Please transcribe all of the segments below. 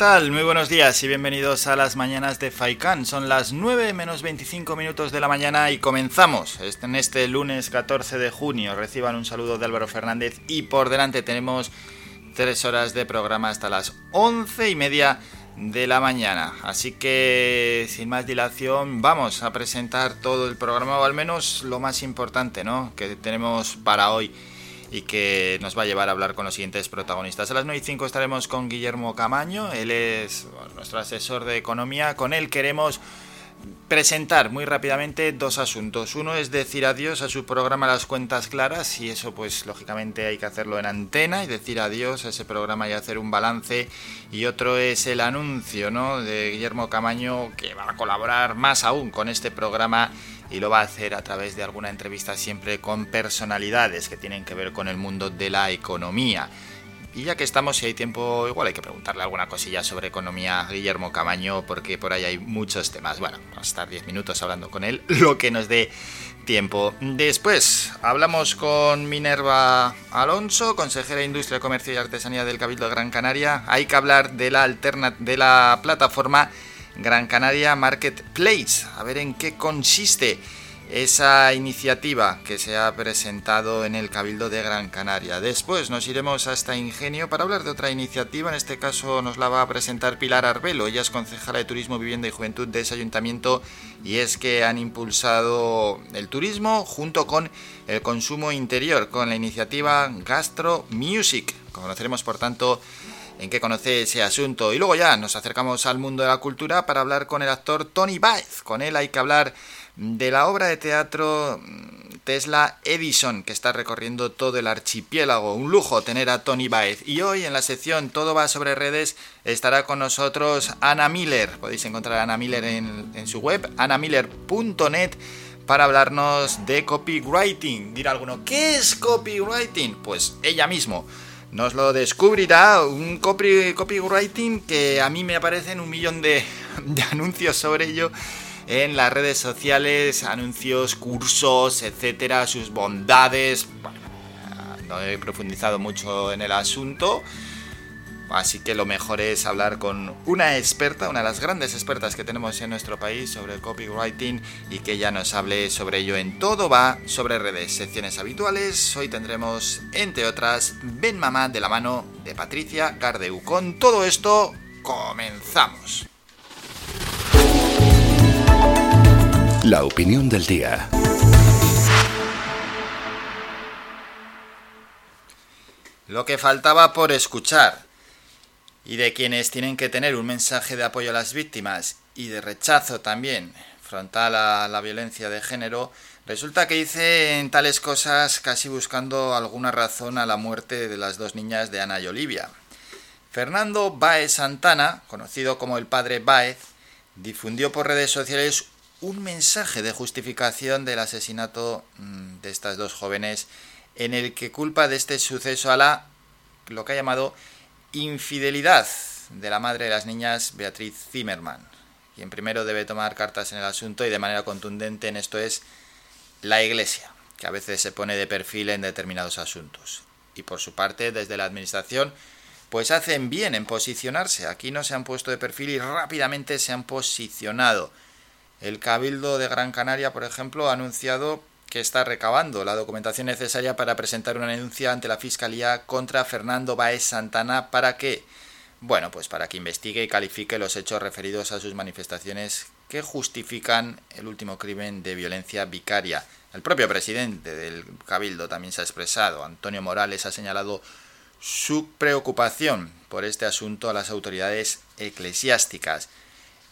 Muy buenos días y bienvenidos a las mañanas de Faikan. Son las 9 menos 25 minutos de la mañana y comenzamos en este lunes 14 de junio. Reciban un saludo de Álvaro Fernández y por delante tenemos tres horas de programa hasta las 11 y media de la mañana. Así que sin más dilación vamos a presentar todo el programa o al menos lo más importante ¿no? que tenemos para hoy y que nos va a llevar a hablar con los siguientes protagonistas. A las 9 y 5 estaremos con Guillermo Camaño, él es nuestro asesor de economía, con él queremos presentar muy rápidamente dos asuntos. Uno es decir adiós a su programa Las Cuentas Claras y eso pues lógicamente hay que hacerlo en antena y decir adiós a ese programa y hacer un balance. Y otro es el anuncio ¿no? de Guillermo Camaño que va a colaborar más aún con este programa y lo va a hacer a través de alguna entrevista siempre con personalidades que tienen que ver con el mundo de la economía. Y ya que estamos, si hay tiempo, igual hay que preguntarle alguna cosilla sobre economía a Guillermo Camaño, porque por ahí hay muchos temas. Bueno, vamos a estar 10 minutos hablando con él, lo que nos dé tiempo. Después hablamos con Minerva Alonso, consejera de Industria, Comercio y Artesanía del Cabildo de Gran Canaria. Hay que hablar de la, alterna de la plataforma Gran Canaria Marketplace. A ver en qué consiste esa iniciativa que se ha presentado en el Cabildo de Gran Canaria. Después nos iremos hasta Ingenio para hablar de otra iniciativa. En este caso nos la va a presentar Pilar Arbelo. Ella es concejala de Turismo, Vivienda y Juventud de ese ayuntamiento y es que han impulsado el turismo junto con el consumo interior con la iniciativa Gastro Music. Conoceremos por tanto en qué conoce ese asunto. Y luego ya nos acercamos al mundo de la cultura para hablar con el actor Tony Baez. Con él hay que hablar de la obra de teatro mm, Tesla Edison, que está recorriendo todo el archipiélago. Un lujo tener a Tony Baez. Y hoy en la sección Todo va sobre redes estará con nosotros Ana Miller. Podéis encontrar a Ana Miller en, su web, anamiller.net para hablarnos de copywriting. Dirá alguno, ¿qué es copywriting? Pues ella mismo nos lo descubrirá un copy, copywriting que a mí me aparecen un millón de, de, anuncios sobre ello en las redes sociales, anuncios, cursos, etcétera, sus bondades. Bueno, no he profundizado mucho en el asunto. Así que lo mejor es hablar con una experta, una de las grandes expertas que tenemos en nuestro país sobre el copywriting y que ella nos hable sobre ello en todo va sobre redes, secciones habituales. Hoy tendremos, entre otras, Ben Mamá de la mano de Patricia Cardeu. Con todo esto, comenzamos. La opinión del día. Lo que faltaba por escuchar y de quienes tienen que tener un mensaje de apoyo a las víctimas y de rechazo también frontal a la violencia de género, resulta que dicen tales cosas casi buscando alguna razón a la muerte de las dos niñas de Ana y Olivia. Fernando Baez Santana, conocido como el padre Baez, difundió por redes sociales un mensaje de justificación del asesinato mm, de estas dos jóvenes en el que culpa de este suceso a la lo que ha llamado Infidelidad de la madre de las niñas, Beatriz Zimmerman, quien primero debe tomar cartas en el asunto y de manera contundente en esto es la Iglesia, que a veces se pone de perfil en determinados asuntos. Y por su parte, desde la Administración, pues hacen bien en posicionarse. Aquí no se han puesto de perfil y rápidamente se han posicionado. El Cabildo de Gran Canaria, por ejemplo, ha anunciado que está recabando la documentación necesaria para presentar una denuncia ante la Fiscalía contra Fernando Baez Santana para que, bueno, pues para que investigue y califique los hechos referidos a sus manifestaciones que justifican el último crimen de violencia vicaria. El propio presidente del Cabildo también se ha expresado. Antonio Morales ha señalado su preocupación por este asunto a las autoridades eclesiásticas.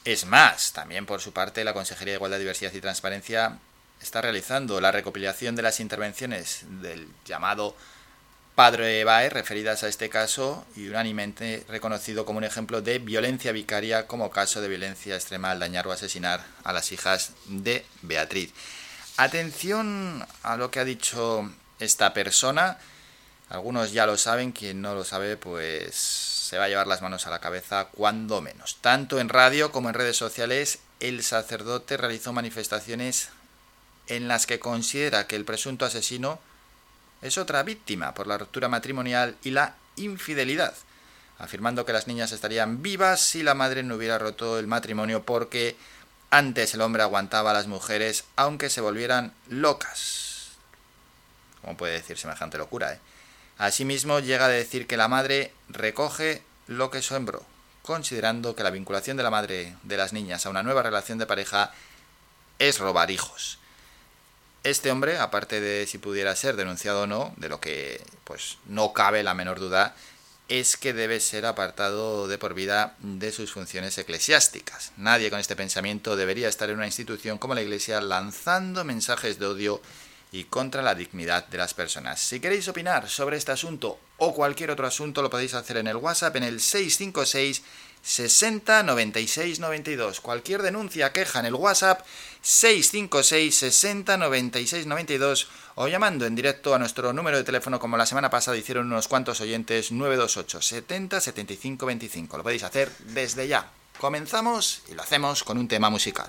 Es más, también por su parte la Consejería de Igualdad, Diversidad y Transparencia está realizando la recopilación de las intervenciones del llamado Padre Bae, referidas a este caso y unánimemente reconocido como un ejemplo de violencia vicaria como caso de violencia extrema al dañar o asesinar a las hijas de Beatriz. Atención a lo que ha dicho esta persona. Algunos ya lo saben, quien no lo sabe pues se va a llevar las manos a la cabeza cuando menos. Tanto en radio como en redes sociales el sacerdote realizó manifestaciones en las que considera que el presunto asesino es otra víctima por la ruptura matrimonial y la infidelidad, afirmando que las niñas estarían vivas si la madre no hubiera roto el matrimonio porque antes el hombre aguantaba a las mujeres aunque se volvieran locas. ¿Cómo puede decir semejante locura? Eh? Asimismo, llega a decir que la madre recoge lo que sembró, considerando que la vinculación de la madre de las niñas a una nueva relación de pareja es robar hijos. Este hombre, aparte de si pudiera ser denunciado o no, de lo que pues no cabe la menor duda, es que debe ser apartado de por vida de sus funciones eclesiásticas. Nadie con este pensamiento debería estar en una institución como la Iglesia lanzando mensajes de odio y contra la dignidad de las personas. Si queréis opinar sobre este asunto o cualquier otro asunto lo podéis hacer en el WhatsApp en el 656 60 96 92. Cualquier denuncia, queja en el WhatsApp 656 60 96 92 o llamando en directo a nuestro número de teléfono como la semana pasada hicieron unos cuantos oyentes 928 70 75 25. Lo podéis hacer desde ya. Comenzamos y lo hacemos con un tema musical.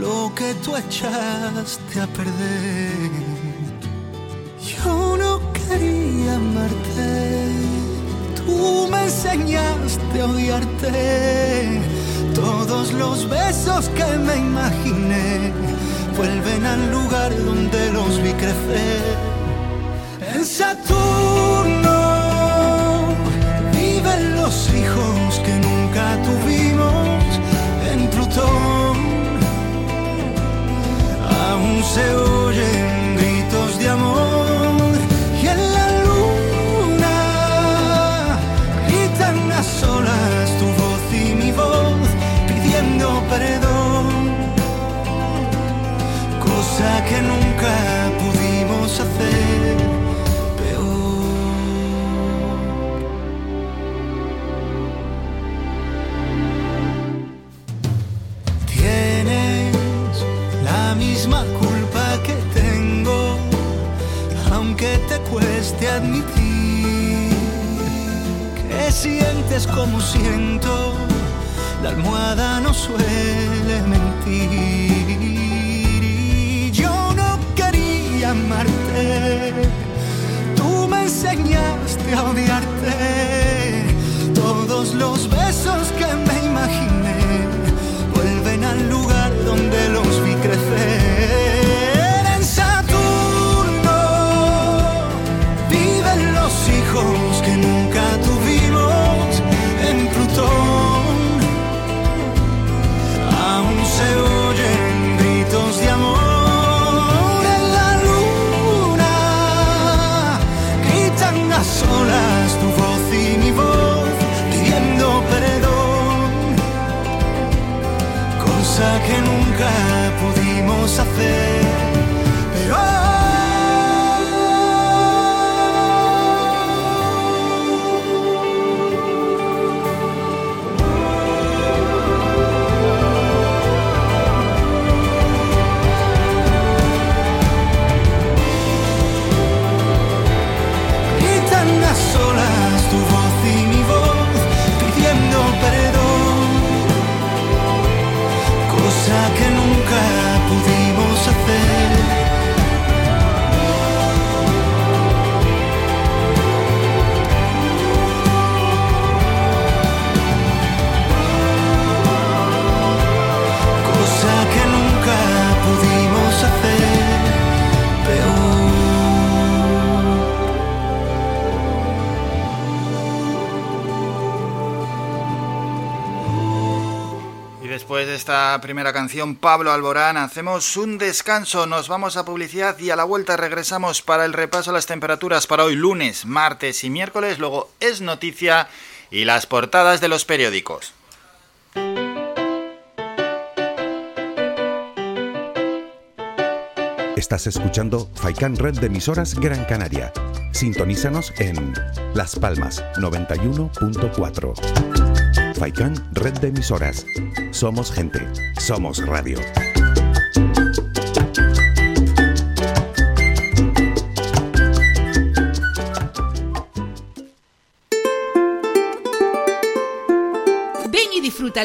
lo que tú echaste a perder. Yo no quería amarte, tú me enseñaste a odiarte. Todos los besos que me imaginé vuelven al lugar donde los vi crecer. En Saturno viven los hijos que nunca tuvimos. En Plutón se oyen gritos de amor cueste admitir que sientes como siento, la almohada no suele mentir. Y yo no quería amarte, tú me enseñaste a odiarte. Todos los besos que me imaginé vuelven al lugar donde los Que nunca pudimos hacer. Después de esta primera canción, Pablo Alborán, hacemos un descanso, nos vamos a publicidad y a la vuelta regresamos para el repaso a las temperaturas para hoy lunes, martes y miércoles. Luego es noticia y las portadas de los periódicos. Estás escuchando Faikan Red de emisoras Gran Canaria. Sintonízanos en Las Palmas 91.4. Faikan Red de emisoras. Somos gente, somos radio.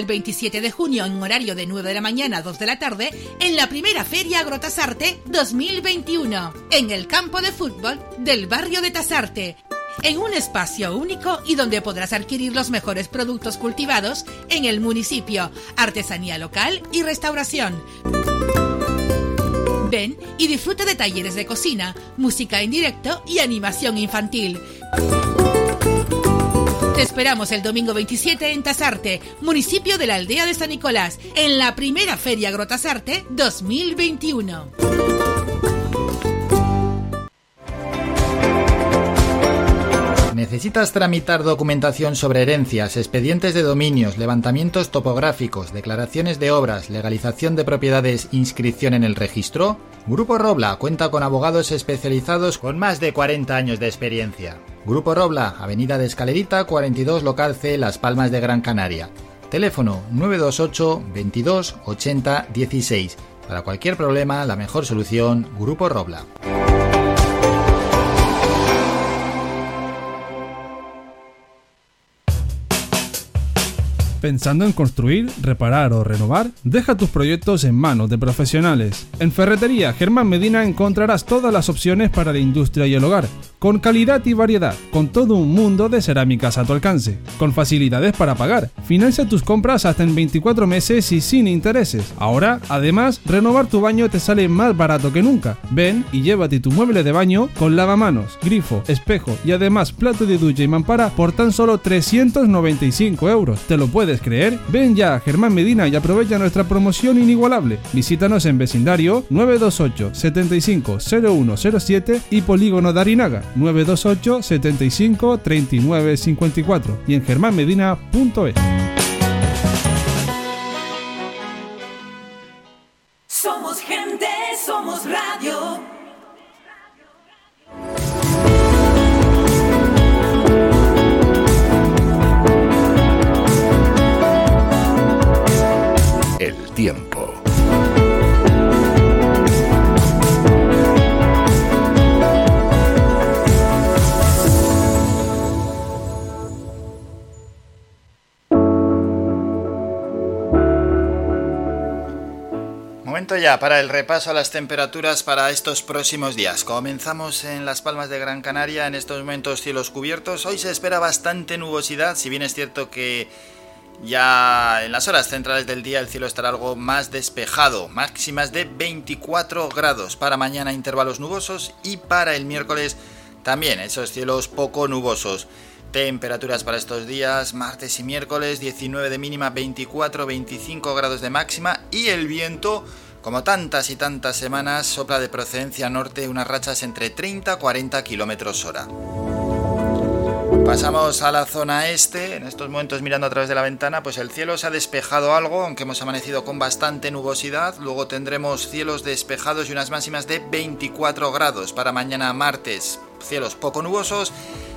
27 de junio en horario de 9 de la mañana a 2 de la tarde en la primera Feria Agrotasarte 2021 en el campo de fútbol del barrio de Tasarte en un espacio único y donde podrás adquirir los mejores productos cultivados en el municipio, artesanía local y restauración. Ven y disfruta de talleres de cocina, música en directo y animación infantil. Te esperamos el domingo 27 en Tasarte, municipio de la aldea de San Nicolás, en la primera Feria Agrotasarte 2021. ¿Necesitas tramitar documentación sobre herencias, expedientes de dominios, levantamientos topográficos, declaraciones de obras, legalización de propiedades, inscripción en el registro? Grupo Robla cuenta con abogados especializados con más de 40 años de experiencia. Grupo Robla, Avenida de Escalerita, 42 Local C, Las Palmas de Gran Canaria. Teléfono 928 22 80 16. Para cualquier problema, la mejor solución, Grupo Robla. ¿Pensando en construir, reparar o renovar? Deja tus proyectos en manos de profesionales. En Ferretería Germán Medina encontrarás todas las opciones para la industria y el hogar, con calidad y variedad, con todo un mundo de cerámicas a tu alcance, con facilidades para pagar. Financia tus compras hasta en 24 meses y sin intereses. Ahora, además, renovar tu baño te sale más barato que nunca. Ven y llévate tu mueble de baño con lavamanos, grifo, espejo y además plato de ducha y mampara por tan solo 395 euros. ¿Te lo puedes creer? Ven ya a Germán Medina y aprovecha nuestra promoción inigualable. Visítanos en vecindario 928 75 0107 y Polígono de Arinaga 928 75 39 54 y en germánmedina.es. Somos gente, somos radio. tiempo. Momento ya para el repaso a las temperaturas para estos próximos días. Comenzamos en Las Palmas de Gran Canaria, en estos momentos cielos cubiertos. Hoy se espera bastante nubosidad, si bien es cierto que ya en las horas centrales del día el cielo estará algo más despejado, máximas de 24 grados para mañana intervalos nubosos y para el miércoles también esos cielos poco nubosos. Temperaturas para estos días, martes y miércoles, 19 de mínima, 24-25 grados de máxima y el viento, como tantas y tantas semanas, sopla de procedencia norte unas rachas entre 30-40 kilómetros hora. Pasamos a la zona este, en estos momentos mirando a través de la ventana, pues el cielo se ha despejado algo, aunque hemos amanecido con bastante nubosidad, luego tendremos cielos despejados y unas máximas de 24 grados para mañana martes, cielos poco nubosos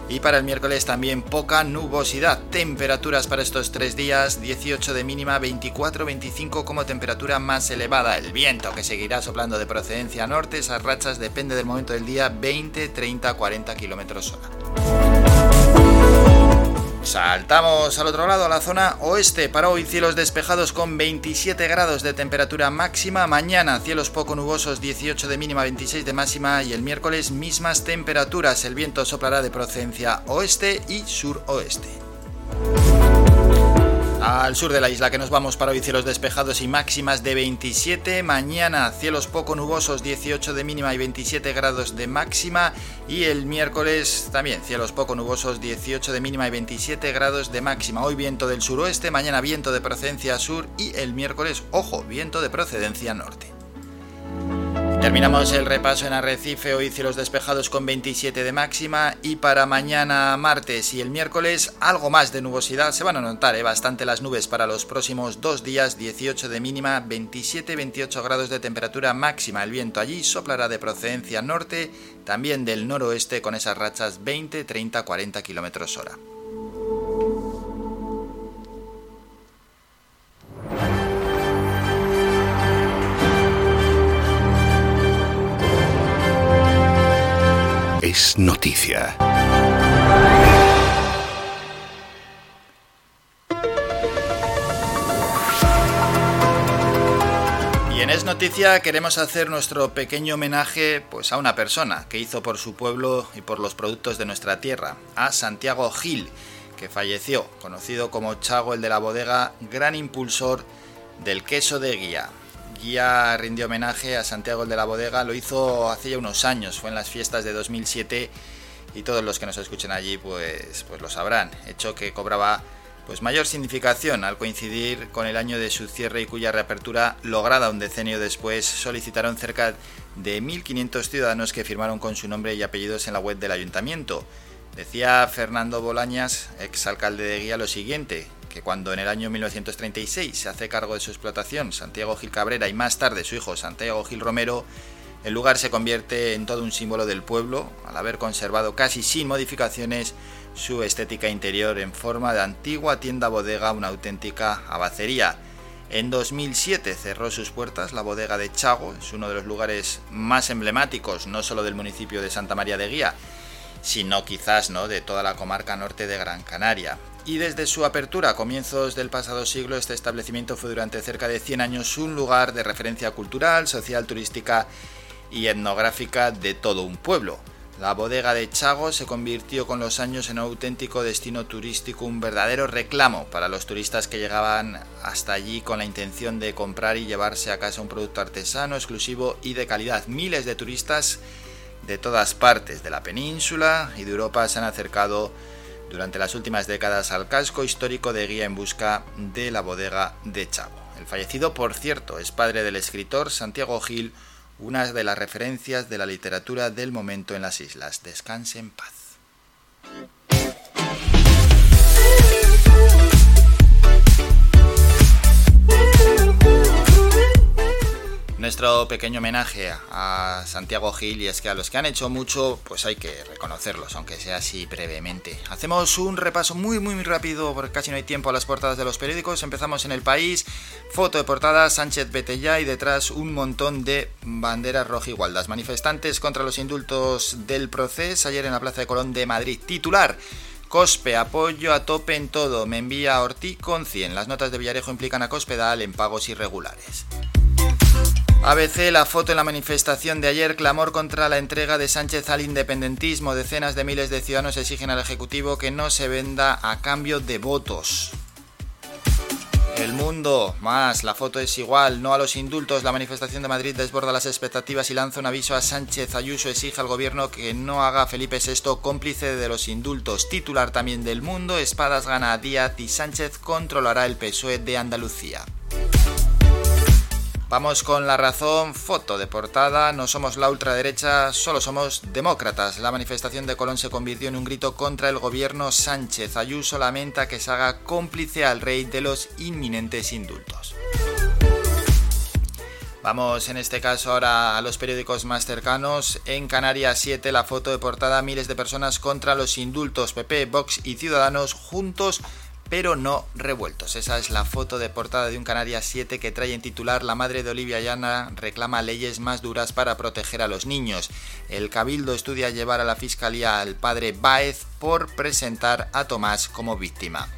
y para el miércoles también poca nubosidad. Temperaturas para estos tres días, 18 de mínima, 24-25 como temperatura más elevada. El viento que seguirá soplando de procedencia norte, esas rachas depende del momento del día, 20, 30, 40 kilómetros hora. Saltamos al otro lado, a la zona oeste. Para hoy cielos despejados con 27 grados de temperatura máxima. Mañana cielos poco nubosos, 18 de mínima, 26 de máxima. Y el miércoles mismas temperaturas. El viento soplará de procedencia oeste y suroeste. Al sur de la isla que nos vamos para hoy cielos despejados y máximas de 27. Mañana cielos poco nubosos 18 de mínima y 27 grados de máxima. Y el miércoles también cielos poco nubosos 18 de mínima y 27 grados de máxima. Hoy viento del suroeste, mañana viento de procedencia sur y el miércoles, ojo, viento de procedencia norte. Terminamos el repaso en Arrecife, hoy cielos despejados con 27 de máxima y para mañana martes y el miércoles algo más de nubosidad. Se van a notar ¿eh? bastante las nubes para los próximos dos días, 18 de mínima, 27-28 grados de temperatura máxima. El viento allí soplará de procedencia norte, también del noroeste con esas rachas 20, 30, 40 kilómetros hora. Es noticia. Y en Es Noticia queremos hacer nuestro pequeño homenaje pues, a una persona que hizo por su pueblo y por los productos de nuestra tierra, a Santiago Gil, que falleció, conocido como Chago el de la bodega, gran impulsor del queso de guía. Guía rindió homenaje a Santiago el de la Bodega, lo hizo hace ya unos años, fue en las fiestas de 2007 y todos los que nos escuchen allí pues, pues lo sabrán, hecho que cobraba pues mayor significación al coincidir con el año de su cierre y cuya reapertura, lograda un decenio después, solicitaron cerca de 1.500 ciudadanos que firmaron con su nombre y apellidos en la web del ayuntamiento. Decía Fernando Bolañas, exalcalde de Guía, lo siguiente, que cuando en el año 1936 se hace cargo de su explotación Santiago Gil Cabrera y más tarde su hijo Santiago Gil Romero, el lugar se convierte en todo un símbolo del pueblo, al haber conservado casi sin modificaciones su estética interior en forma de antigua tienda bodega, una auténtica abacería. En 2007 cerró sus puertas la bodega de Chago, es uno de los lugares más emblemáticos no solo del municipio de Santa María de Guía, sino quizás ¿no? de toda la comarca norte de Gran Canaria y desde su apertura a comienzos del pasado siglo este establecimiento fue durante cerca de 100 años un lugar de referencia cultural, social, turística y etnográfica de todo un pueblo. La bodega de Chago se convirtió con los años en un auténtico destino turístico, un verdadero reclamo para los turistas que llegaban hasta allí con la intención de comprar y llevarse a casa un producto artesano, exclusivo y de calidad. Miles de turistas de todas partes de la península y de Europa se han acercado durante las últimas décadas al casco histórico de Guía en busca de la bodega de Chavo. El fallecido, por cierto, es padre del escritor Santiago Gil, una de las referencias de la literatura del momento en las islas. Descanse en paz. Nuestro pequeño homenaje a Santiago Gil y es que a los que han hecho mucho pues hay que reconocerlos, aunque sea así brevemente. Hacemos un repaso muy muy rápido porque casi no hay tiempo a las portadas de los periódicos. Empezamos en el país, foto de portada Sánchez Betella y detrás un montón de banderas rojigualdas. Manifestantes contra los indultos del proceso ayer en la Plaza de Colón de Madrid. Titular. Cospe, apoyo a tope en todo. Me envía Ortiz con 100. Las notas de Villarejo implican a Cospedal en pagos irregulares. ABC, la foto en la manifestación de ayer, clamor contra la entrega de Sánchez al independentismo. Decenas de miles de ciudadanos exigen al Ejecutivo que no se venda a cambio de votos. El mundo, más, la foto es igual, no a los indultos. La manifestación de Madrid desborda las expectativas y lanza un aviso a Sánchez. Ayuso exige al gobierno que no haga a Felipe VI cómplice de los indultos. Titular también del mundo, Espadas gana a Díaz y Sánchez controlará el PSOE de Andalucía. Vamos con la razón, foto de portada, no somos la ultraderecha, solo somos demócratas. La manifestación de Colón se convirtió en un grito contra el gobierno Sánchez. Ayuso lamenta que se haga cómplice al rey de los inminentes indultos. Vamos en este caso ahora a los periódicos más cercanos. En Canarias 7 la foto de portada, miles de personas contra los indultos. PP, Vox y Ciudadanos juntos pero no revueltos. Esa es la foto de portada de un Canarias 7 que trae en titular La madre de Olivia Llana reclama leyes más duras para proteger a los niños. El Cabildo estudia llevar a la fiscalía al padre Baez por presentar a Tomás como víctima.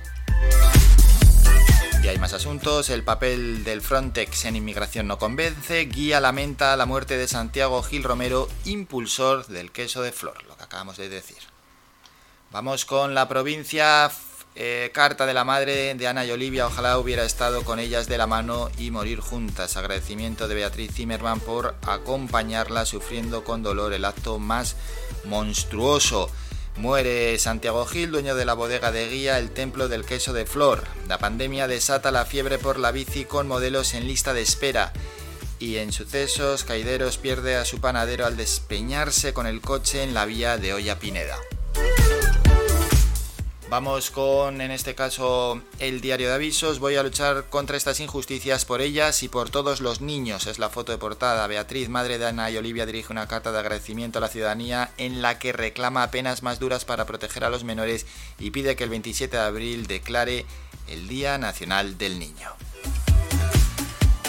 Y hay más asuntos. El papel del Frontex en inmigración no convence. Guía lamenta la muerte de Santiago Gil Romero, impulsor del queso de flor, lo que acabamos de decir. Vamos con la provincia Eh, carta de la madre de Ana y Olivia, ojalá hubiera estado con ellas de la mano y morir juntas. Agradecimiento de Beatriz Zimmerman por acompañarla sufriendo con dolor el acto más monstruoso. Muere Santiago Gil, dueño de la bodega de guía El Templo del Queso de Flor. La pandemia desata la fiebre por la bici con modelos en lista de espera. Y en sucesos, Caideros pierde a su panadero al despeñarse con el coche en la vía de Olla Pineda. Vamos con, en este caso, el diario de avisos. Voy a luchar contra estas injusticias por ellas y por todos los niños. Es la foto de portada. Beatriz, madre de Ana y Olivia, dirige una carta de agradecimiento a la ciudadanía en la que reclama penas más duras para proteger a los menores y pide que el 27 de abril declare el Día Nacional del Niño.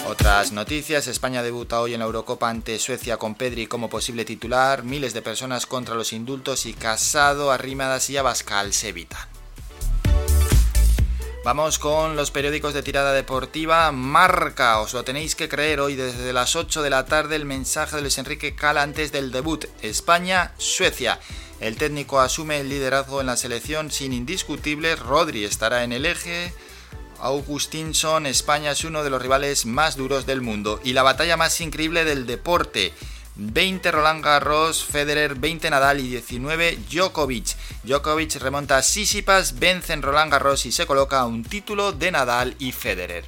Otras noticias, España debuta hoy en la Eurocopa ante Suecia con Pedri como posible titular, miles de personas contra los indultos y Casado, Arrimadas y Abascal se. Vamos con los periódicos de tirada deportiva. Marca, os lo tenéis que creer hoy desde las 8 de la tarde el mensaje de Luis Enrique Cala antes del debut. España-Suecia. El técnico asume el liderazgo en la selección sin indiscutibles. Rodri estará en el eje. Augustinson, España es uno de los rivales más duros del mundo y la batalla más increíble del deporte. 20 Roland Garros, Federer 20 Nadal y 19 Djokovic. Djokovic remonta a Sissipas, vence en Roland Garros y se coloca un título de Nadal y Federer.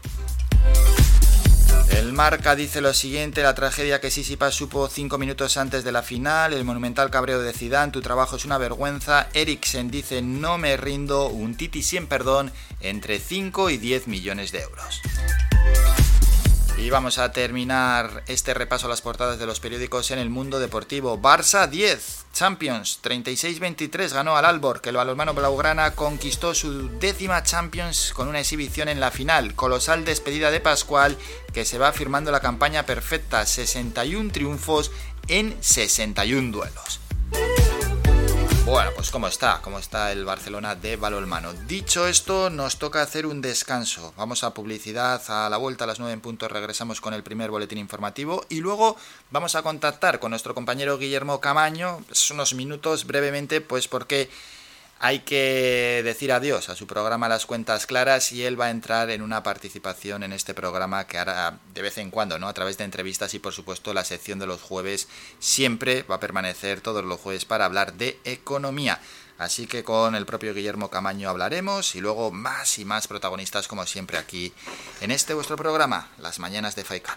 El marca dice lo siguiente, la tragedia que Sisipas supo cinco minutos antes de la final, el monumental cabreo de Zidane, tu trabajo es una vergüenza, Eriksen dice no me rindo, un Titi sin perdón, entre 5 y 10 millones de euros. Y vamos a terminar este repaso a las portadas de los periódicos en el mundo deportivo. Barça 10, Champions 36-23 ganó al Albor, que el balonmano blaugrana conquistó su décima Champions con una exhibición en la final. Colosal despedida de Pascual, que se va firmando la campaña perfecta, 61 triunfos en 61 duelos. Bueno, pues cómo está, cómo está el Barcelona de balonmano. Dicho esto, nos toca hacer un descanso. Vamos a publicidad a la vuelta a las 9 en punto, regresamos con el primer boletín informativo y luego vamos a contactar con nuestro compañero Guillermo Camaño, pues unos minutos brevemente, pues porque hay que decir adiós a su programa Las Cuentas Claras y él va a entrar en una participación en este programa que hará de vez en cuando, ¿no? A través de entrevistas y por supuesto la sección de los jueves siempre va a permanecer todos los jueves para hablar de economía. Así que con el propio Guillermo Camaño hablaremos y luego más y más protagonistas como siempre aquí en este vuestro programa, Las Mañanas de Faikan.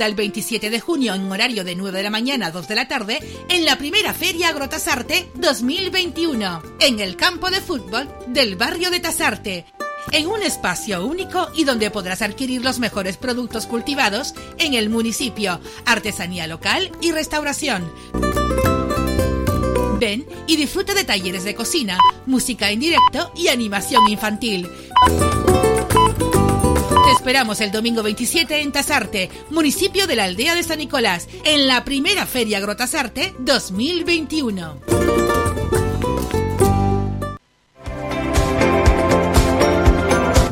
El 27 de junio en horario de 9 de la mañana a 2 de la tarde en la primera Feria Agrotasarte 2021 en el campo de fútbol del barrio de Tasarte. En un espacio único y donde podrás adquirir los mejores productos cultivados en el municipio, artesanía local y restauración. Ven y disfruta de talleres de cocina, música en directo y animación infantil. Te esperamos el domingo 27 en Tasarte, municipio de la aldea de San Nicolás, en la primera Feria Agrotasarte 2021.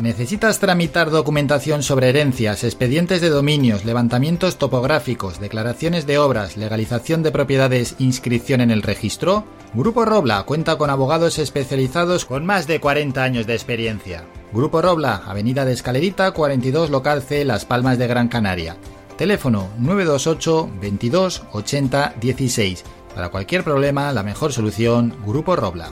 ¿Necesitas tramitar documentación sobre herencias, expedientes de dominios, levantamientos topográficos, declaraciones de obras, legalización de propiedades, inscripción en el registro? Grupo Robla cuenta con abogados especializados con más de 40 años de experiencia. Grupo Robla, Avenida de Escalerita 42 Local C, Las Palmas de Gran Canaria. Teléfono 928 22 80 16. Para cualquier problema, la mejor solución, Grupo Robla.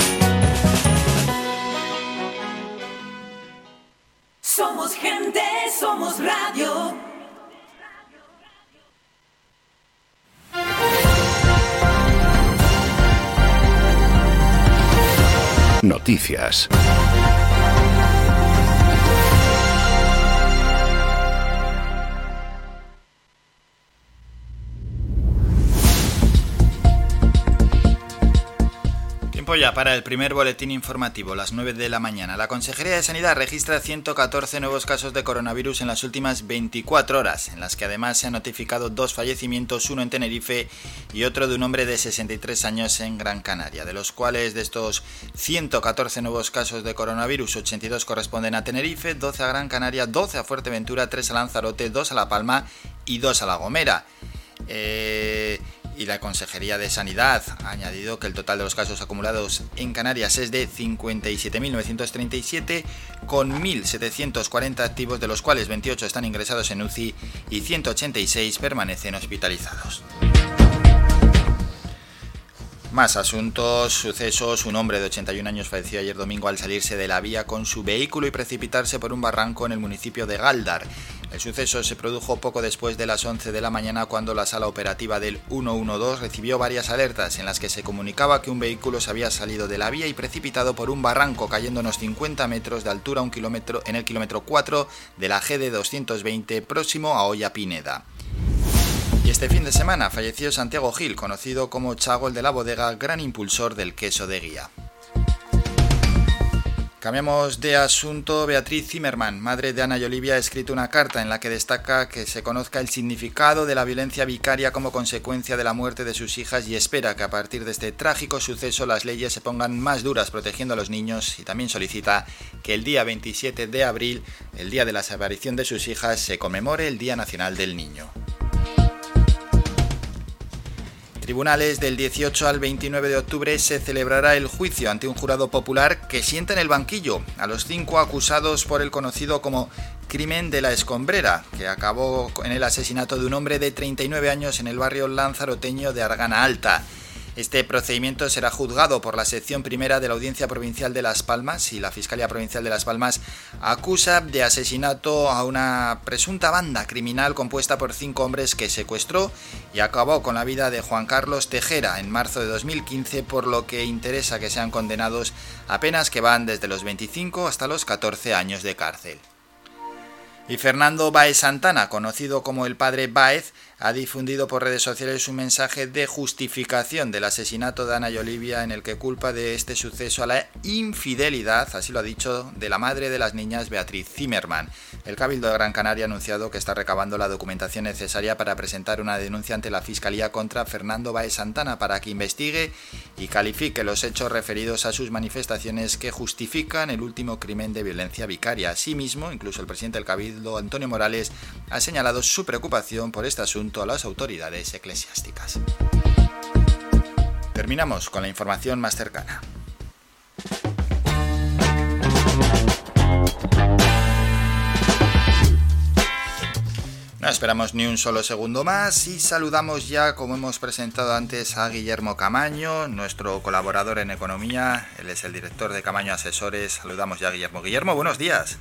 Noticias. Para el primer boletín informativo, las 9 de la mañana. La Consejería de Sanidad registra 114 nuevos casos de coronavirus en las últimas 24 horas, en las que además se han notificado dos fallecimientos, uno en Tenerife y otro de un hombre de 63 años en Gran Canaria, de los cuales de estos 114 nuevos casos de coronavirus, 82 corresponden a Tenerife, 12 a Gran Canaria, 12 a Fuerteventura, 3 a Lanzarote, 2 a La Palma y 2 a La Gomera. Eh, y la Consejería de Sanidad ha añadido que el total de los casos acumulados en Canarias es de 57.937, con 1.740 activos, de los cuales 28 están ingresados en UCI y 186 permanecen hospitalizados. Más asuntos, sucesos. Un hombre de 81 años falleció ayer domingo al salirse de la vía con su vehículo y precipitarse por un barranco en el municipio de Galdar. El suceso se produjo poco después de las 11 de la mañana cuando la sala operativa del 112 recibió varias alertas en las que se comunicaba que un vehículo se había salido de la vía y precipitado por un barranco cayendo unos 50 metros de altura un kilómetro, en el kilómetro 4 de la GD 220 próximo a Olla Pineda. Y este fin de semana falleció Santiago Gil, conocido como Chago el de la bodega, gran impulsor del queso de guía. Cambiamos de asunto. Beatriz Zimmerman, madre de Ana y Olivia, ha escrito una carta en la que destaca que se conozca el significado de la violencia vicaria como consecuencia de la muerte de sus hijas y espera que a partir de este trágico suceso las leyes se pongan más duras protegiendo a los niños y también solicita que el día 27 de abril, el día de la desaparición de sus hijas, se conmemore el Día Nacional del Niño. Tribunales del 18 al 29 de octubre se celebrará el juicio ante un jurado popular que sienta en el banquillo a los cinco acusados por el conocido como crimen de la escombrera, que acabó en el asesinato de un hombre de 39 años en el barrio lanzaroteño de Argana Alta. Este procedimiento será juzgado por la sección primera de la Audiencia Provincial de Las Palmas y la Fiscalía Provincial de Las Palmas acusa de asesinato a una presunta banda criminal compuesta por cinco hombres que secuestró y acabó con la vida de Juan Carlos Tejera en marzo de 2015, por lo que interesa que sean condenados a penas que van desde los 25 hasta los 14 años de cárcel. Y Fernando Baez Santana, conocido como el padre Baez, ha difundido por redes sociales un mensaje de justificación del asesinato de Ana y Olivia en el que culpa de este suceso a la infidelidad, así lo ha dicho, de la madre de las niñas Beatriz Zimmerman. El Cabildo de Gran Canaria ha anunciado que está recabando la documentación necesaria para presentar una denuncia ante la Fiscalía contra Fernando Baez Santana para que investigue y califique los hechos referidos a sus manifestaciones que justifican el último crimen de violencia vicaria. Asimismo, incluso el presidente del Cabildo, Antonio Morales, ha señalado su preocupación por este asunto a las autoridades eclesiásticas. Terminamos con la información más cercana. No esperamos ni un solo segundo más y saludamos ya, como hemos presentado antes, a Guillermo Camaño, nuestro colaborador en economía. Él es el director de Camaño Asesores. Saludamos ya a Guillermo. Guillermo, buenos días.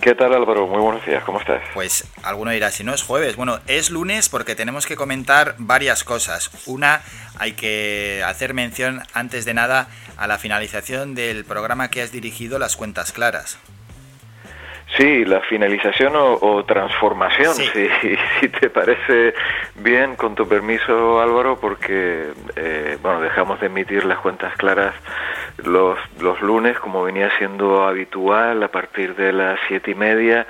¿Qué tal Álvaro? Muy buenos días, ¿cómo estás? Pues alguno dirá, si no es jueves, bueno, es lunes porque tenemos que comentar varias cosas. Una, hay que hacer mención antes de nada a la finalización del programa que has dirigido, Las Cuentas Claras. Sí, la finalización o, o transformación, Sí. si, si te parece bien, con tu permiso Álvaro, porque eh, bueno, dejamos de emitir las cuentas claras los, los lunes, como venía siendo habitual, a partir de las siete y media,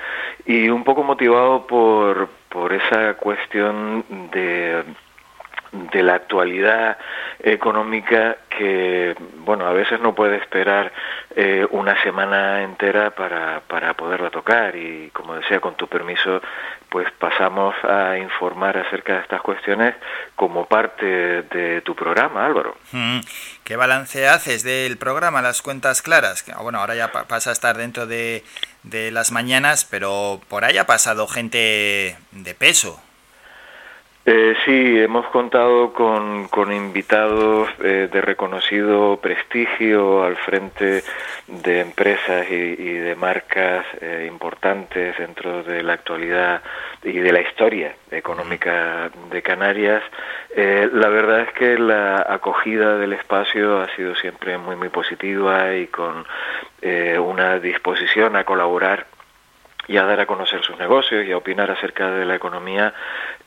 y un poco motivado por, por esa cuestión de de la actualidad económica que, bueno, a veces no puede esperar eh, una semana entera para, para poderla tocar y, como decía, con tu permiso, pues pasamos a informar acerca de estas cuestiones como parte de tu programa, Álvaro. Mm, ¿Qué balance haces del programa Las Cuentas Claras? Bueno, ahora ya pasa a estar dentro de, de las mañanas, pero por ahí ha pasado gente de peso. Eh, sí, hemos contado con, con invitados eh, de reconocido prestigio al frente de empresas y, de marcas eh, importantes dentro de la actualidad y de la historia económica de Canarias. la verdad es que la acogida del espacio ha sido siempre muy, muy positiva y con una disposición a colaborar y a dar a conocer sus negocios y a opinar acerca de la economía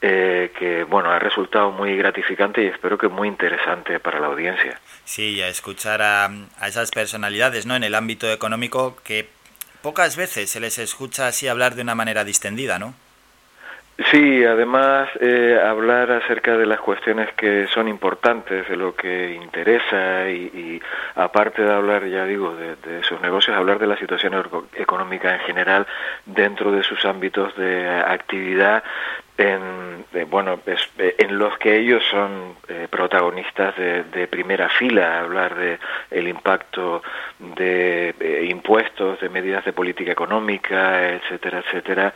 eh, que bueno ha resultado muy gratificante y espero que muy interesante para la audiencia. Sí, a escuchar a, a esas personalidades ¿no? en el ámbito económico que pocas veces se les escucha así hablar de una manera distendida, ¿no? Sí, además eh, hablar acerca de las cuestiones que son importantes, de lo que interesa y, aparte de hablar, ya digo, de, sus negocios, hablar de la situación económica en general dentro de sus ámbitos de actividad, en, bueno, en los que ellos son eh, protagonistas de, primera fila, hablar de el impacto de eh, impuestos, de medidas de política económica, etcétera, etcétera.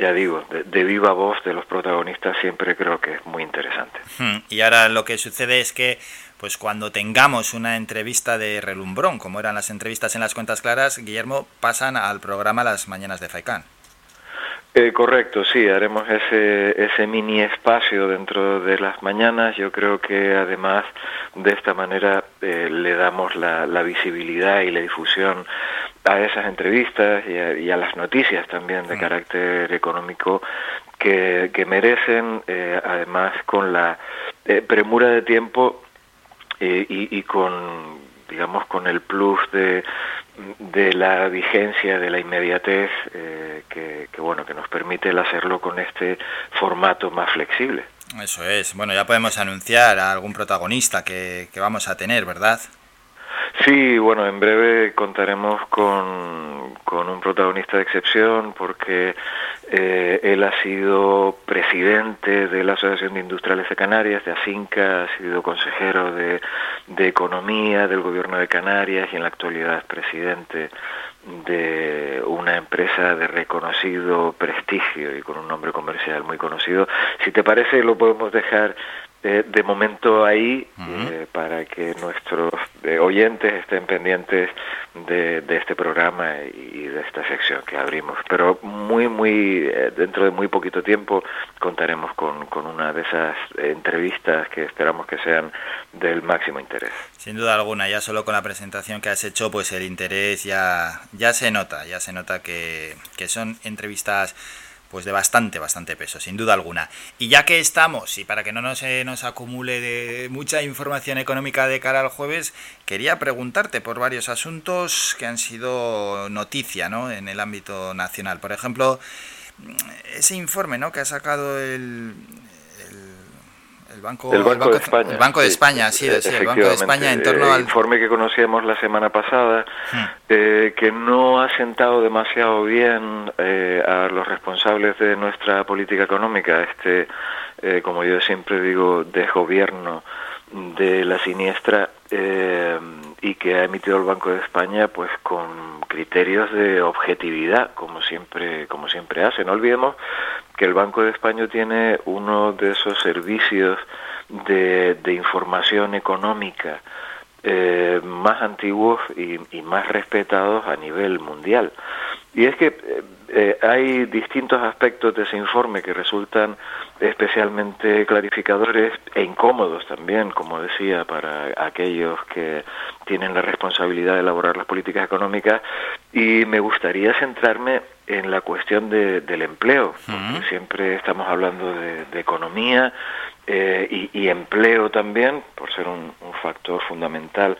Ya digo, de, viva voz de los protagonistas siempre creo que es muy interesante. Hmm, y ahora lo que sucede es que pues cuando tengamos una entrevista de relumbrón, como eran las entrevistas en las cuentas claras, Guillermo, pasan al programa Las Mañanas de Faicán. Eh, correcto, sí, haremos ese, ese mini espacio dentro de las mañanas. Yo creo que además de esta manera eh, le damos la, la, visibilidad y la difusión a esas entrevistas y a, las noticias también de mm. carácter económico que, que merecen, eh, además con la premura de tiempo y, y con, digamos, con el plus de de la vigencia, de la inmediatez, eh, que, bueno, que nos permite el hacerlo con este formato más flexible. Eso es. Bueno, ya podemos anunciar a algún protagonista que, que vamos a tener, ¿verdad? Sí, bueno, en breve contaremos con, con un protagonista de excepción porque eh, él ha sido presidente de la Asociación de Industriales de Canarias, de ASINCA, ha sido consejero de, de Economía del Gobierno de Canarias y en la actualidad es presidente de una empresa de reconocido prestigio y con un nombre comercial muy conocido. Si te parece, lo podemos dejar de momento ahí eh, para que nuestros eh, oyentes estén pendientes de, este programa y de esta sección que abrimos. Pero muy, muy, eh, dentro de muy poquito tiempo contaremos con, con una de esas entrevistas que esperamos que sean del máximo interés. Sin duda alguna, ya solo con la presentación que has hecho, pues el interés ya, ya se nota, ya se nota que, que son entrevistas pues de bastante, bastante peso, sin duda alguna. Y ya que estamos, y para que no se nos acumule de mucha información económica de cara al jueves, quería preguntarte por varios asuntos que han sido noticia ¿no? en el ámbito nacional. Por ejemplo, ese informe ¿no? que ha sacado el, el Banco, el banco, de España. El Banco de España, sí, el Banco de España en torno al... informe que conocíamos la semana pasada, hmm. eh, que no ha sentado demasiado bien eh, a los responsables de nuestra política económica, este, eh, como yo siempre digo, desgobierno de la siniestra y que ha emitido el Banco de España pues con criterios de objetividad como siempre como siempre hace no olvidemos que el Banco de España tiene uno de esos servicios de, información económica eh, más antiguos y, más respetados a nivel mundial. Y es que eh, eh, hay distintos aspectos de ese informe que resultan especialmente clarificadores e incómodos también, como decía, para aquellos que tienen la responsabilidad de elaborar las políticas económicas. Y me gustaría centrarme en la cuestión del empleo, porque siempre estamos hablando de, economía eh, y, empleo también, por ser un, factor fundamental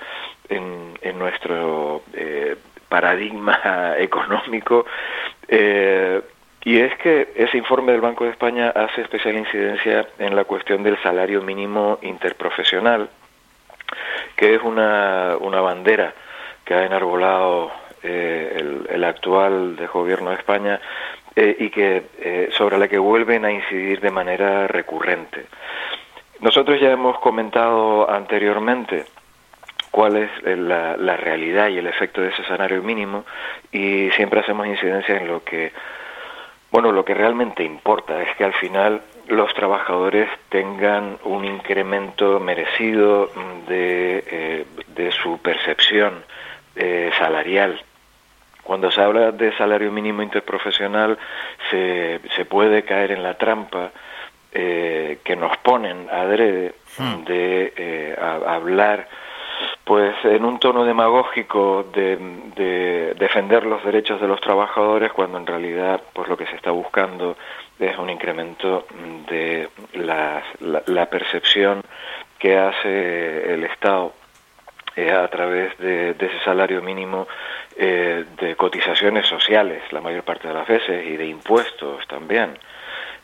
en, nuestro eh, paradigma económico. Eh, y es que ese informe del Banco de España hace especial incidencia en la cuestión del salario mínimo interprofesional, que es una, una bandera que ha enarbolado eh, el, actual de gobierno de España eh, y que sobre la que vuelven a incidir de manera recurrente. Nosotros ya hemos comentado anteriormente cuál es la, la, realidad y el efecto de ese salario mínimo y siempre hacemos incidencia en lo que bueno, lo que realmente importa es que al final los trabajadores tengan un incremento merecido de, eh, de su percepción eh, salarial. Cuando se habla de salario mínimo interprofesional se, se puede caer en la trampa eh, que nos ponen adrede hmm. de hablar pues en un tono demagógico de, defender los derechos de los trabajadores cuando en realidad pues lo que se está buscando es un incremento de la, percepción que hace el Estado eh, a través de, ese salario mínimo eh, de cotizaciones sociales la mayor parte de las veces y de impuestos también.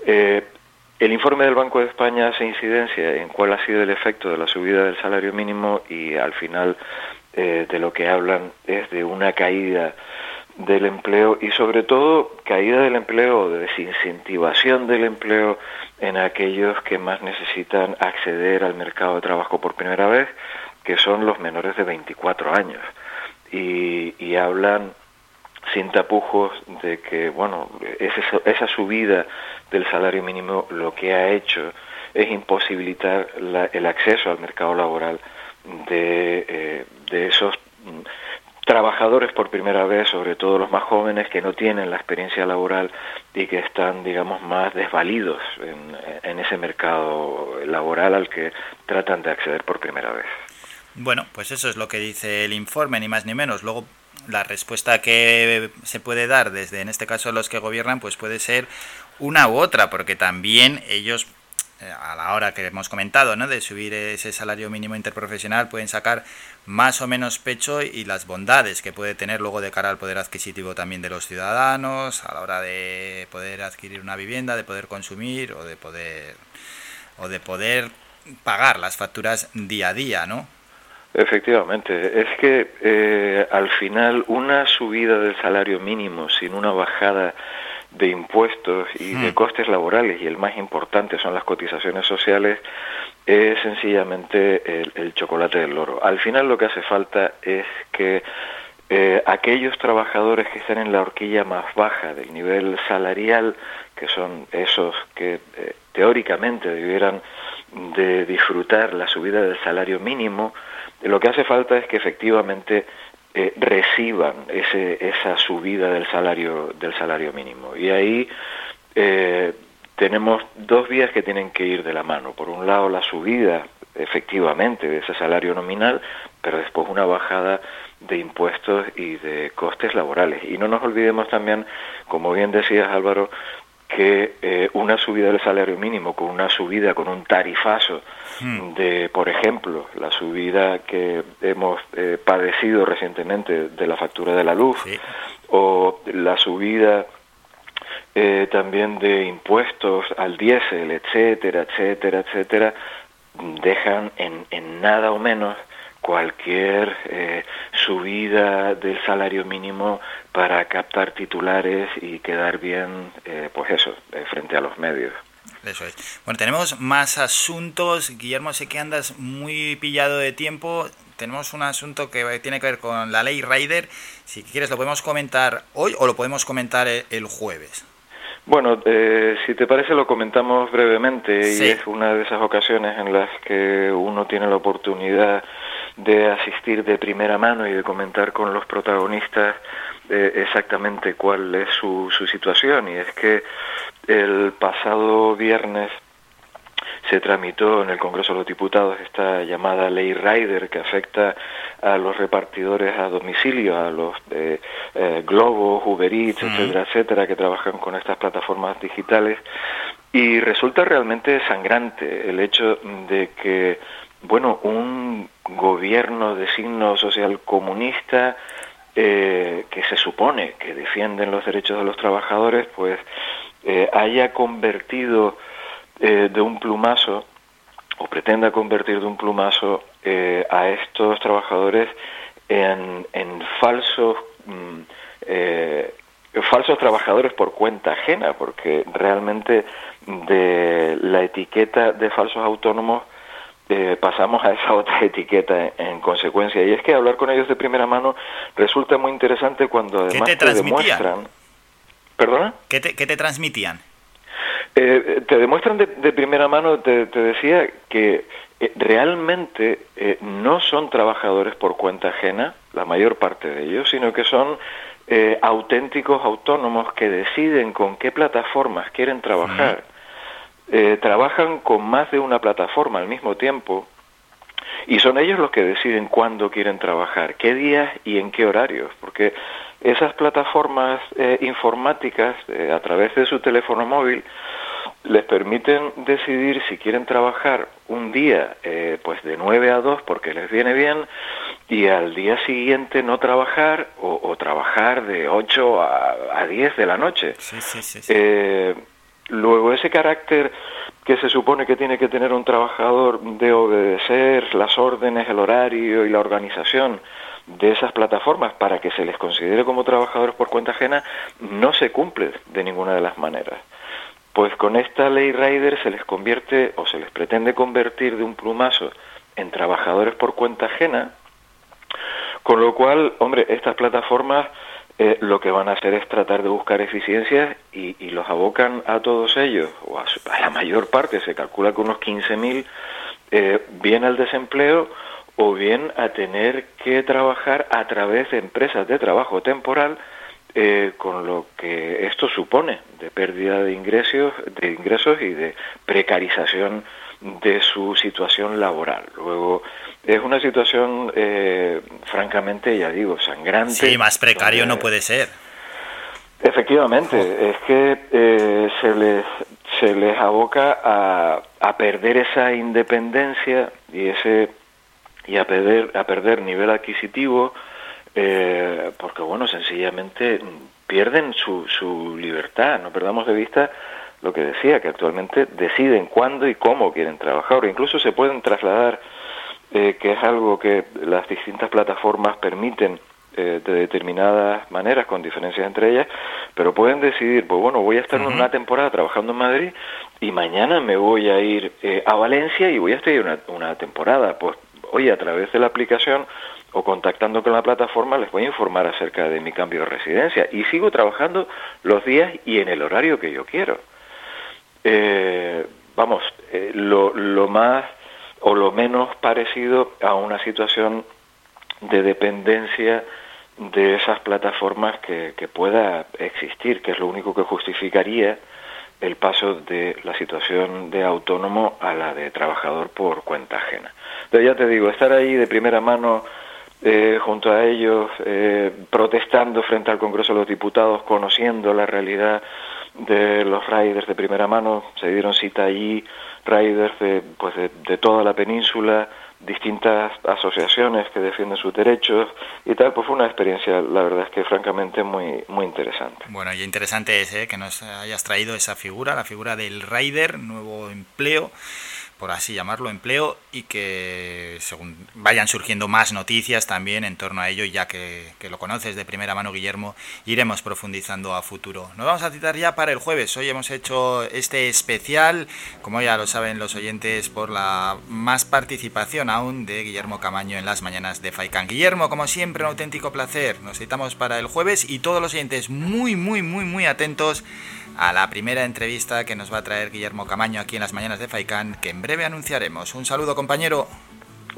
Eh, el informe del Banco de España hace incidencia en cuál ha sido el efecto de la subida del salario mínimo y al final eh, de lo que hablan es de una caída del empleo y sobre todo caída del empleo, de desincentivación del empleo en aquellos que más necesitan acceder al mercado de trabajo por primera vez, que son los menores de 24 años. Y, y hablan sin tapujos de que, bueno, esa subida del salario mínimo lo que ha hecho es imposibilitar el acceso al mercado laboral de, eh, de esos mm, trabajadores por primera vez, sobre todo los más jóvenes que no tienen la experiencia laboral y que están, digamos, más desvalidos en, en ese mercado laboral al que tratan de acceder por primera vez. Bueno, pues eso es lo que dice el informe, ni más ni menos. Luego la respuesta que se puede dar desde, en este caso, los que gobiernan, pues puede ser una u otra, porque también ellos, eh, a la hora que hemos comentado, ¿no? de subir ese salario mínimo interprofesional, pueden sacar más o menos pecho y las bondades que puede tener luego de cara al poder adquisitivo también de los ciudadanos, a la hora de poder adquirir una vivienda, de poder consumir o de poder o de poder pagar las facturas día a día, ¿no? Efectivamente, es que eh, al final una subida del salario mínimo sin una bajada de impuestos y de hmm. costes laborales, y el más importante son las cotizaciones sociales, es sencillamente el, chocolate del oro. Al final lo que hace falta es que eh, aquellos trabajadores que están en la horquilla más baja del nivel salarial, que son esos que eh, teóricamente debieran de disfrutar la subida del salario mínimo, lo que hace falta es que efectivamente eh, reciban ese, esa subida del salario, del salario mínimo. Y ahí eh, tenemos dos vías que tienen que ir de la mano. Por un lado, la subida efectivamente de ese salario nominal, pero después una bajada de impuestos y de costes laborales. Y no nos olvidemos también, como bien decías Álvaro, que eh, una subida del salario mínimo con una subida con un tarifazo. De, por ejemplo, la subida que hemos eh, padecido recientemente de la factura de la luz o la subida eh, también de impuestos al diésel, etcétera, etcétera, etcétera, dejan en, en nada o menos cualquier eh, subida del salario mínimo para captar titulares y quedar bien, eh, pues eso, eh, frente a los medios. Eso es. Bueno, tenemos más asuntos. Guillermo, sé que andas muy pillado de tiempo. Tenemos un asunto que tiene que ver con la ley Rider. Si quieres, lo podemos comentar hoy o lo podemos comentar el jueves. Bueno, si te parece lo comentamos brevemente y es una de esas ocasiones en las que uno tiene la oportunidad de asistir de primera mano y de comentar con los protagonistas eh, exactamente cuál es su, su situación. Y es que el pasado viernes se tramitó en el Congreso de los Diputados esta llamada ley Rider que afecta a los repartidores a domicilio, a los eh, eh, Globo, Uber Eats, etcétera, etcétera, que trabajan con estas plataformas digitales. Y resulta realmente sangrante el hecho de que, bueno, un gobierno de signo social comunista eh, que se supone que defienden los derechos de los trabajadores, pues haya convertido de un plumazo o pretenda convertir de un plumazo eh, a estos trabajadores en, en falsos mm, eh, falsos trabajadores por cuenta ajena, porque realmente de la etiqueta de falsos autónomos eh, pasamos a esa otra etiqueta en, consecuencia. Y es que hablar con ellos de primera mano resulta muy interesante cuando además te, demuestran... ¿Perdona? ¿Qué te, qué te transmitían? Eh, te demuestran de, primera mano, te, decía, que eh, realmente eh, no son trabajadores por cuenta ajena, la mayor parte de ellos, sino que son auténticos autónomos que deciden con qué plataformas quieren trabajar. Trabajan con más de una plataforma al mismo tiempo y son ellos los que deciden cuándo quieren trabajar, qué días y en qué horarios, porque esas plataformas informáticas a través de su teléfono móvil les permiten decidir si quieren trabajar un día eh, pues de 9 a 2 porque les viene bien y al día siguiente no trabajar o, trabajar de 8 a, a, 10 de la noche. Eh, luego ese carácter que se supone que tiene que tener un trabajador de obedecer las órdenes, el horario y la organización de esas plataformas para que se les considere como trabajadores por cuenta ajena no se cumple de ninguna de las maneras. Pues con esta ley Rider se les convierte o se les pretende convertir de un plumazo en trabajadores por cuenta ajena, con lo cual, hombre, estas plataformas eh, lo que van a hacer es tratar de buscar eficiencias y, los abocan a todos ellos, o a, la mayor parte, se calcula que unos 15.000, eh, bien al desempleo o bien a tener que trabajar a través de empresas de trabajo temporal eh, con lo que esto supone de pérdida de ingresos, de ingresos y de precarización de su situación laboral. Luego, es una situación, eh, francamente, ya digo, sangrante. Sí, más precario no puede ser. Efectivamente, es que eh, se, les, se les aboca a, a perder esa independencia y ese y a perder, a perder nivel adquisitivo, eh, porque bueno, sencillamente pierden su, su libertad, no perdamos de vista lo que decía, que actualmente deciden cuándo y cómo quieren trabajar, o incluso se pueden trasladar, eh, que es algo que las distintas plataformas permiten eh, de determinadas maneras, con diferencias entre ellas, pero pueden decidir, pues bueno, voy a estar una temporada trabajando en Madrid y mañana me voy a ir a Valencia y voy a estar una, una temporada, pues oye, a través de la aplicación o contactando con la plataforma les voy a informar acerca de mi cambio de residencia. Y sigo trabajando los días y en el horario que yo quiero. Eh, vamos, eh, lo, lo más o lo menos parecido a una situación de dependencia de esas plataformas que, pueda existir, que es lo único que justificaría el paso de la situación de autónomo a la de trabajador por cuenta ajena. Pero ya te digo, estar ahí de primera mano eh, junto a ellos, eh, protestando frente al Congreso de los Diputados, conociendo la realidad de los riders de primera mano. Se dieron cita allí riders de, pues de, toda la península, distintas asociaciones que defienden sus derechos y tal, pues fue una experiencia, la verdad es que francamente muy, muy interesante. Bueno, y interesante es eh, que nos hayas traído esa figura, la figura del rider, nuevo empleo por así llamarlo, empleo y que según vayan surgiendo más noticias también en torno a ello, ya que, lo conoces de primera mano, Guillermo, iremos profundizando a futuro. Nos vamos a citar ya para el jueves. Hoy hemos hecho este especial, como ya lo saben los oyentes, por la más participación aún de Guillermo Camaño en las mañanas de Faikán. Guillermo, como siempre, un auténtico placer. Nos citamos para el jueves y todos los oyentes muy, muy, muy, muy atentos a la primera entrevista que nos va a traer Guillermo Camaño aquí en las mañanas de Faicán, que en breve anunciaremos. Un saludo, compañero.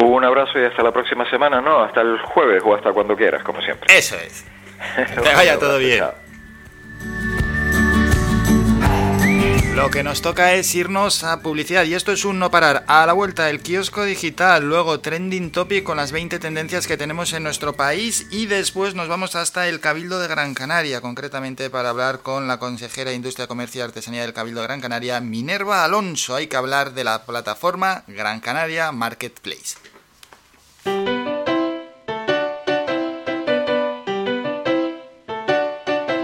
Un abrazo y hasta la próxima semana, no, hasta el jueves o hasta cuando quieras, como siempre. Eso es. Que vaya todo bien. Lo que nos toca es irnos a publicidad y esto es un no parar. A la vuelta el kiosco digital, luego trending topic con las 20 tendencias que tenemos en nuestro país y después nos vamos hasta el Cabildo de Gran Canaria, concretamente para hablar con la consejera de Industria, Comercio y Artesanía del Cabildo de Gran Canaria, Minerva Alonso. Hay que hablar de la plataforma Gran Canaria Marketplace.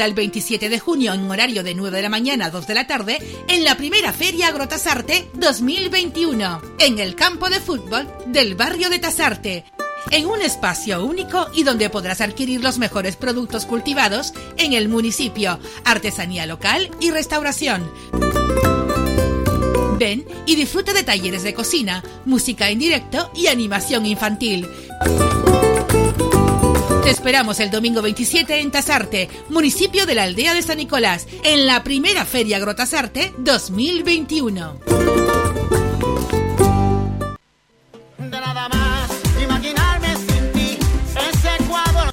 El 27 de junio en horario de 9 de la mañana a 2 de la tarde en la primera Feria Agrotasarte 2021 en el campo de fútbol del barrio de Tasarte. En un espacio único y donde podrás adquirir los mejores productos cultivados en el municipio, artesanía local y restauración. Ven y disfruta de talleres de cocina, música en directo y animación infantil. Esperamos el domingo 27 en Tasarte, municipio de la aldea de San Nicolás, en la primera Feria Agrotasarte 2021.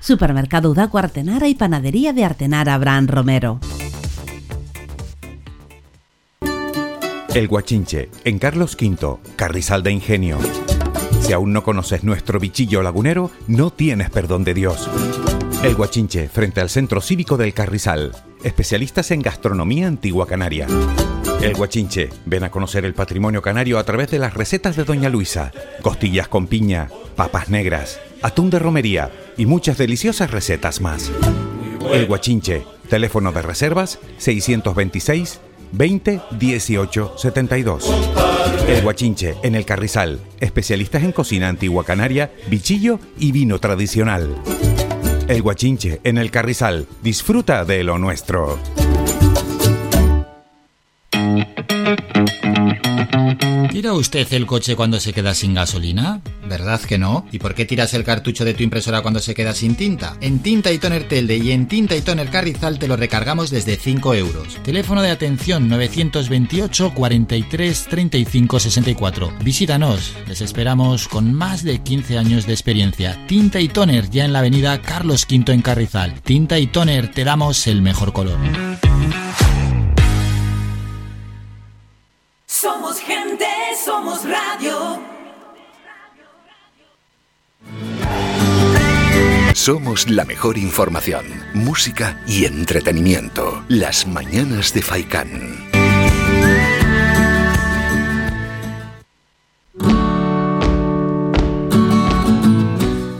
Supermercado Udaco Artenara y Panadería de Artenara Abraham Romero. El Guachinche, en Carlos V, Carrizal de Ingenio. Si aún no conoces nuestro bichillo lagunero, no tienes perdón de Dios. El Guachinche, frente al Centro Cívico del Carrizal. Especialistas en gastronomía antigua canaria. El Guachinche, ven a conocer el patrimonio canario a través de las recetas de Doña Luisa. Costillas con piña, papas negras, atún de romería y muchas deliciosas recetas más. El Guachinche, teléfono de reservas 626 20 18 72. El Guachinche, en el Carrizal, especialistas en cocina antigua canaria, bichillo y vino tradicional. El Guachinche, en el Carrizal, disfruta de lo nuestro. ¿Tira usted el coche cuando se queda sin gasolina? ¿Verdad que no? ¿Y por qué tiras el cartucho de tu impresora cuando se queda sin tinta? En Tinta y Toner Telde y en Tinta y Toner Carrizal te lo recargamos desde 5 euros. Teléfono de atención 928 43 35 64. Visítanos, les esperamos con más de 15 años de experiencia. Tinta y Toner ya en la avenida Carlos V en Carrizal. Tinta y Toner te damos el mejor color. Somos gente, somos radio. Somos la mejor información, música y entretenimiento. Las mañanas de Faikán.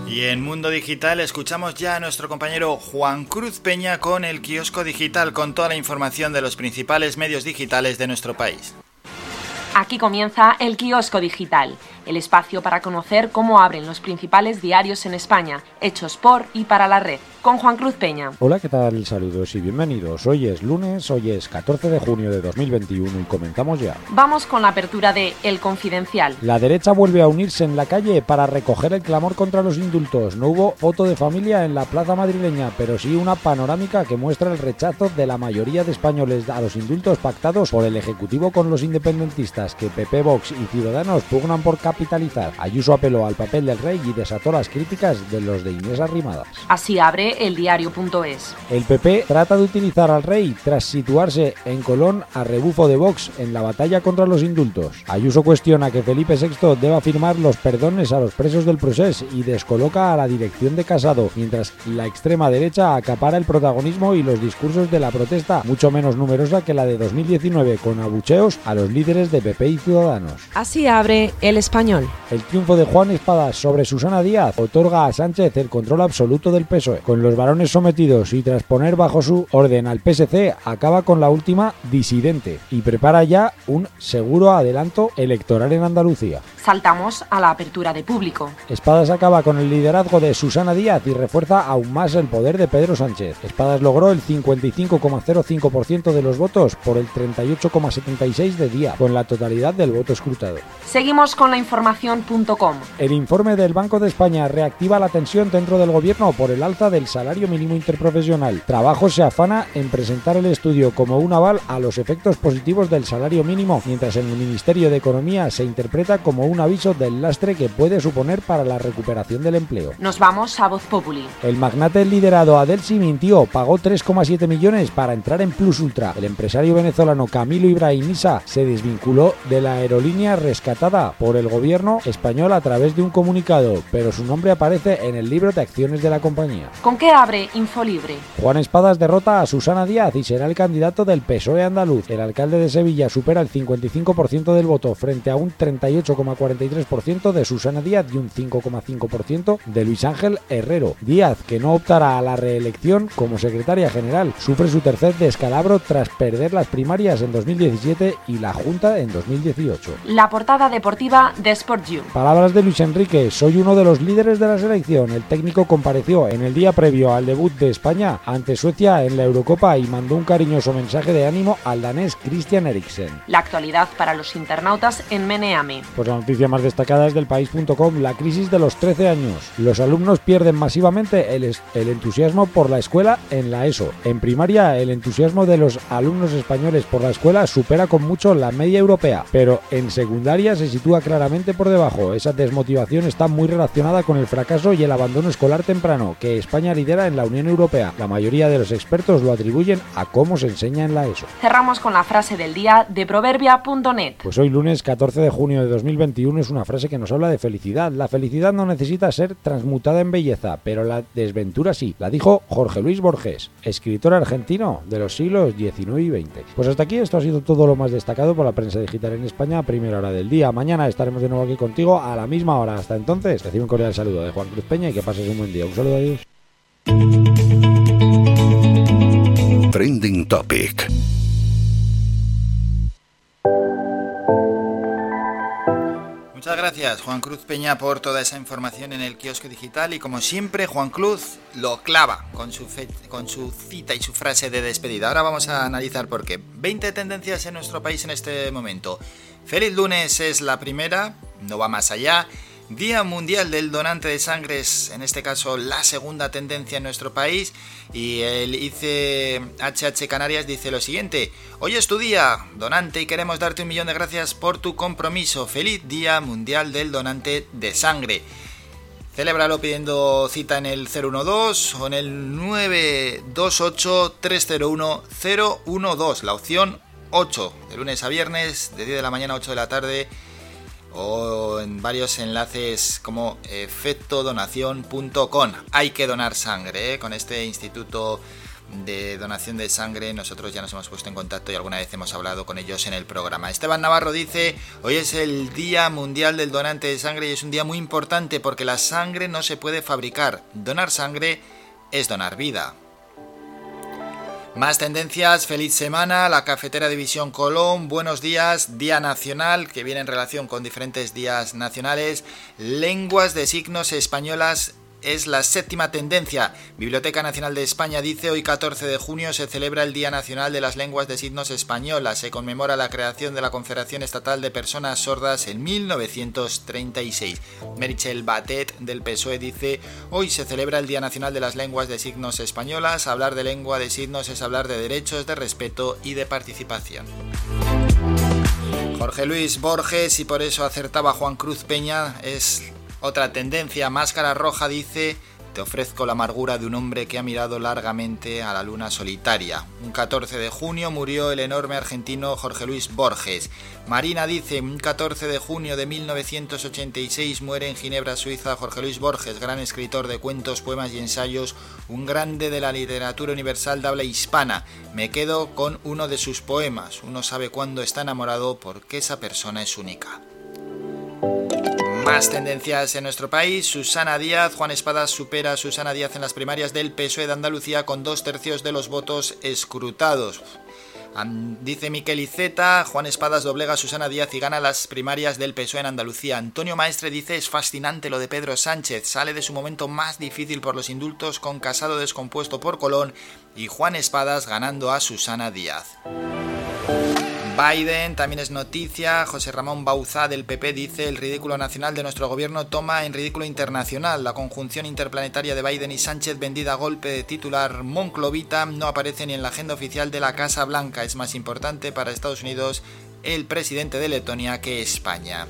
Y en Mundo Digital escuchamos ya a nuestro compañero Juan Cruz Peña con el kiosco digital con toda la información de los principales medios digitales de nuestro país. Aquí comienza el kiosco digital el espacio para conocer cómo abren los principales diarios en España, hechos por y para la red, con Juan Cruz Peña. Hola, ¿qué tal? Saludos y bienvenidos. Hoy es lunes, hoy es 14 de junio de 2021 y comenzamos ya. Vamos con la apertura de El Confidencial. La derecha vuelve a unirse en la calle para recoger el clamor contra los indultos. No hubo foto de familia en la plaza madrileña, pero sí una panorámica que muestra el rechazo de la mayoría de españoles a los indultos pactados por el Ejecutivo con los independentistas que PP, Vox y Ciudadanos pugnan por capitalizar. Ayuso apeló al papel del rey y desató las críticas de los de Inés Arrimadas. Así abre el diario.es. El PP trata de utilizar al rey tras situarse en Colón a rebufo de Vox en la batalla contra los indultos. Ayuso cuestiona que Felipe VI deba firmar los perdones a los presos del proceso y descoloca a la dirección de Casado, mientras la extrema derecha acapara el protagonismo y los discursos de la protesta, mucho menos numerosa que la de 2019, con abucheos a los líderes de PP y Ciudadanos. Así abre el El triunfo de Juan Espadas sobre Susana Díaz otorga a Sánchez el control absoluto del PSOE. Con los varones sometidos y tras poner bajo su orden al PSC, acaba con la última disidente y prepara ya un seguro adelanto electoral en Andalucía. Saltamos a la apertura de público. Espadas acaba con el liderazgo de Susana Díaz y refuerza aún más el poder de Pedro Sánchez. Espadas logró el 55,05% de los votos por el 38,76% de Díaz, con la totalidad del voto escrutado. Seguimos con la información.com. El informe del Banco de España reactiva la tensión dentro del gobierno por el alza del salario mínimo interprofesional. Trabajo se afana en presentar el estudio como un aval a los efectos positivos del salario mínimo, mientras en el Ministerio de Economía se interpreta como un aviso del lastre que puede suponer para la recuperación del empleo. Nos vamos a Voz Populi. El magnate liderado Adelsi mintió, pagó 3,7 millones para entrar en Plus Ultra. El empresario venezolano Camilo Ibrahim Isa se desvinculó de la aerolínea rescatada por el gobierno español a través de un comunicado, pero su nombre aparece en el libro de acciones de la compañía. ¿Con qué abre Infolibre? Juan Espadas derrota a Susana Díaz y será el candidato del PSOE andaluz. El alcalde de Sevilla supera el 55% del voto frente a un 38,43% de Susana Díaz y un 5,5% de Luis Ángel Herrero. Díaz, que no optará a la reelección como secretaria general, sufre su tercer descalabro tras perder las primarias en 2017 y la Junta en 2018. La portada deportiva de Sport You. Palabras de Luis Enrique, soy uno de los líderes de la selección. El técnico compareció en el día previo al debut de España ante Suecia en la Eurocopa y mandó un cariñoso mensaje de ánimo al danés Christian Eriksen. La actualidad para los internautas en Meneami. Pues la noticia más destacada es del país.com, la crisis de los 13 años. Los alumnos pierden masivamente el, el entusiasmo por la escuela en la ESO. En primaria, el entusiasmo de los alumnos españoles por la escuela supera con mucho la media europea, pero en secundaria se sitúa claramente por debajo. Esa desmotivación está muy relacionada con el fracaso y el abandono escolar temprano, que España lidera en la Unión Europea. La mayoría de los expertos lo atribuyen a cómo se enseña en la ESO. Cerramos con la frase del día de proverbia.net. Pues hoy lunes 14 de junio de 2021 es una frase que nos habla de felicidad. La felicidad no necesita ser transmutada en belleza, pero la desventura sí. La dijo Jorge Luis Borges, escritor argentino de los siglos XIX y XX. Pues hasta aquí esto ha sido todo lo más destacado por la prensa digital en España a primera hora del día. Mañana estaremos de nuevo aquí contigo a la misma hora. Hasta entonces, recibe un cordial saludo de Juan Cruz Peña y que pases un buen día. Un saludo a Dios. Trending Topic. Muchas gracias Juan Cruz Peña por toda esa información en el kiosco digital y como siempre Juan Cruz lo clava con su, con su cita y su frase de despedida. Ahora vamos a analizar por qué. 20 tendencias en nuestro país en este momento. Feliz lunes es la primera, no va más allá. Día Mundial del Donante de Sangre es en este caso la segunda tendencia en nuestro país y el ICHH Canarias dice lo siguiente, hoy es tu día, donante, y queremos darte un millón de gracias por tu compromiso. Feliz Día Mundial del Donante de Sangre. Celébralo pidiendo cita en el 012 o en el 928-301-012, la opción 8, de lunes a viernes, de 10 de la mañana a 8 de la tarde o en varios enlaces como efectodonación.com. Hay que donar sangre, ¿eh? con este instituto de donación de sangre nosotros ya nos hemos puesto en contacto y alguna vez hemos hablado con ellos en el programa. Esteban Navarro dice, hoy es el Día Mundial del Donante de Sangre y es un día muy importante porque la sangre no se puede fabricar. Donar sangre es donar vida. Más tendencias, feliz semana, la cafetera División Colón, buenos días, Día Nacional, que viene en relación con diferentes días nacionales, lenguas de signos españolas es la séptima tendencia. Biblioteca Nacional de España dice hoy 14 de junio se celebra el Día Nacional de las Lenguas de Signos Españolas. Se conmemora la creación de la Confederación Estatal de Personas Sordas en 1936. Merichel Batet del PSOE dice hoy se celebra el Día Nacional de las Lenguas de Signos Españolas. Hablar de lengua de signos es hablar de derechos, de respeto y de participación. Jorge Luis Borges, y por eso acertaba Juan Cruz Peña, es otra tendencia, Máscara Roja dice, te ofrezco la amargura de un hombre que ha mirado largamente a la luna solitaria. Un 14 de junio murió el enorme argentino Jorge Luis Borges. Marina dice, un 14 de junio de 1986 muere en Ginebra, Suiza, Jorge Luis Borges, gran escritor de cuentos, poemas y ensayos, un grande de la literatura universal de habla hispana. Me quedo con uno de sus poemas. Uno sabe cuándo está enamorado porque esa persona es única. Más tendencias en nuestro país. Susana Díaz, Juan Espadas supera a Susana Díaz en las primarias del PSOE de Andalucía con dos tercios de los votos escrutados. Dice Miquel Iceta, Juan Espadas doblega a Susana Díaz y gana las primarias del PSOE en Andalucía. Antonio Maestre dice es fascinante lo de Pedro Sánchez, sale de su momento más difícil por los indultos con Casado descompuesto por Colón y Juan Espadas ganando a Susana Díaz. Biden también es noticia. José Ramón Bauzá del PP dice el ridículo nacional de nuestro gobierno toma en ridículo internacional. La conjunción interplanetaria de Biden y Sánchez vendida a golpe de titular Monclovita no aparece ni en la agenda oficial de la Casa Blanca. Es más importante para Estados Unidos el presidente de Letonia que España.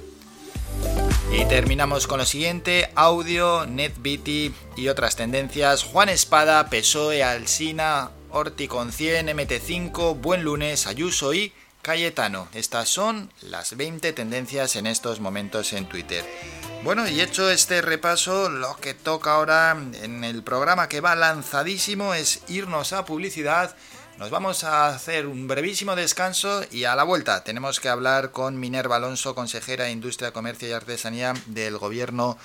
Y terminamos con lo siguiente, audio, NetBeauty y otras tendencias. Juan Espada, PSOE, Alsina, Orti con 100, MT5, Buen Lunes, Ayuso y Cayetano. Estas son las 20 tendencias en estos momentos en Twitter. Bueno, y hecho este repaso, lo que toca ahora en el programa que va lanzadísimo es irnos a publicidad. Nos vamos a hacer un brevísimo descanso y a la vuelta tenemos que hablar con Minerva Alonso, consejera de Industria, Comercio y Artesanía del Gobierno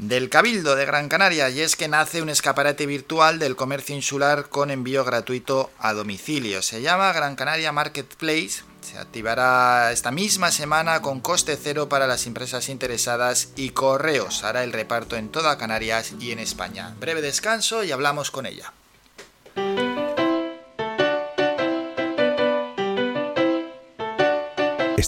del Cabildo de Gran Canaria y es que nace un escaparate virtual del comercio insular con envío gratuito a domicilio. Se llama Gran Canaria Marketplace. Se activará esta misma semana con coste cero para las empresas interesadas y Correos hará el reparto en toda Canarias y en España. Breve descanso y hablamos con ella.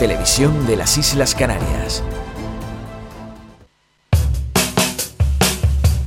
Televisión de las Islas Canarias.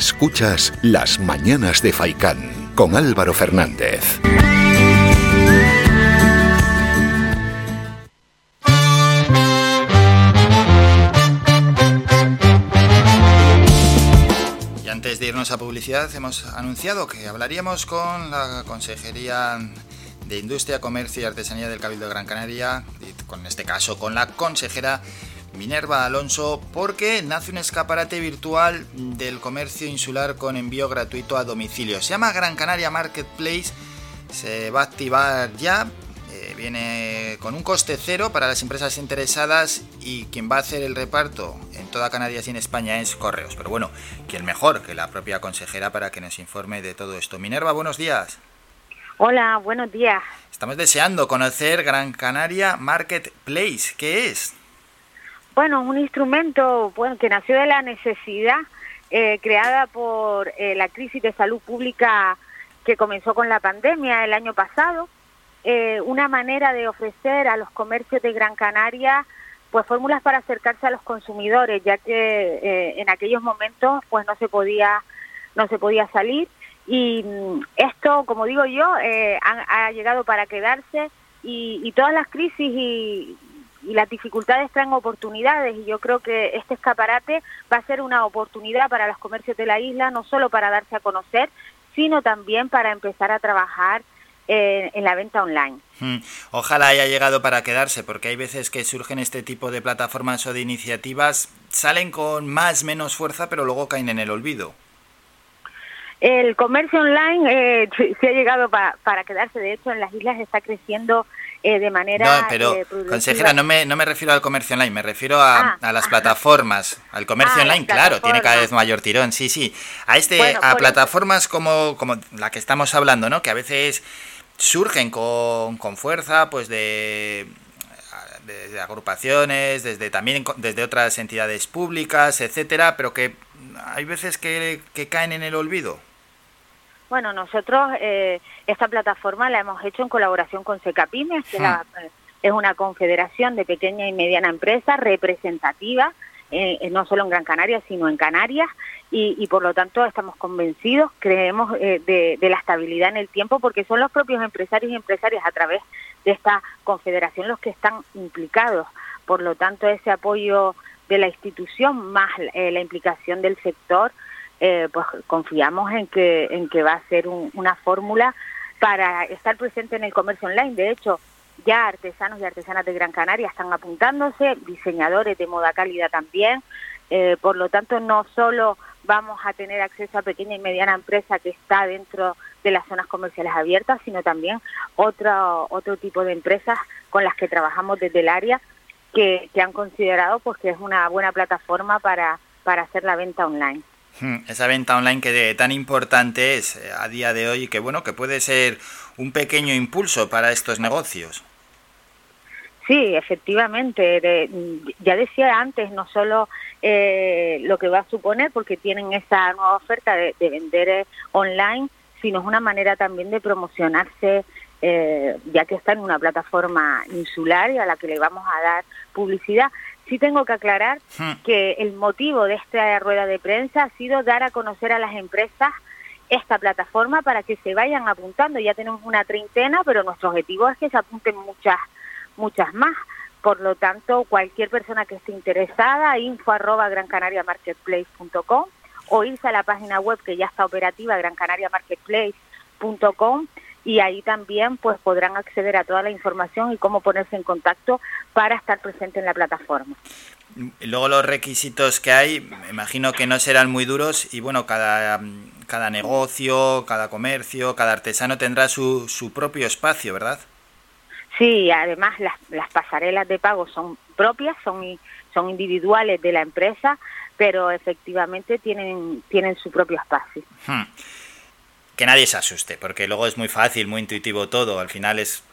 Escuchas Las Mañanas de Faicán con Álvaro Fernández. Y antes de irnos a publicidad, hemos anunciado que hablaríamos con la Consejería de Industria, Comercio y Artesanía del Cabildo de Gran Canaria, y con este caso con la consejera Minerva Alonso, porque nace un escaparate virtual del comercio insular con envío gratuito a domicilio. Se llama Gran Canaria Marketplace se va a activar ya. Eh, viene con un coste cero para las empresas interesadas y quien va a hacer el reparto en toda Canarias y en España es Correos. Pero bueno, ¿quién mejor que la propia consejera para que nos informe de todo esto? Minerva, buenos días. Hola, buenos días. Estamos deseando conocer Gran Canaria Marketplace. ¿Qué es? Bueno, un instrumento que nació de la necesidad eh, creada por eh, la crisis de salud pública que comenzó con la pandemia el año pasado. Eh, una manera de ofrecer a los comercios de Gran Canaria pues fórmulas para acercarse a los consumidores, ya que en aquellos momentos pues no se podía no se podía salir y mm, esto, como digo yo, ha, llegado para quedarse y, y todas las crisis y, y las dificultades traen oportunidades y yo creo que este escaparate va a ser una oportunidad para los comercios de la isla, no solo para darse a conocer, sino también para empezar a trabajar eh, en la venta online. Hmm. Ojalá haya llegado para quedarse, porque hay veces que surgen este tipo de plataformas o de iniciativas, salen con más, menos fuerza, pero luego caen en el olvido. El comercio online eh, sí, ha llegado para quedarse, de hecho en las islas está creciendo eh, de manera... No, pero, eh, consejera, no me, no me refiero al comercio online, me refiero a, ah. las plataformas. Al comercio ah, online, claro, tiene cada vez mayor tirón, sí, sí. A, este, a plataformas como, como la que estamos hablando, ¿no? Que a veces surgen con, con fuerza, pues de de agrupaciones, desde también desde otras entidades públicas, etcétera, pero que hay veces que, que caen en el olvido. Bueno, nosotros eh, esta plataforma la hemos hecho en colaboración con Secapymes, que eh, es una confederación de pequeña y mediana empresa representativa, eh, no solo en Gran Canaria, sino en Canarias, y, por lo tanto estamos convencidos, creemos de, la estabilidad en el tiempo, porque son los propios empresarios y empresarias a través de esta confederación los que están implicados. Por lo tanto, ese apoyo de la institución más la implicación del sector eh, pues confiamos en que, en que va a ser una fórmula para estar presente en el comercio online. De hecho, ya artesanos y artesanas de Gran Canaria están apuntándose, diseñadores de moda cálida también. Eh, por lo tanto, no solo vamos a tener acceso a pequeña y mediana empresa que está dentro de las zonas comerciales abiertas, sino también otro, otro tipo de empresas con las que trabajamos desde el área que, que han considerado pues que es una buena plataforma para, para hacer la venta online. Hmm, esa venta online que tan importante es eh, a día de hoy y que bueno, que puede ser un pequeño impulso para estos negocios. Sí, efectivamente. ya decía antes, no solo eh, lo que va a suponer, porque tienen esa nueva oferta de, vender eh, online, sino es una manera también de promocionarse, ya que está en una plataforma insular y a la que le vamos a dar publicidad. Sí tengo que aclarar hmm. que el motivo de esta rueda de prensa ha sido dar a conocer a las empresas esta plataforma para que se vayan apuntando. Ya tenemos una treintena, pero nuestro objetivo es que se apunten muchas, muchas más. Por lo tanto, cualquier persona que esté interesada, info arroba grancanariamarketplace.com o irse a la página web que ya está operativa, grancanariamarketplace.com y ahí también pues podrán acceder a toda la información y cómo ponerse en contacto para estar presente en la plataforma. Luego los requisitos que hay, me imagino que no serán muy duros y bueno, cada, cada negocio, cada comercio, cada artesano tendrá su, su propio espacio, ¿verdad? Sí, además las, las pasarelas de pago son propias, son, son individuales de la empresa, pero efectivamente tienen, tienen su propio espacio. Hmm que nadie se asuste, porque luego es muy fácil, muy intuitivo todo, al final es,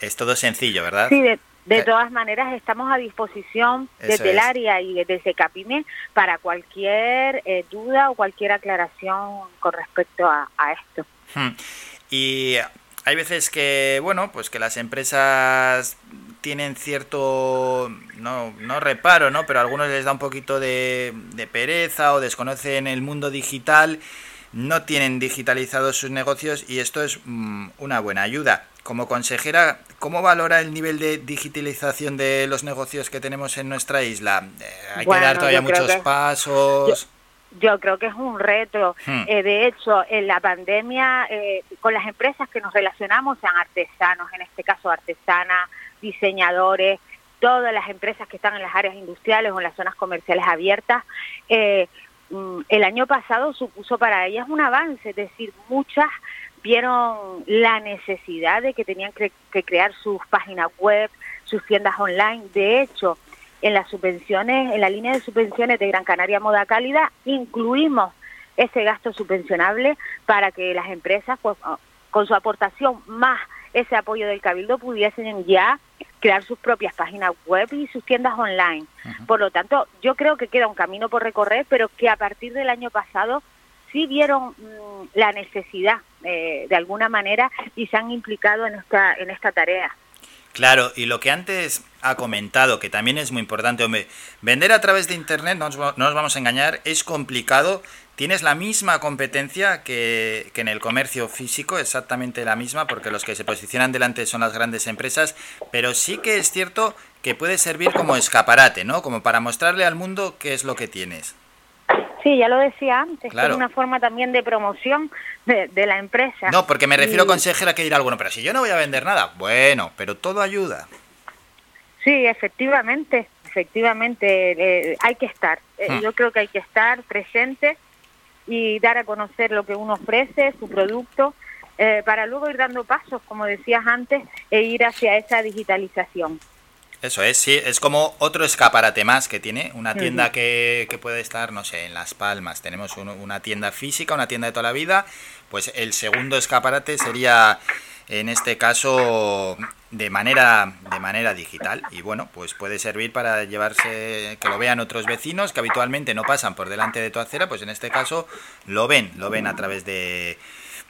es todo sencillo, ¿verdad? Sí, de, todas maneras estamos a disposición desde el área y desde Capime para cualquier eh, duda o cualquier aclaración con respecto a, esto. Hmm. Y hay veces que, bueno, pues que las empresas tienen cierto, no, no reparo, ¿no? Pero a algunos les da un poquito de, de pereza o desconocen el mundo digital no tienen digitalizados sus negocios y esto es mm, una buena ayuda. Como consejera, ¿cómo valora el nivel de digitalización de los negocios que tenemos en nuestra isla? Eh, hay que dar todavía muchos pasos. Yo, creo que es un reto. Hmm. Eh, de hecho, en la pandemia, eh, con las empresas que nos relacionamos, sean artesanos, en este caso artesanas, diseñadores, todas las empresas que están en las áreas industriales o en las zonas comerciales abiertas, eh, el año pasado supuso para ellas un avance, es decir, muchas vieron la necesidad de que tenían que, crear sus páginas web, sus tiendas online. De hecho, en las subvenciones, en la línea de subvenciones de Gran Canaria Moda Cálida, incluimos ese gasto subvencionable para que las empresas, pues, con su aportación más ese apoyo del Cabildo, pudiesen ya crear sus propias páginas web y sus tiendas online. Por lo tanto, yo creo que queda un camino por recorrer, pero que a partir del año pasado sí vieron mm, la necesidad eh, de alguna manera y se han implicado en esta, en esta tarea. Claro, y lo que antes ha comentado, que también es muy importante, hombre, vender a través de Internet, no nos, no nos vamos a engañar, es complicado. Tienes la misma competencia que, que, en el comercio físico, exactamente la misma, porque los que se posicionan delante son las grandes empresas, pero sí que es cierto que puede servir como escaparate, ¿no? Como para mostrarle al mundo qué es lo que tienes. Sí, ya lo decía antes, es una forma también de promoción de, la empresa. No, porque me refiero, consejera, que dirá alguno, pero si yo no voy a vender nada, bueno, pero todo ayuda. Sí, efectivamente, efectivamente, eh, hay que estar. Eh, hmm. Yo creo que hay que estar presente y dar a conocer lo que uno ofrece, su producto, eh, para luego ir dando pasos, como decías antes, e ir hacia esa digitalización. Eso es, sí, es como otro escaparate más que tiene una tienda que, que puede estar, no sé, en Las Palmas. Tenemos una tienda física, una tienda de toda la vida, pues el segundo escaparate sería, en este caso, de manera, de manera digital. Y bueno, pues puede servir para llevarse, que lo vean otros vecinos que habitualmente no pasan por delante de tu acera, pues en este caso lo ven, lo ven a través de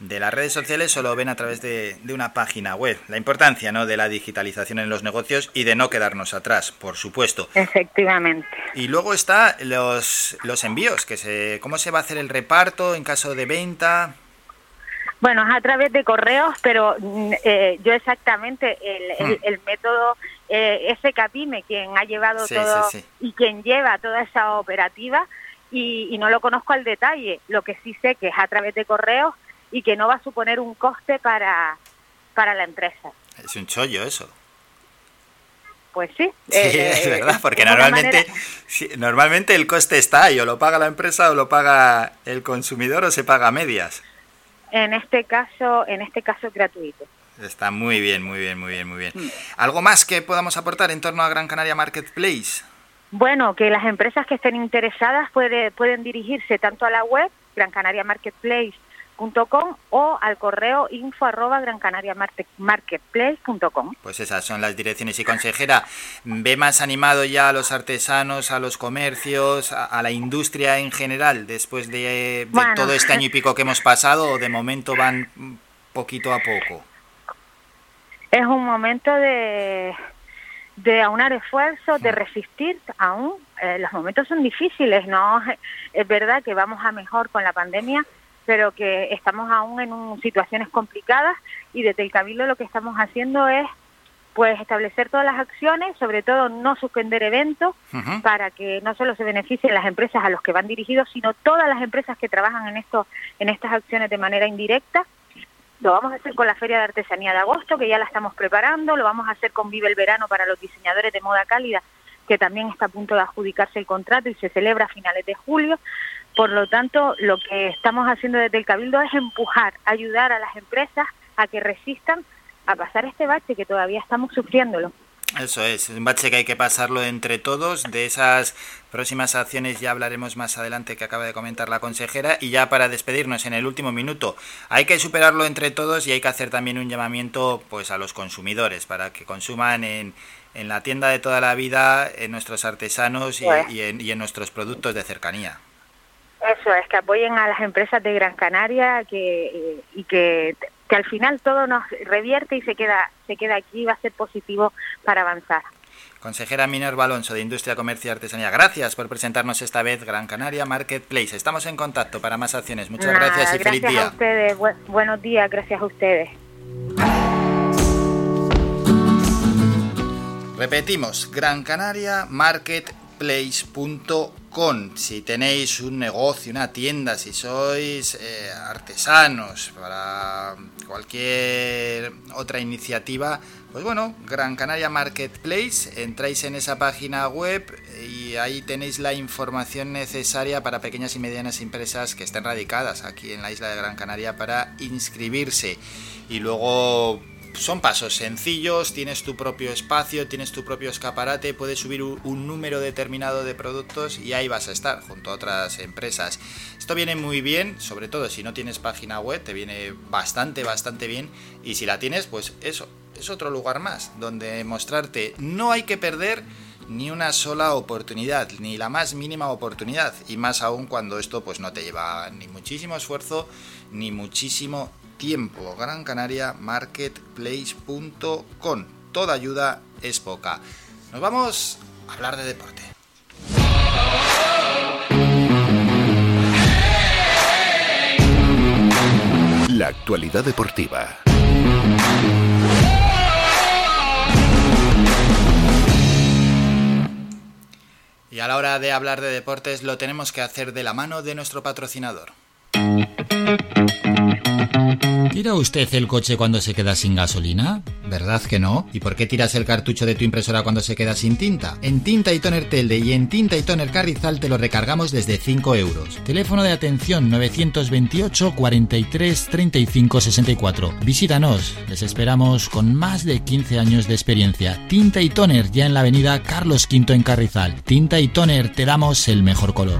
de las redes sociales solo ven a través de, una página web. La importancia ¿no? de la digitalización en los negocios y de no quedarnos atrás, por supuesto. Efectivamente. Y luego está los, los envíos, que se, ¿cómo se va a hacer el reparto en caso de venta? Bueno, es a través de correos, pero mm, eh, yo exactamente el, el, hmm. método, eh, Capime, quien ha llevado todo y quien lleva toda esa operativa, y, y, no lo conozco al detalle. Lo que sí sé que es a través de correos y que no va a suponer un coste para, para la empresa. Es un chollo eso. Pues sí. Sí, eh, es verdad, porque normalmente, normalmente el coste está ahí, o lo paga la empresa o lo paga el consumidor o se paga a medias. En este caso, en este caso gratuito. Está muy bien, muy bien, muy bien, muy bien. Mm. ¿Algo más que podamos aportar en torno a Gran Canaria Marketplace? Bueno, que las empresas que estén interesadas puede, pueden dirigirse tanto a la web, Gran Canaria Marketplace, com o al correo info arroba marketplace.com. Pues esas son las direcciones y consejera, ¿ve más animado ya a los artesanos, a los comercios, a, la industria en general después de, todo este año y pico que hemos pasado o de momento van poquito a poco? Es un momento de, de aunar esfuerzos, de resistir aún. Eh, los momentos son difíciles, ¿no? Es verdad que vamos a mejor con la pandemia, pero que estamos aún en situaciones complicadas y desde el Cabildo lo que estamos haciendo es pues establecer todas las acciones, sobre todo no suspender eventos para que no solo se beneficien las empresas a los que van dirigidos, sino todas las empresas que trabajan en esto en estas acciones de manera indirecta. Lo vamos a hacer con la Feria de Artesanía de agosto, que ya la estamos preparando, lo vamos a hacer con Vive el Verano para los diseñadores de moda cálida, que también está a punto de adjudicarse el contrato y se celebra a finales de julio. Por lo tanto, lo que estamos haciendo desde el Cabildo es empujar, ayudar a las empresas a que resistan a pasar este bache que todavía estamos sufriéndolo. Eso es, un bache que hay que pasarlo entre todos. De esas próximas acciones ya hablaremos más adelante que acaba de comentar la consejera. Y ya para despedirnos en el último minuto, hay que superarlo entre todos y hay que hacer también un llamamiento pues a los consumidores para que consuman en, en la tienda de toda la vida, en nuestros artesanos y, pues. y en nuestros productos de cercanía. Eso es, que apoyen a las empresas de Gran Canaria que, eh, y que, que al final todo nos revierte y se queda, se queda aquí y va a ser positivo para avanzar. Consejera Minerva Alonso de Industria, Comercio y Artesanía, gracias por presentarnos esta vez Gran Canaria Marketplace. Estamos en contacto para más acciones. Muchas gracias y feliz día. Gracias a ustedes. buenos días, gracias a ustedes. Repetimos, Gran Canaria Marketplace.com si tenéis un negocio, una tienda, si sois eh, artesanos, para cualquier otra iniciativa, pues bueno, Gran Canaria Marketplace, entráis en esa página web y ahí tenéis la información necesaria para pequeñas y medianas empresas que estén radicadas aquí en la isla de Gran Canaria para inscribirse. Y luego son pasos sencillos, tienes tu propio espacio, tienes tu propio escaparate, puedes subir un número determinado de productos y ahí vas a estar junto a otras empresas. Esto viene muy bien, sobre todo si no tienes página web, te viene bastante, bastante bien y si la tienes, pues eso, es otro lugar más donde mostrarte. No hay que perder ni una sola oportunidad, ni la más mínima oportunidad, y más aún cuando esto pues no te lleva ni muchísimo esfuerzo ni muchísimo tiempo. Gran Canaria Marketplace.com. Toda ayuda es poca. Nos vamos a hablar de deporte. La actualidad deportiva. Y a la hora de hablar de deportes lo tenemos que hacer de la mano de nuestro patrocinador. ¿Tira usted el coche cuando se queda sin gasolina? ¿Verdad que no? ¿Y por qué tiras el cartucho de tu impresora cuando se queda sin tinta? En Tinta y Toner Telde y en Tinta y Toner Carrizal te lo recargamos desde 5 euros. Teléfono de atención 928 43 35 64. Visítanos, les esperamos con más de 15 años de experiencia. Tinta y Toner ya en la avenida Carlos V en Carrizal. Tinta y Toner te damos el mejor color.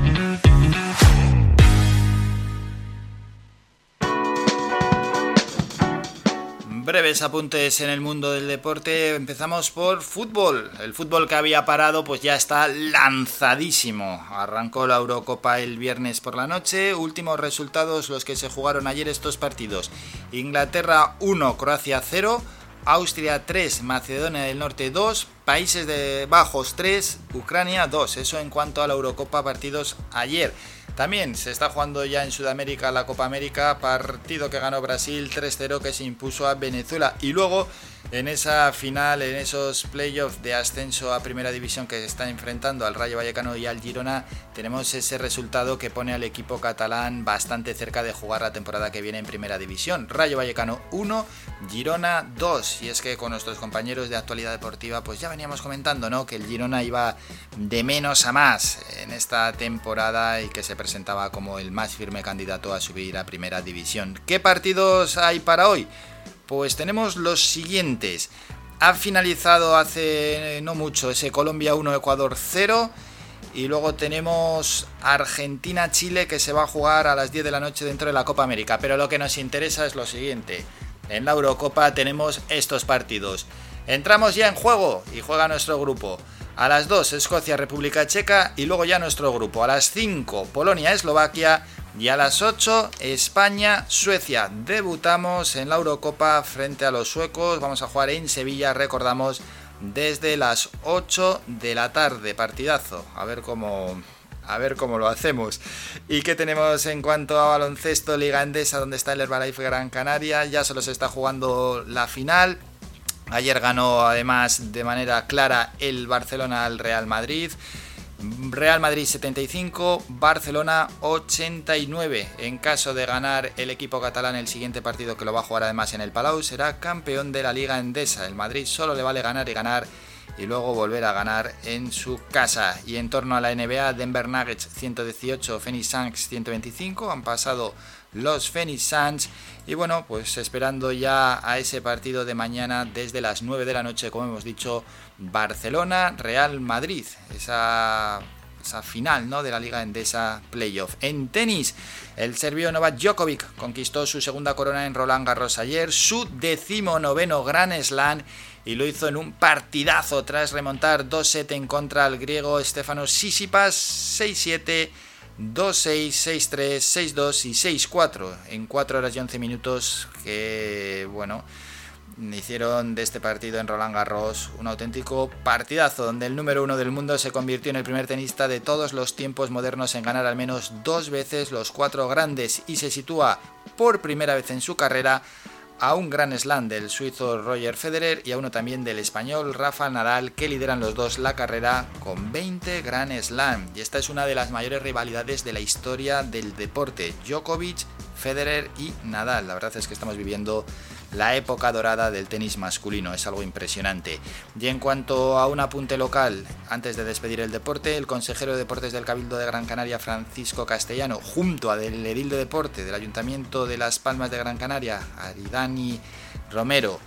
Breves apuntes en el mundo del deporte. Empezamos por fútbol. El fútbol que había parado pues ya está lanzadísimo. Arrancó la Eurocopa el viernes por la noche. Últimos resultados los que se jugaron ayer estos partidos. Inglaterra 1, Croacia 0. Austria 3, Macedonia del Norte 2, Países Bajos 3, Ucrania 2. Eso en cuanto a la Eurocopa partidos ayer. También se está jugando ya en Sudamérica la Copa América, partido que ganó Brasil 3-0 que se impuso a Venezuela. Y luego en esa final, en esos playoffs de ascenso a Primera División que se están enfrentando al Rayo Vallecano y al Girona, tenemos ese resultado que pone al equipo catalán bastante cerca de jugar la temporada que viene en Primera División. Rayo Vallecano 1, Girona 2. Y es que con nuestros compañeros de actualidad deportiva, pues ya veníamos comentando, ¿no? Que el Girona iba de menos a más en esta temporada y que se presentaba como el más firme candidato a subir a Primera División. ¿Qué partidos hay para hoy? Pues tenemos los siguientes. Ha finalizado hace no mucho ese Colombia 1, Ecuador 0. Y luego tenemos Argentina-Chile que se va a jugar a las 10 de la noche dentro de la Copa América. Pero lo que nos interesa es lo siguiente. En la Eurocopa tenemos estos partidos. Entramos ya en juego y juega nuestro grupo. A las 2 Escocia, República Checa y luego ya nuestro grupo. A las 5 Polonia, Eslovaquia y a las 8 España, Suecia. Debutamos en la Eurocopa frente a los suecos. Vamos a jugar en Sevilla, recordamos, desde las 8 de la tarde. Partidazo. A ver cómo... A ver cómo lo hacemos. ¿Y qué tenemos en cuanto a baloncesto Liga Endesa, donde está el Herbalife Gran Canaria? Ya se los está jugando la final. Ayer ganó además de manera clara el Barcelona al Real Madrid. Real Madrid 75, Barcelona 89. En caso de ganar el equipo catalán el siguiente partido que lo va a jugar además en el Palau, será campeón de la Liga Endesa. El Madrid solo le vale ganar y ganar y luego volver a ganar en su casa. Y en torno a la NBA, Denver Nuggets 118, Phoenix Suns 125. Han pasado los Phoenix Suns. Y bueno, pues esperando ya a ese partido de mañana desde las 9 de la noche, como hemos dicho, Barcelona, Real Madrid. Esa, esa final ¿no? de la Liga Endesa Playoff. En tenis, el serbio Novak Djokovic conquistó su segunda corona en Roland Garros ayer, su decimonoveno Grand Slam y lo hizo en un partidazo tras remontar 2-7 en contra al griego Stefanos Sisipas 6-7 2-6, 6-3, 6-2 y 6-4 en 4 horas y 11 minutos que, bueno, hicieron de este partido en Roland Garros un auténtico partidazo donde el número uno del mundo se convirtió en el primer tenista de todos los tiempos modernos en ganar al menos dos veces los cuatro grandes y se sitúa por primera vez en su carrera a un gran slam del suizo Roger Federer y a uno también del español Rafa Nadal que lideran los dos la carrera con 20 gran slam. Y esta es una de las mayores rivalidades de la historia del deporte. Djokovic, Federer y Nadal. La verdad es que estamos viviendo la época dorada del tenis masculino, es algo impresionante. Y en cuanto a un apunte local, antes de despedir el deporte, el consejero de deportes del Cabildo de Gran Canaria, Francisco Castellano, junto a del edil de deporte del Ayuntamiento de Las Palmas de Gran Canaria, Aridani Romero,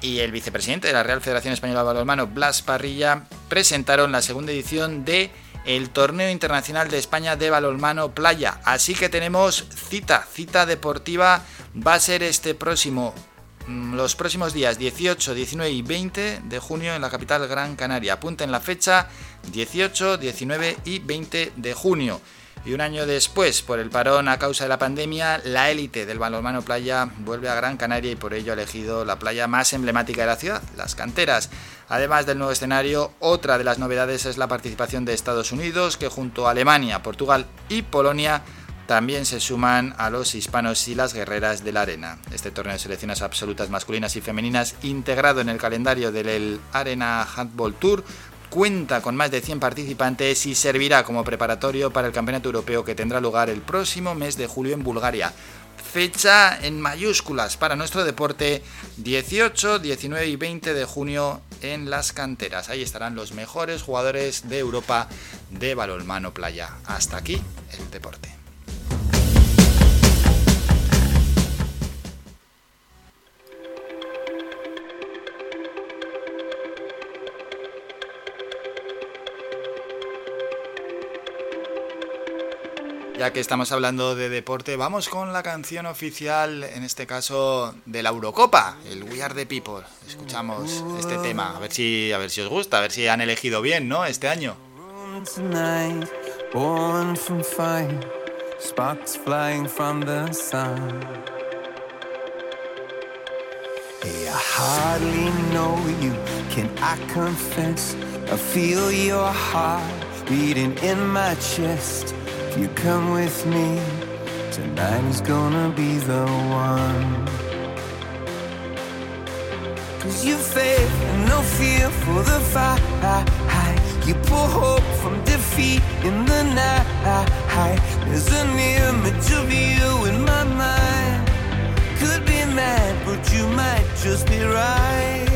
y el vicepresidente de la Real Federación Española de Balonmano, Blas Parrilla, presentaron la segunda edición de el Torneo Internacional de España de Balonmano Playa. Así que tenemos cita, cita deportiva va a ser este próximo mm, los próximos días 18, 19 y 20 de junio en la capital Gran Canaria. Apunten la fecha 18, 19 y 20 de junio. Y un año después, por el parón a causa de la pandemia, la élite del balonmano playa vuelve a Gran Canaria y por ello ha elegido la playa más emblemática de la ciudad, las canteras. Además del nuevo escenario, otra de las novedades es la participación de Estados Unidos, que junto a Alemania, Portugal y Polonia también se suman a los hispanos y las guerreras de la arena. Este torneo de selecciones absolutas masculinas y femeninas, integrado en el calendario del Arena Handball Tour, cuenta con más de 100 participantes y servirá como preparatorio para el Campeonato Europeo que tendrá lugar el próximo mes de julio en Bulgaria. Fecha en mayúsculas para nuestro deporte 18, 19 y 20 de junio en las canteras. Ahí estarán los mejores jugadores de Europa de balonmano playa. Hasta aquí el deporte. Ya que estamos hablando de deporte, vamos con la canción oficial, en este caso de la Eurocopa, el We Are the People. Escuchamos este tema, a ver si, a ver si os gusta, a ver si han elegido bien, ¿no? Este año. You come with me, tonight is gonna be the one. Cause you faith and no fear for the fight. You pull hope from defeat in the night. There's an image of you in my mind. Could be mad, but you might just be right.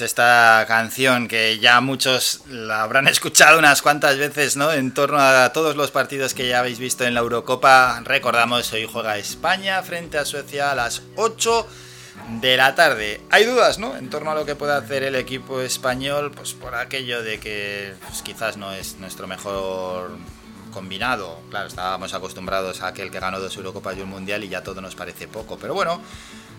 Esta canción que ya muchos la habrán escuchado unas cuantas veces, ¿no? En torno a todos los partidos que ya habéis visto en la Eurocopa. Recordamos, hoy juega España frente a Suecia a las 8 de la tarde. Hay dudas, ¿no? En torno a lo que puede hacer el equipo español, pues por aquello de que pues, quizás no es nuestro mejor combinado. Claro, estábamos acostumbrados a aquel que ganó dos Eurocopas y un Mundial y ya todo nos parece poco. Pero bueno,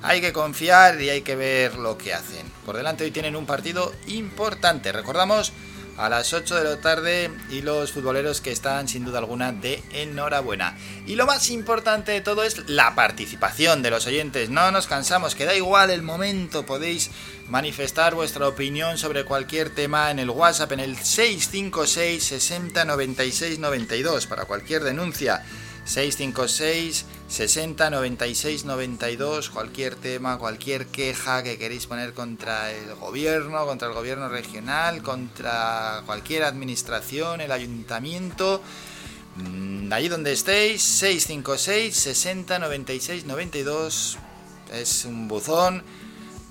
hay que confiar y hay que ver lo que hacen. Por delante hoy tienen un partido importante. Recordamos a las 8 de la tarde y los futboleros que están sin duda alguna de enhorabuena. Y lo más importante de todo es la participación de los oyentes. No nos cansamos, que da igual el momento, podéis manifestar vuestra opinión sobre cualquier tema en el WhatsApp en el 656 60 96 92 para cualquier denuncia. 656 60 96 92, cualquier tema, cualquier queja que queréis poner contra el gobierno, contra el gobierno regional, contra cualquier administración, el ayuntamiento. Mm, Allí donde estéis, 656 60 96 92 es un buzón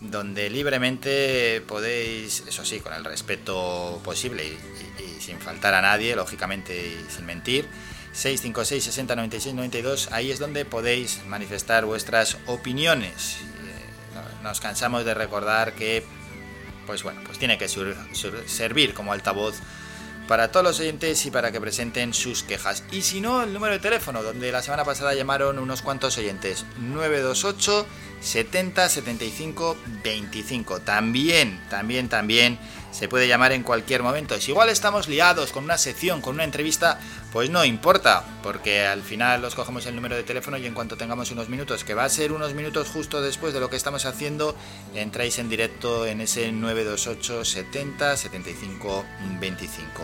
donde libremente podéis, eso sí, con el respeto posible y, y sin faltar a nadie, lógicamente y sin mentir, 656 60 96 92, ahí es donde podéis manifestar vuestras opiniones. Eh, nos cansamos de recordar que, pues bueno, pues tiene que servir como altavoz para todos los oyentes y para que presenten sus quejas. Y si no, el número de teléfono, donde la semana pasada llamaron unos cuantos oyentes, 928 70 75 25. También, también, también se puede llamar en cualquier momento. Si igual estamos liados con una sección, con una entrevista, pues no importa, porque al final os cogemos el número de teléfono y en cuanto tengamos unos minutos, que va a ser unos minutos justo después de lo que estamos haciendo, entráis en directo en ese 928 70 75 25.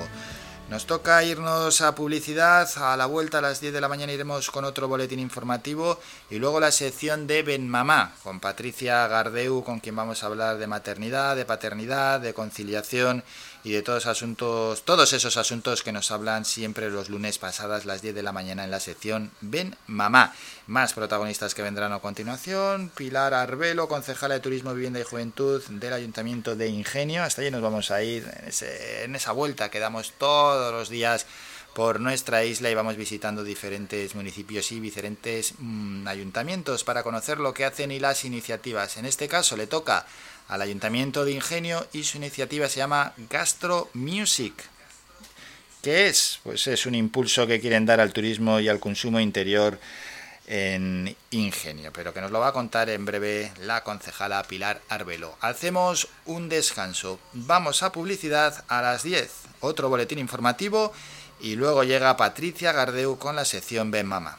Nos toca irnos a publicidad, a la vuelta a las 10 de la mañana iremos con otro boletín informativo y luego la sección de Ben Mamá con Patricia Gardeu con quien vamos a hablar de maternidad, de paternidad, de conciliación y de todos asuntos, todos esos asuntos que nos hablan siempre los lunes pasadas las 10 de la mañana en la sección Ven Mamá. Más protagonistas que vendrán a continuación, Pilar Arbelo, concejala de Turismo, Vivienda y Juventud del Ayuntamiento de Ingenio. Hasta allí nos vamos a ir en, esa vuelta que damos todos los días por nuestra isla y vamos visitando diferentes municipios y diferentes mmm, ayuntamientos para conocer lo que hacen y las iniciativas. En este caso le toca al Ayuntamiento de Ingenio y su iniciativa se llama Gastro Music. ¿Qué es? Pues es un impulso que quieren dar al turismo y al consumo interior en Ingenio, pero que nos lo va a contar en breve la concejala Pilar Arbelo. Hacemos un descanso, vamos a publicidad a las 10, otro boletín informativo y luego llega Patricia Gardeu con la sección Ben Mama.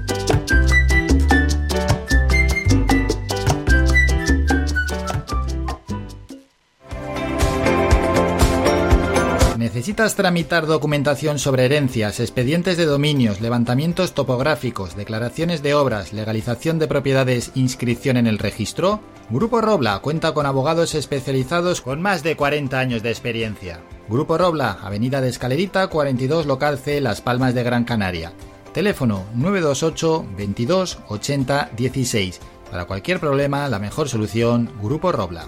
¿Necesitas tramitar documentación sobre herencias, expedientes de dominios, levantamientos topográficos, declaraciones de obras, legalización de propiedades, inscripción en el registro? Grupo Robla cuenta con abogados especializados con más de 40 años de experiencia. Grupo Robla, Avenida de Escalerita, 42 Local C, Las Palmas de Gran Canaria. Teléfono 928 22 80 16. Para cualquier problema, la mejor solución, Grupo Robla.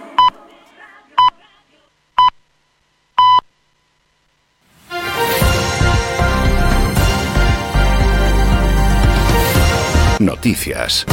Noticias.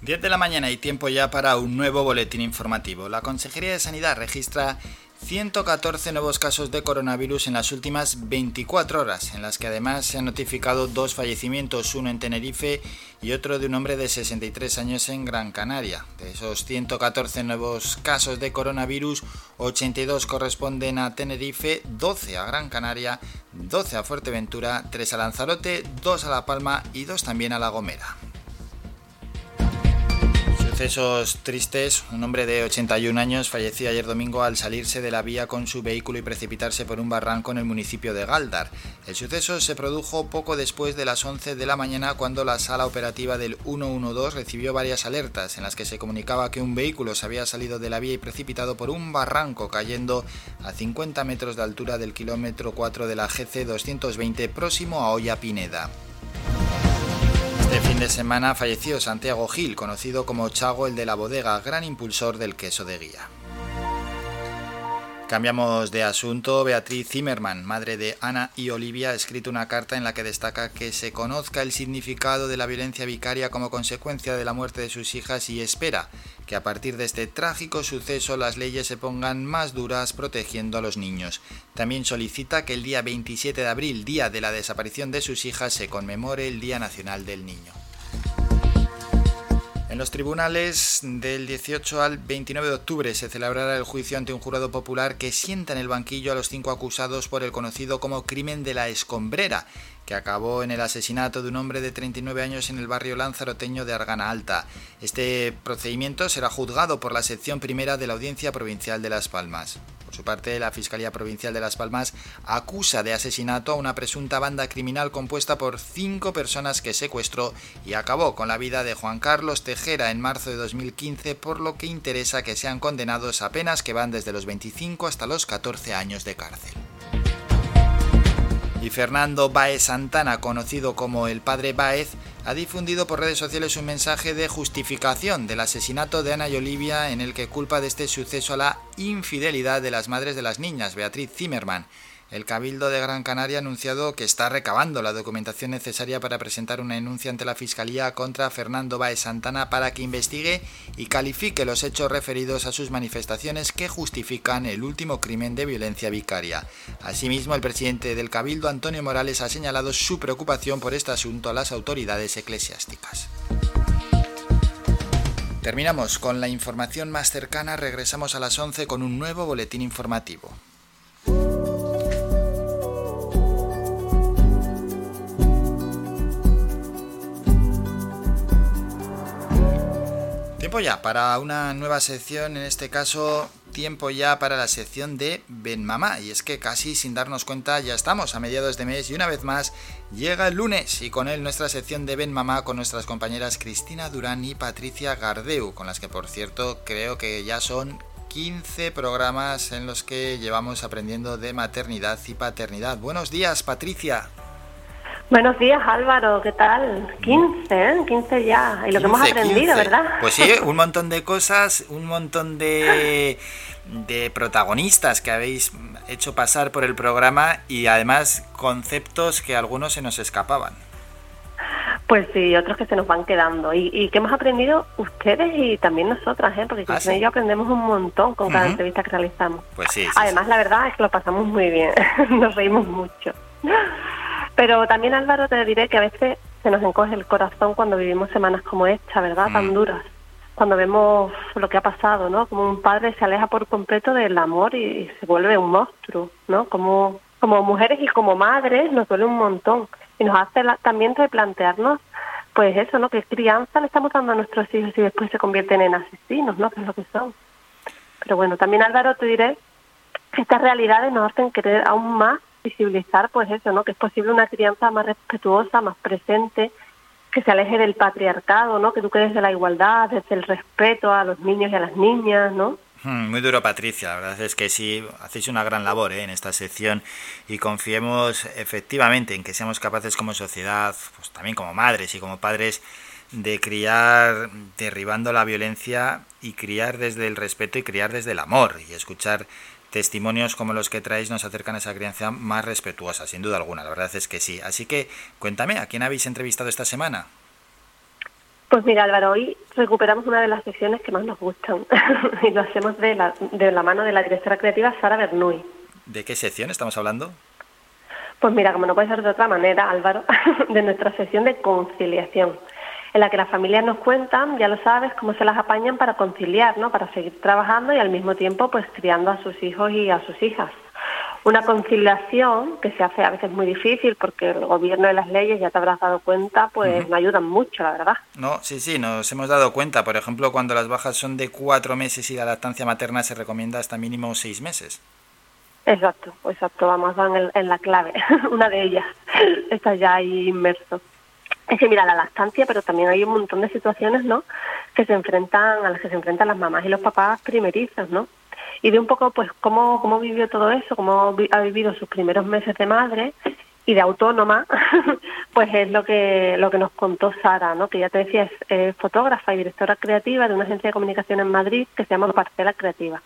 Diez de la mañana y tiempo ya para un nuevo boletín informativo. La Consejería de Sanidad registra 114 nuevos casos de coronavirus en las últimas 24 horas, en las que además se han notificado dos fallecimientos, uno en Tenerife y otro de un hombre de 63 años en Gran Canaria. De esos 114 nuevos casos de coronavirus, 82 corresponden a Tenerife, 12 a Gran Canaria, 12 a Fuerteventura, 3 a Lanzarote, 2 a La Palma y 2 también a La Gomera. Sucesos tristes. Un hombre de 81 años falleció ayer domingo al salirse de la vía con su vehículo y precipitarse por un barranco en el municipio de Galdar. El suceso se produjo poco después de las 11 de la mañana cuando la sala operativa del 112 recibió varias alertas en las que se comunicaba que un vehículo se había salido de la vía y precipitado por un barranco cayendo a 50 metros de altura del kilómetro 4 de la GC 220 próximo a Olla Pineda. Este fin de semana falleció Santiago Gil, conocido como Chago el de la bodega, gran impulsor del queso de guía. Cambiamos de asunto. Beatriz Zimmerman, madre de Ana y Olivia, ha escrito una carta en la que destaca que se conozca el significado de la violencia vicaria como consecuencia de la muerte de sus hijas y espera que a partir de este trágico suceso las leyes se pongan más duras protegiendo a los niños. También solicita que el día 27 de abril, día de la desaparición de sus hijas, se conmemore el Día Nacional del Niño. En los tribunales del 18 al 29 de octubre se celebrará el juicio ante un jurado popular que sienta en el banquillo a los cinco acusados por el conocido como crimen de la escombrera, que acabó en el asesinato de un hombre de 39 años en el barrio lanzaroteño de Argana Alta. Este procedimiento será juzgado por la sección primera de la Audiencia Provincial de Las Palmas. Por su parte, la Fiscalía Provincial de Las Palmas acusa de asesinato a una presunta banda criminal compuesta por cinco personas que secuestró y acabó con la vida de Juan Carlos Tejera en marzo de 2015, por lo que interesa que sean condenados a penas que van desde los 25 hasta los 14 años de cárcel. Y Fernando Baez Santana, conocido como el padre Baez, ha difundido por redes sociales un mensaje de justificación del asesinato de Ana y Olivia en el que culpa de este suceso a la infidelidad de las madres de las niñas, Beatriz Zimmerman. El Cabildo de Gran Canaria ha anunciado que está recabando la documentación necesaria para presentar una denuncia ante la Fiscalía contra Fernando Baez Santana para que investigue y califique los hechos referidos a sus manifestaciones que justifican el último crimen de violencia vicaria. Asimismo, el presidente del Cabildo, Antonio Morales, ha señalado su preocupación por este asunto a las autoridades eclesiásticas. Terminamos con la información más cercana, regresamos a las 11 con un nuevo boletín informativo. Tiempo ya para una nueva sección, en este caso tiempo ya para la sección de Ben Mamá. Y es que casi sin darnos cuenta ya estamos a mediados de mes y una vez más llega el lunes y con él nuestra sección de Ben Mamá con nuestras compañeras Cristina Durán y Patricia Gardeu, con las que por cierto creo que ya son 15 programas en los que llevamos aprendiendo de maternidad y paternidad. Buenos días, Patricia. Buenos días Álvaro, ¿qué tal? 15, ¿eh? 15 ya. Y lo que hemos 15, aprendido, 15. ¿verdad? Pues sí, un montón de cosas, un montón de, de protagonistas que habéis hecho pasar por el programa y además conceptos que algunos se nos escapaban. Pues sí, otros que se nos van quedando. Y, y que hemos aprendido ustedes y también nosotras, ¿eh? Porque Ah, ¿sí? yo aprendemos un montón con cada entrevista que realizamos. Pues sí, sí, Además, la verdad es que lo pasamos muy bien, nos reímos mucho. Pero también, Álvaro, te diré que a veces se nos encoge el corazón cuando vivimos semanas como esta, ¿verdad? Tan Mm. duras. cuando vemos lo que ha pasado, ¿no? Como un padre se aleja por completo del amor y, se vuelve un monstruo, ¿no? Como, como mujeres y como madres nos duele un montón y nos hace también replantearnos, pues eso, ¿no? ¿Qué crianza le estamos dando a nuestros hijos y después se convierten en asesinos, ¿no? Que es lo que son. Pero bueno, también Álvaro te diré que estas realidades nos hacen querer aún más visibilizar, pues eso, ¿no? Que es posible una crianza más respetuosa, más presente, que se aleje del patriarcado, ¿no? Que tú crees de la igualdad, desde el respeto a los niños y a las niñas, ¿no? Hmm, muy duro, Patricia. La verdad es que sí, hacéis una gran labor ¿eh? en esta sección y confiemos efectivamente en que seamos capaces como sociedad, pues también como madres y como padres, de criar derribando la violencia y criar desde el respeto y criar desde el amor y escuchar testimonios como los que traéis nos acercan a esa crianza más respetuosa, sin duda alguna, la verdad es que sí. Así que cuéntame, ¿a quién habéis entrevistado esta semana? Pues mira Álvaro, hoy recuperamos una de las secciones que más nos gustan y lo hacemos de la, de la mano de la directora creativa Sara Bernuy. ¿De qué sección estamos hablando? Pues mira, como no puede ser de otra manera, Álvaro, de nuestra sesión de conciliación en la que las familias nos cuentan, ya lo sabes, cómo se las apañan para conciliar, ¿no? Para seguir trabajando y al mismo tiempo pues criando a sus hijos y a sus hijas. Una conciliación que se hace a veces muy difícil porque el gobierno y las leyes, ya te habrás dado cuenta, pues no ayudan mucho, la verdad. No, sí, sí, nos hemos dado cuenta. Por ejemplo, cuando las bajas son de cuatro meses y la lactancia materna se recomienda hasta mínimo seis meses. Exacto, exacto, vamos, van en, en la clave, una de ellas. Está ya ahí inmerso es que mira la lactancia, pero también hay un montón de situaciones, ¿no? Que se enfrentan a las que se enfrentan las mamás y los papás primerizos, ¿no? Y de un poco, pues, cómo, cómo vivió todo eso, cómo ha vivido sus primeros meses de madre y de autónoma, pues es lo que lo que nos contó Sara, ¿no? Que ya te decía es fotógrafa y directora creativa de una agencia de comunicación en Madrid que se llama Parcela Creativa.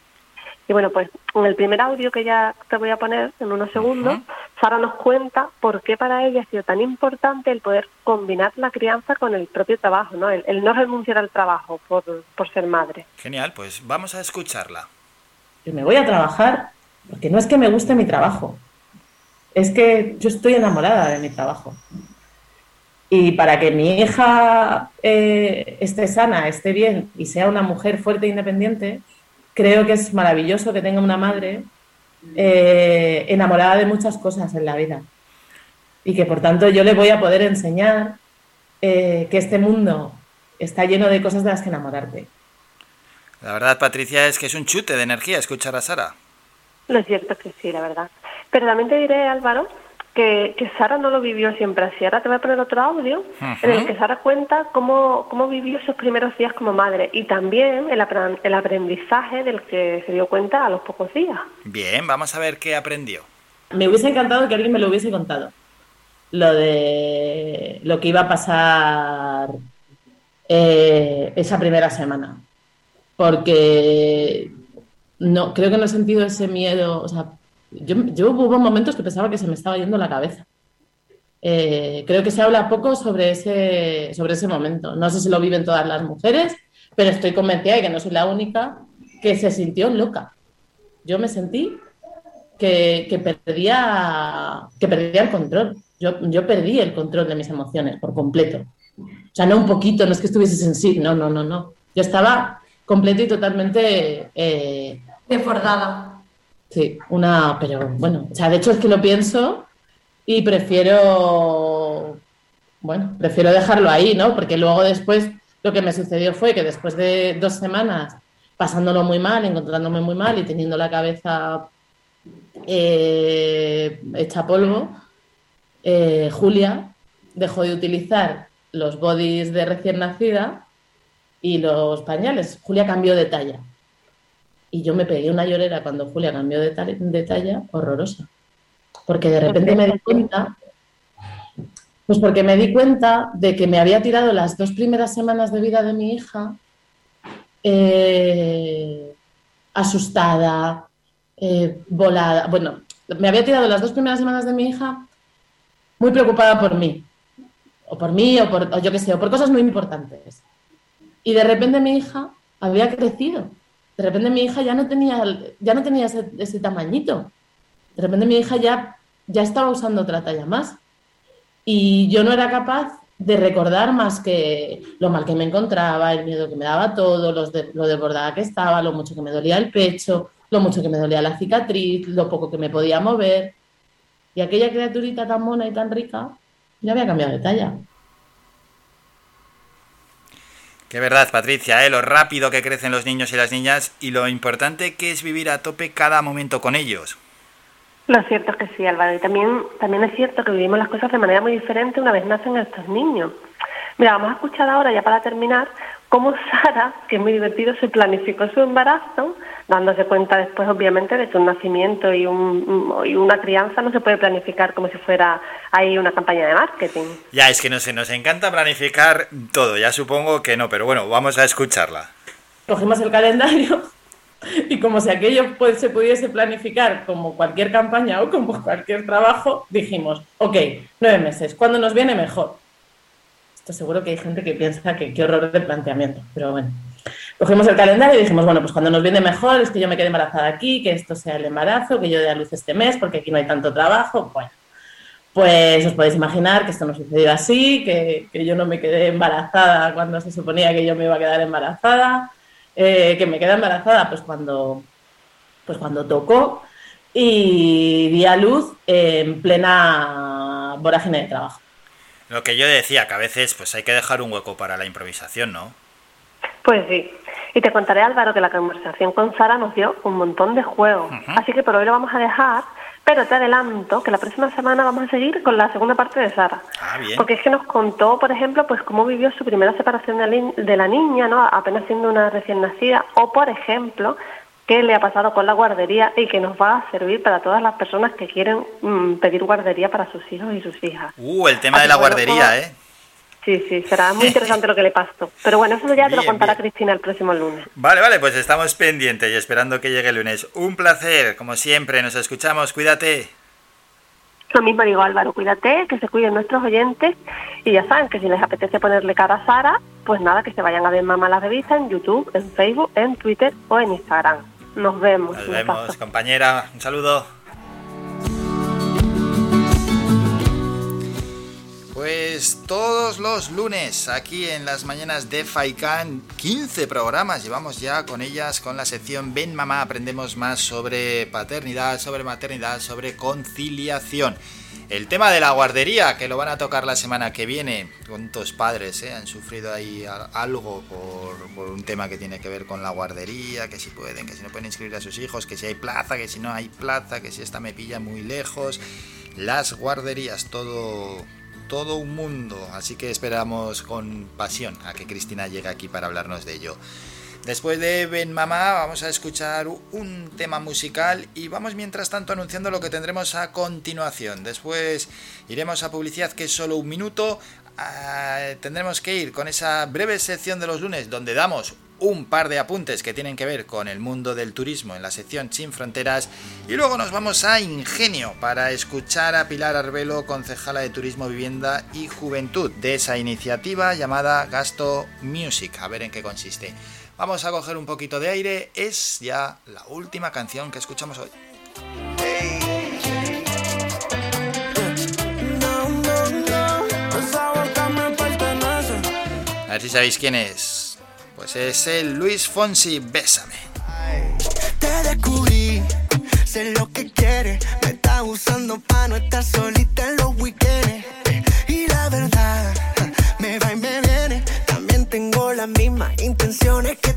Y bueno, pues en el primer audio que ya te voy a poner en unos segundos, Sara nos cuenta por qué para ella ha sido tan importante el poder combinar la crianza con el propio trabajo, ¿no? El, no renunciar al trabajo por, por ser madre. Genial, pues vamos a escucharla. Yo me voy a trabajar porque no es que me guste mi trabajo, es que yo estoy enamorada de mi trabajo. Y para que mi hija eh, esté sana, esté bien y sea una mujer fuerte e independiente, creo que es maravilloso que tenga una madre eh, enamorada de muchas cosas en la vida y que por tanto yo le voy a poder enseñar eh, que este mundo está lleno de cosas de las que enamorarte. La verdad, Patricia, es que es un chute de energía escuchar a Sara. Lo es cierto que sí, la verdad. Pero también te diré, Álvaro, que, que, Sara no lo vivió siempre así. Ahora te voy a poner otro audio en el que Sara cuenta cómo, cómo vivió esos primeros días como madre y también el, el aprendizaje del que se dio cuenta a los pocos días. Bien, vamos a ver qué aprendió. Me hubiese encantado que alguien me lo hubiese contado. Lo de lo que iba a pasar eh, esa primera semana. Porque no, creo que no he sentido ese miedo. O sea, yo, hubo momentos que pensaba que se me estaba yendo la cabeza. Eh, creo que se habla poco sobre ese, sobre ese momento. No sé si lo viven todas las mujeres, pero estoy convencida de que no soy la única que se sintió loca. Yo me sentí que, perdía, que perdía el control. Yo, yo, perdí el control de mis emociones por completo. O sea, no un poquito, no es que estuviese sensible, no, no, no, no. Yo estaba completo y totalmente... Eh. Sí, una, pero bueno, o sea, de hecho es que lo pienso y prefiero, bueno, prefiero dejarlo ahí, ¿no? Porque luego después lo que me sucedió fue que después de dos semanas pasándolo muy mal, encontrándome muy mal y teniendo la cabeza eh, hecha polvo, eh, Julia dejó de utilizar los bodies de recién nacida y los pañales. Julia cambió de talla. Y yo me pegué una llorera cuando Julia cambió de, talla horrorosa. Porque de repente me di cuenta, pues porque me di cuenta de que me había tirado las dos primeras semanas de vida de mi hija eh, asustada, eh, volada. Bueno, me había tirado las dos primeras semanas de mi hija muy preocupada por mí. O por mí, o por, o yo qué sé, o por cosas muy importantes. Y de repente mi hija había crecido de repente mi hija ya no tenía, ya no tenía ese, tamañito. De repente mi hija ya, ya estaba usando otra talla más. Y yo no era capaz de recordar más que lo mal que me encontraba, el miedo que me daba todo, los de- lo desbordada que estaba, lo mucho que me dolía el pecho, lo mucho que me dolía la cicatriz, lo poco que me podía mover. Y aquella criaturita tan mona y tan rica ya había cambiado de talla. Que verdad, Patricia, ¿eh? lo rápido que crecen los niños y las niñas y lo importante que es vivir a tope cada momento con ellos. Lo cierto es que sí, Álvaro. Y también, también es cierto que vivimos las cosas de manera muy diferente una vez nacen estos niños. Mira, vamos a escuchar ahora, ya para terminar, cómo Sara, que es muy divertido, se planificó su embarazo, dándose cuenta después, obviamente, de que un nacimiento y, un, y una crianza no se puede planificar como si fuera ahí una campaña de marketing. Ya, es que no sé, nos encanta planificar todo, ya supongo que no, pero bueno, vamos a escucharla. Cogimos el calendario y como si aquello pues, se pudiese planificar como cualquier campaña o como cualquier trabajo, dijimos, ok, nueve meses, ¿cuándo nos viene mejor? Esto seguro que hay gente que piensa que qué horror de planteamiento, pero bueno. Cogimos el calendario y dijimos, bueno, pues cuando nos viene mejor es que yo me quede embarazada aquí, que esto sea el embarazo, que yo dé a luz este mes, porque aquí no hay tanto trabajo. Bueno, pues os podéis imaginar que esto no sucedió así, que, que yo no me quedé embarazada cuando se suponía que yo me iba a quedar embarazada, eh, que me quedé embarazada pues cuando, pues cuando tocó y di a luz en plena vorágine de trabajo. Lo que yo decía, que a veces pues hay que dejar un hueco para la improvisación, ¿no? Pues sí. Y te contaré, Álvaro, que la conversación con Sara nos dio un montón de juegos. Así que por hoy lo vamos a dejar, pero te adelanto que la próxima semana vamos a seguir con la segunda parte de Sara. Ah, bien. Porque es que nos contó, por ejemplo, pues cómo vivió su primera separación de la, niña, ¿no? Apenas siendo una recién nacida. O, por ejemplo, qué le ha pasado con la guardería y que nos va a servir para todas las personas que quieren mm, pedir guardería para sus hijos y sus hijas. Uh, el tema Así de la bueno, guardería, ¿eh? Sí, sí, será muy interesante lo que le pasó. Pero bueno, eso ya te lo Bien, contará Cristina el próximo lunes. Vale, vale, pues estamos pendientes y esperando que llegue el lunes. Un placer, como siempre, nos escuchamos, cuídate. Lo mismo digo, Álvaro, cuídate, que se cuiden nuestros oyentes y ya saben que si les apetece ponerle cara a Sara, pues nada, que se vayan a ver Mamá la Revista en YouTube, en Facebook, en Twitter o en Instagram. Nos vemos. Nos vemos, compañera, un saludo. Pues todos los lunes aquí en las mañanas de Faikan, 15 programas llevamos ya con ellas con la sección Ven Mamá, aprendemos más sobre paternidad, sobre maternidad, sobre conciliación. El tema de la guardería, que lo van a tocar la semana que viene. ¿Cuántos padres eh, han sufrido ahí algo por, por un tema que tiene que ver con la guardería? Que si pueden, que si no pueden inscribir a sus hijos, que si hay plaza, que si no hay plaza, que si esta me pilla muy lejos. Las guarderías, todo, todo un mundo. Así que esperamos con pasión a que Cristina llegue aquí para hablarnos de ello. Después de Ben Mamá vamos a escuchar un tema musical y vamos mientras tanto anunciando lo que tendremos a continuación. Después iremos a publicidad que es solo un minuto. Ah, tendremos que ir con esa breve sección de los lunes donde damos un par de apuntes que tienen que ver con el mundo del turismo en la sección Sin Fronteras y luego nos vamos a Ingenio para escuchar a Pilar Arbelo, concejala de Turismo, Vivienda y Juventud de esa iniciativa llamada Gasto Music, a ver en qué consiste. Vamos a coger un poquito de aire, es ya la última canción que escuchamos hoy. A ver si sabéis quién es. Pues es el Luis Fonsi, Bésame. Te descubrí, sé lo que quieres. Me está usando para no estar solita en los weekends. Y la verdad, me va y me viene. También tengo las mismas intenciones que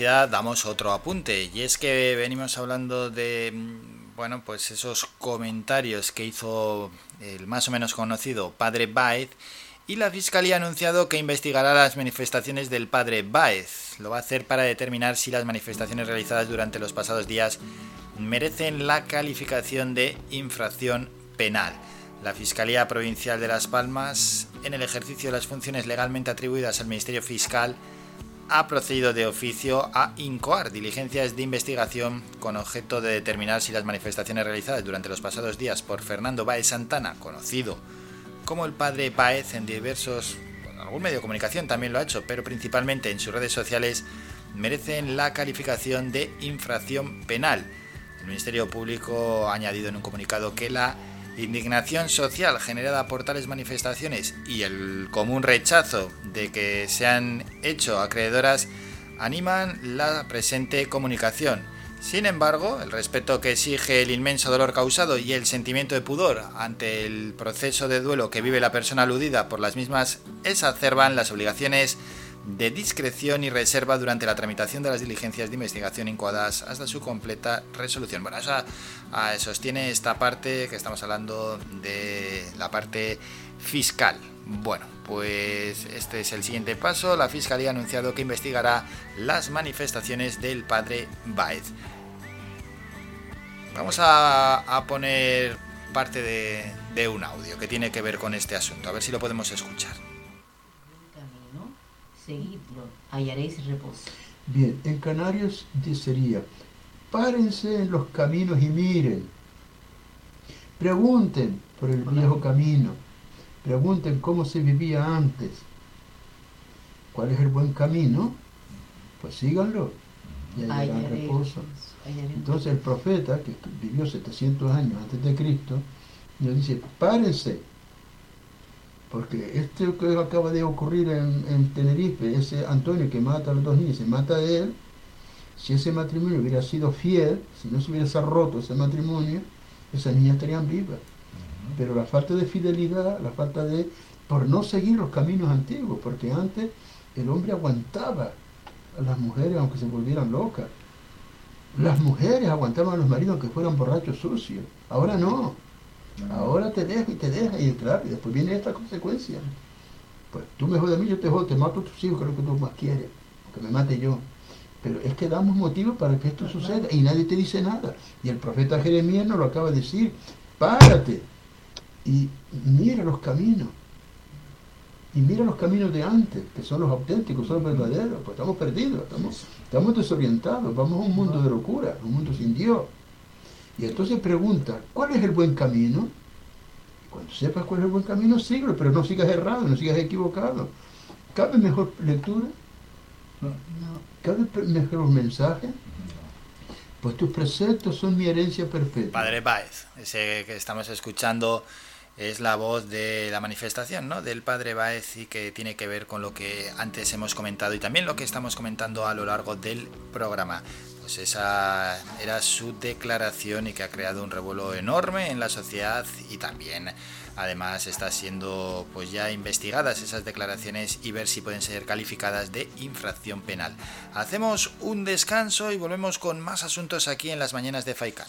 publicidad damos otro apunte y es que venimos hablando de mm, bueno, pues esos comentarios que hizo el más o menos conocido padre Baez y la Fiscalía ha anunciado que investigará las manifestaciones del padre Baez. Lo va a hacer para determinar si las manifestaciones realizadas durante los pasados días merecen la calificación de infracción penal. La Fiscalía Provincial de Las Palmas, en el ejercicio de las funciones legalmente atribuidas al Ministerio Fiscal, ha procedido de oficio a incoar diligencias de investigación con objeto de determinar si las manifestaciones realizadas durante los pasados días por Fernando Baez Santana, conocido como el padre Baez en diversos, bueno, algún medio de comunicación también lo ha hecho, pero principalmente en sus redes sociales, merecen la calificación de infracción penal. El Ministerio Público ha añadido en un comunicado que la indignación social generada por tales manifestaciones y el común rechazo de que se han hecho acreedoras animan la presente comunicación. Sin embargo, el respeto que exige el inmenso dolor causado y el sentimiento de pudor ante el proceso de duelo que vive la persona aludida por las mismas exacerban las obligaciones de discreción y reserva durante la tramitación de las diligencias de investigación incoadas hasta su completa resolución. Bueno, eso sostiene esta parte que estamos hablando de la parte fiscal. Bueno, pues este es el siguiente paso. La Fiscalía ha anunciado que investigará las manifestaciones del padre Baez. Vamos a, poner parte de, de un audio que tiene que ver con este asunto, a ver si lo podemos escuchar seguidlo, hallaréis reposo. Bien, en Canarios sería, párense en los caminos y miren, pregunten por el viejo camino, pregunten cómo se vivía antes, cuál es el buen camino, pues síganlo. Y hallarán reposo. Entonces el profeta, que vivió 700 años antes de Cristo, nos dice, párense, porque este que acaba de ocurrir en, Tenerife, ese Antonio que mata a los dos niños, se mata a él, si ese matrimonio hubiera sido fiel, si no se hubiese roto ese matrimonio, esas niñas estarían vivas. Pero la falta de fidelidad, la falta de... por no seguir los caminos antiguos, porque antes el hombre aguantaba a las mujeres aunque se volvieran locas. Las mujeres aguantaban a los maridos aunque fueran borrachos sucios. Ahora no. Ahora te dejo y te deja y claro, y después viene esta consecuencia. Pues tú me jodes a mí, yo te jodo, te mato a tus hijos, que es lo que tú más quieres, que me mate yo. Pero es que damos motivos para que esto suceda y nadie te dice nada. Y el profeta Jeremías nos lo acaba de decir, párate y mira los caminos. Y mira los caminos de antes, que son los auténticos, son los verdaderos. Pues estamos perdidos, estamos, estamos desorientados, vamos a un mundo de locura, un mundo sin Dios. Y entonces pregunta, ¿cuál es el buen camino? Cuando sepas cuál es el buen camino, síguelo, pero no sigas errado, no sigas equivocado. ¿Cabe mejor lectura? No. ¿Cabe mejor mensaje? Pues tus preceptos son mi herencia perfecta. Padre Baez, ese que estamos escuchando es la voz de la manifestación, ¿no? Del padre Baez y que tiene que ver con lo que antes hemos comentado y también lo que estamos comentando a lo largo del programa. Pues esa era su declaración y que ha creado un revuelo enorme en la sociedad y también además está siendo pues ya investigadas esas declaraciones y ver si pueden ser calificadas de infracción penal. Hacemos un descanso y volvemos con más asuntos aquí en las mañanas de Faikan.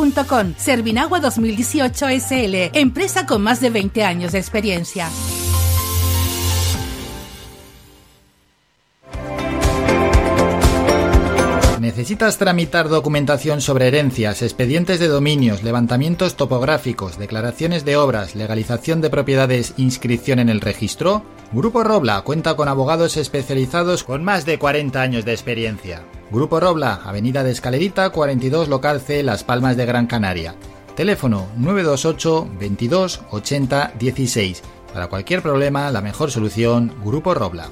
Servinagua 2018 SL, empresa con más de 20 años de experiencia. ¿Necesitas tramitar documentación sobre herencias, expedientes de dominios, levantamientos topográficos, declaraciones de obras, legalización de propiedades, inscripción en el registro? Grupo Robla cuenta con abogados especializados con más de 40 años de experiencia. Grupo Robla, Avenida de Escalerita 42 Local C, Las Palmas de Gran Canaria. Teléfono 928 22 80 16. Para cualquier problema, la mejor solución, Grupo Robla.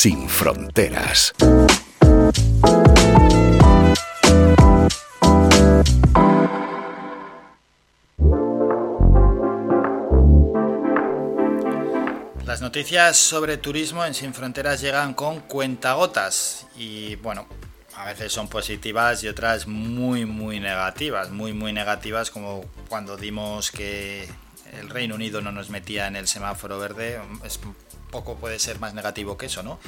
Sin fronteras. Las noticias sobre turismo en Sin Fronteras llegan con cuentagotas y bueno, a veces son positivas y otras muy muy negativas, muy muy negativas como cuando dimos que el Reino Unido no nos metía en el semáforo verde, es poco puede ser más negativo que eso, ¿no?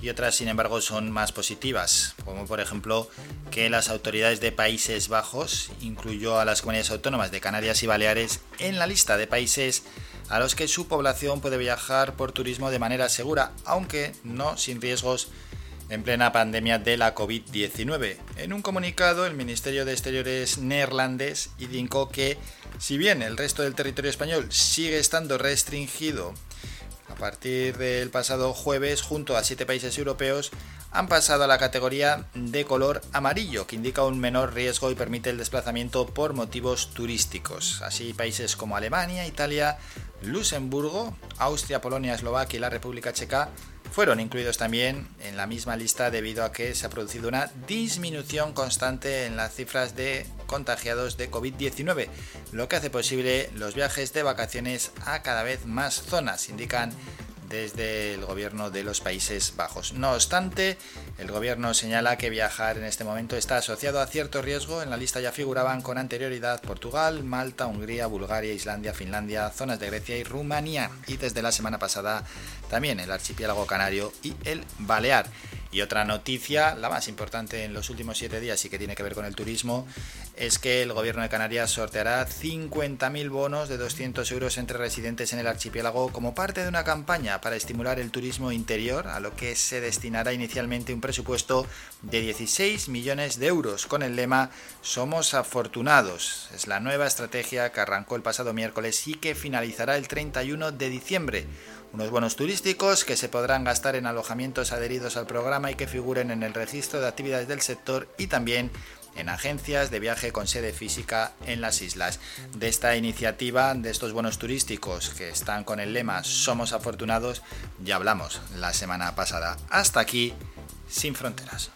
Y otras, sin embargo, son más positivas, como por ejemplo que las autoridades de Países Bajos incluyó a las comunidades autónomas de Canarias y Baleares en la lista de países a los que su población puede viajar por turismo de manera segura, aunque no sin riesgos en plena pandemia de la COVID-19. En un comunicado, el Ministerio de Exteriores neerlandés indicó que, si bien el resto del territorio español sigue estando restringido a partir del pasado jueves, junto a siete países europeos, han pasado a la categoría de color amarillo, que indica un menor riesgo y permite el desplazamiento por motivos turísticos. Así, países como Alemania, Italia, Luxemburgo, Austria, Polonia, Eslovaquia y la República Checa fueron incluidos también en la misma lista debido a que se ha producido una disminución constante en las cifras de contagiados de COVID-19, lo que hace posible los viajes de vacaciones a cada vez más zonas, indican desde el gobierno de los Países Bajos. No obstante, el gobierno señala que viajar en este momento está asociado a cierto riesgo. En la lista ya figuraban con anterioridad Portugal, Malta, Hungría, Bulgaria, Islandia, Finlandia, zonas de Grecia y Rumanía. Y desde la semana pasada también el archipiélago canario y el Balear. Y otra noticia, la más importante en los últimos siete días y que tiene que ver con el turismo, es que el gobierno de Canarias sorteará 50.000 bonos de 200 euros entre residentes en el archipiélago como parte de una campaña para estimular el turismo interior, a lo que se destinará inicialmente un presupuesto de 16 millones de euros con el lema Somos afortunados. Es la nueva estrategia que arrancó el pasado miércoles y que finalizará el 31 de diciembre unos bonos turísticos que se podrán gastar en alojamientos adheridos al programa y que figuren en el registro de actividades del sector y también en agencias de viaje con sede física en las islas. De esta iniciativa, de estos bonos turísticos que están con el lema Somos afortunados, ya hablamos la semana pasada. Hasta aquí, sin fronteras.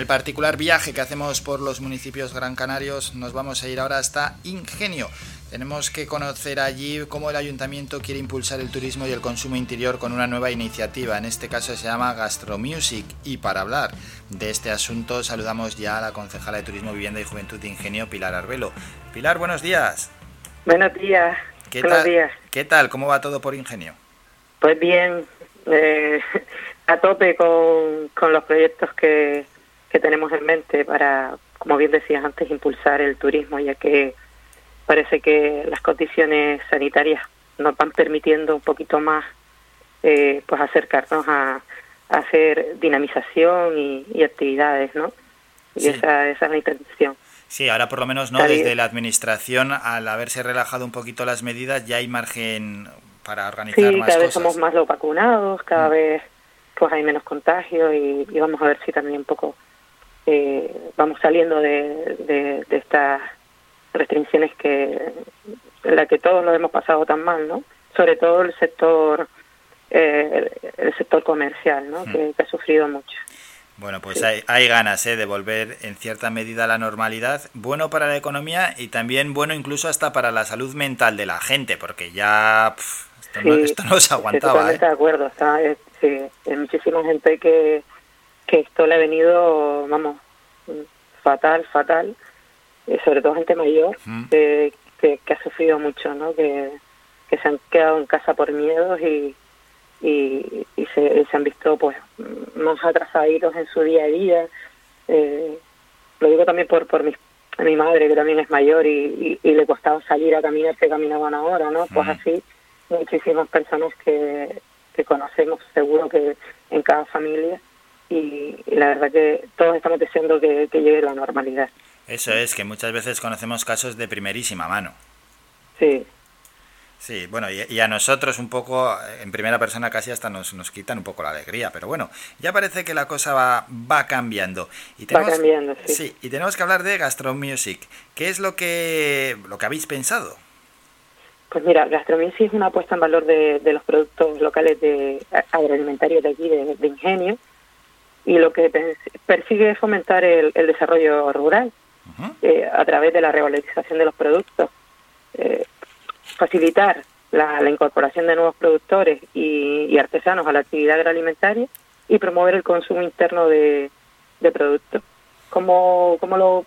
El particular viaje que hacemos por los municipios gran canarios, nos vamos a ir ahora hasta Ingenio. Tenemos que conocer allí cómo el ayuntamiento quiere impulsar el turismo y el consumo interior con una nueva iniciativa. En este caso se llama Gastromusic. Y para hablar de este asunto saludamos ya a la concejala de Turismo, Vivienda y Juventud de Ingenio, Pilar Arbelo. Pilar, buenos días. Buenos días. ¿Qué buenos tal? días. ¿Qué tal? ¿Cómo va todo por Ingenio? Pues bien, eh, a tope con, con los proyectos que, que tenemos en mente para, como bien decías antes, impulsar el turismo, ya que parece que las condiciones sanitarias nos van permitiendo un poquito más eh, pues acercarnos a, a hacer dinamización y, y actividades, ¿no? Y Sí. esa, esa es la intención. Sí, ahora por lo menos no, desde la administración, al haberse relajado un poquito las medidas, ya hay margen para organizar Sí, más cada vez somos más los vacunados, cada Mm. vez pues hay menos contagios y, y vamos a ver si también un poco eh, vamos saliendo de, de, de estas restricciones que en la que todos lo hemos pasado tan mal, ¿no? Sobre todo el sector eh, el sector comercial, ¿no? Mm. Que, que ha sufrido mucho. Bueno, pues hay, hay ganas ¿eh? de volver en cierta medida a la normalidad. Bueno para la economía y también bueno incluso hasta para la salud mental de la gente, porque ya esto, no, esto no se Estoy aguantaba. totalmente ¿eh? de acuerdo. Está, eh, sí, hay muchísima gente que, que esto le ha venido, vamos, fatal, fatal. Y sobre todo gente mayor Mm. que, que, que ha sufrido mucho, ¿no? Que, que se han quedado en casa por miedos y, y, y se, se han visto pues más atrasaditos en su día a día. Eh, lo digo también por, por mi, mi madre, que también es mayor y, y, y le costaba salir a caminar, que caminaban ahora, ¿no? Pues Mm. así muchísimas personas que, que conocemos seguro que en cada familia y, y la verdad que todos estamos deseando que, que llegue la normalidad. Eso es, que muchas veces conocemos casos de primerísima mano. Sí, Sí, bueno, y, y a nosotros un poco, en primera persona casi hasta nos, nos quitan un poco la alegría, pero bueno, ya parece que la cosa va, va cambiando. Y Va cambiando, sí. sí. y tenemos que hablar de Gastromusic. ¿Qué es lo que, lo que habéis pensado? Pues mira, Gastronomía sí es una apuesta en valor de, de los productos locales de agroalimentarios de aquí, de, de Ingenio, y lo que pers- persigue es fomentar el, el desarrollo rural eh, a través de la revalorización de los productos, eh, facilitar la, la incorporación de nuevos productores y, y artesanos a la actividad agroalimentaria y promover el consumo interno de, de productos. ¿Cómo, ¿Cómo lo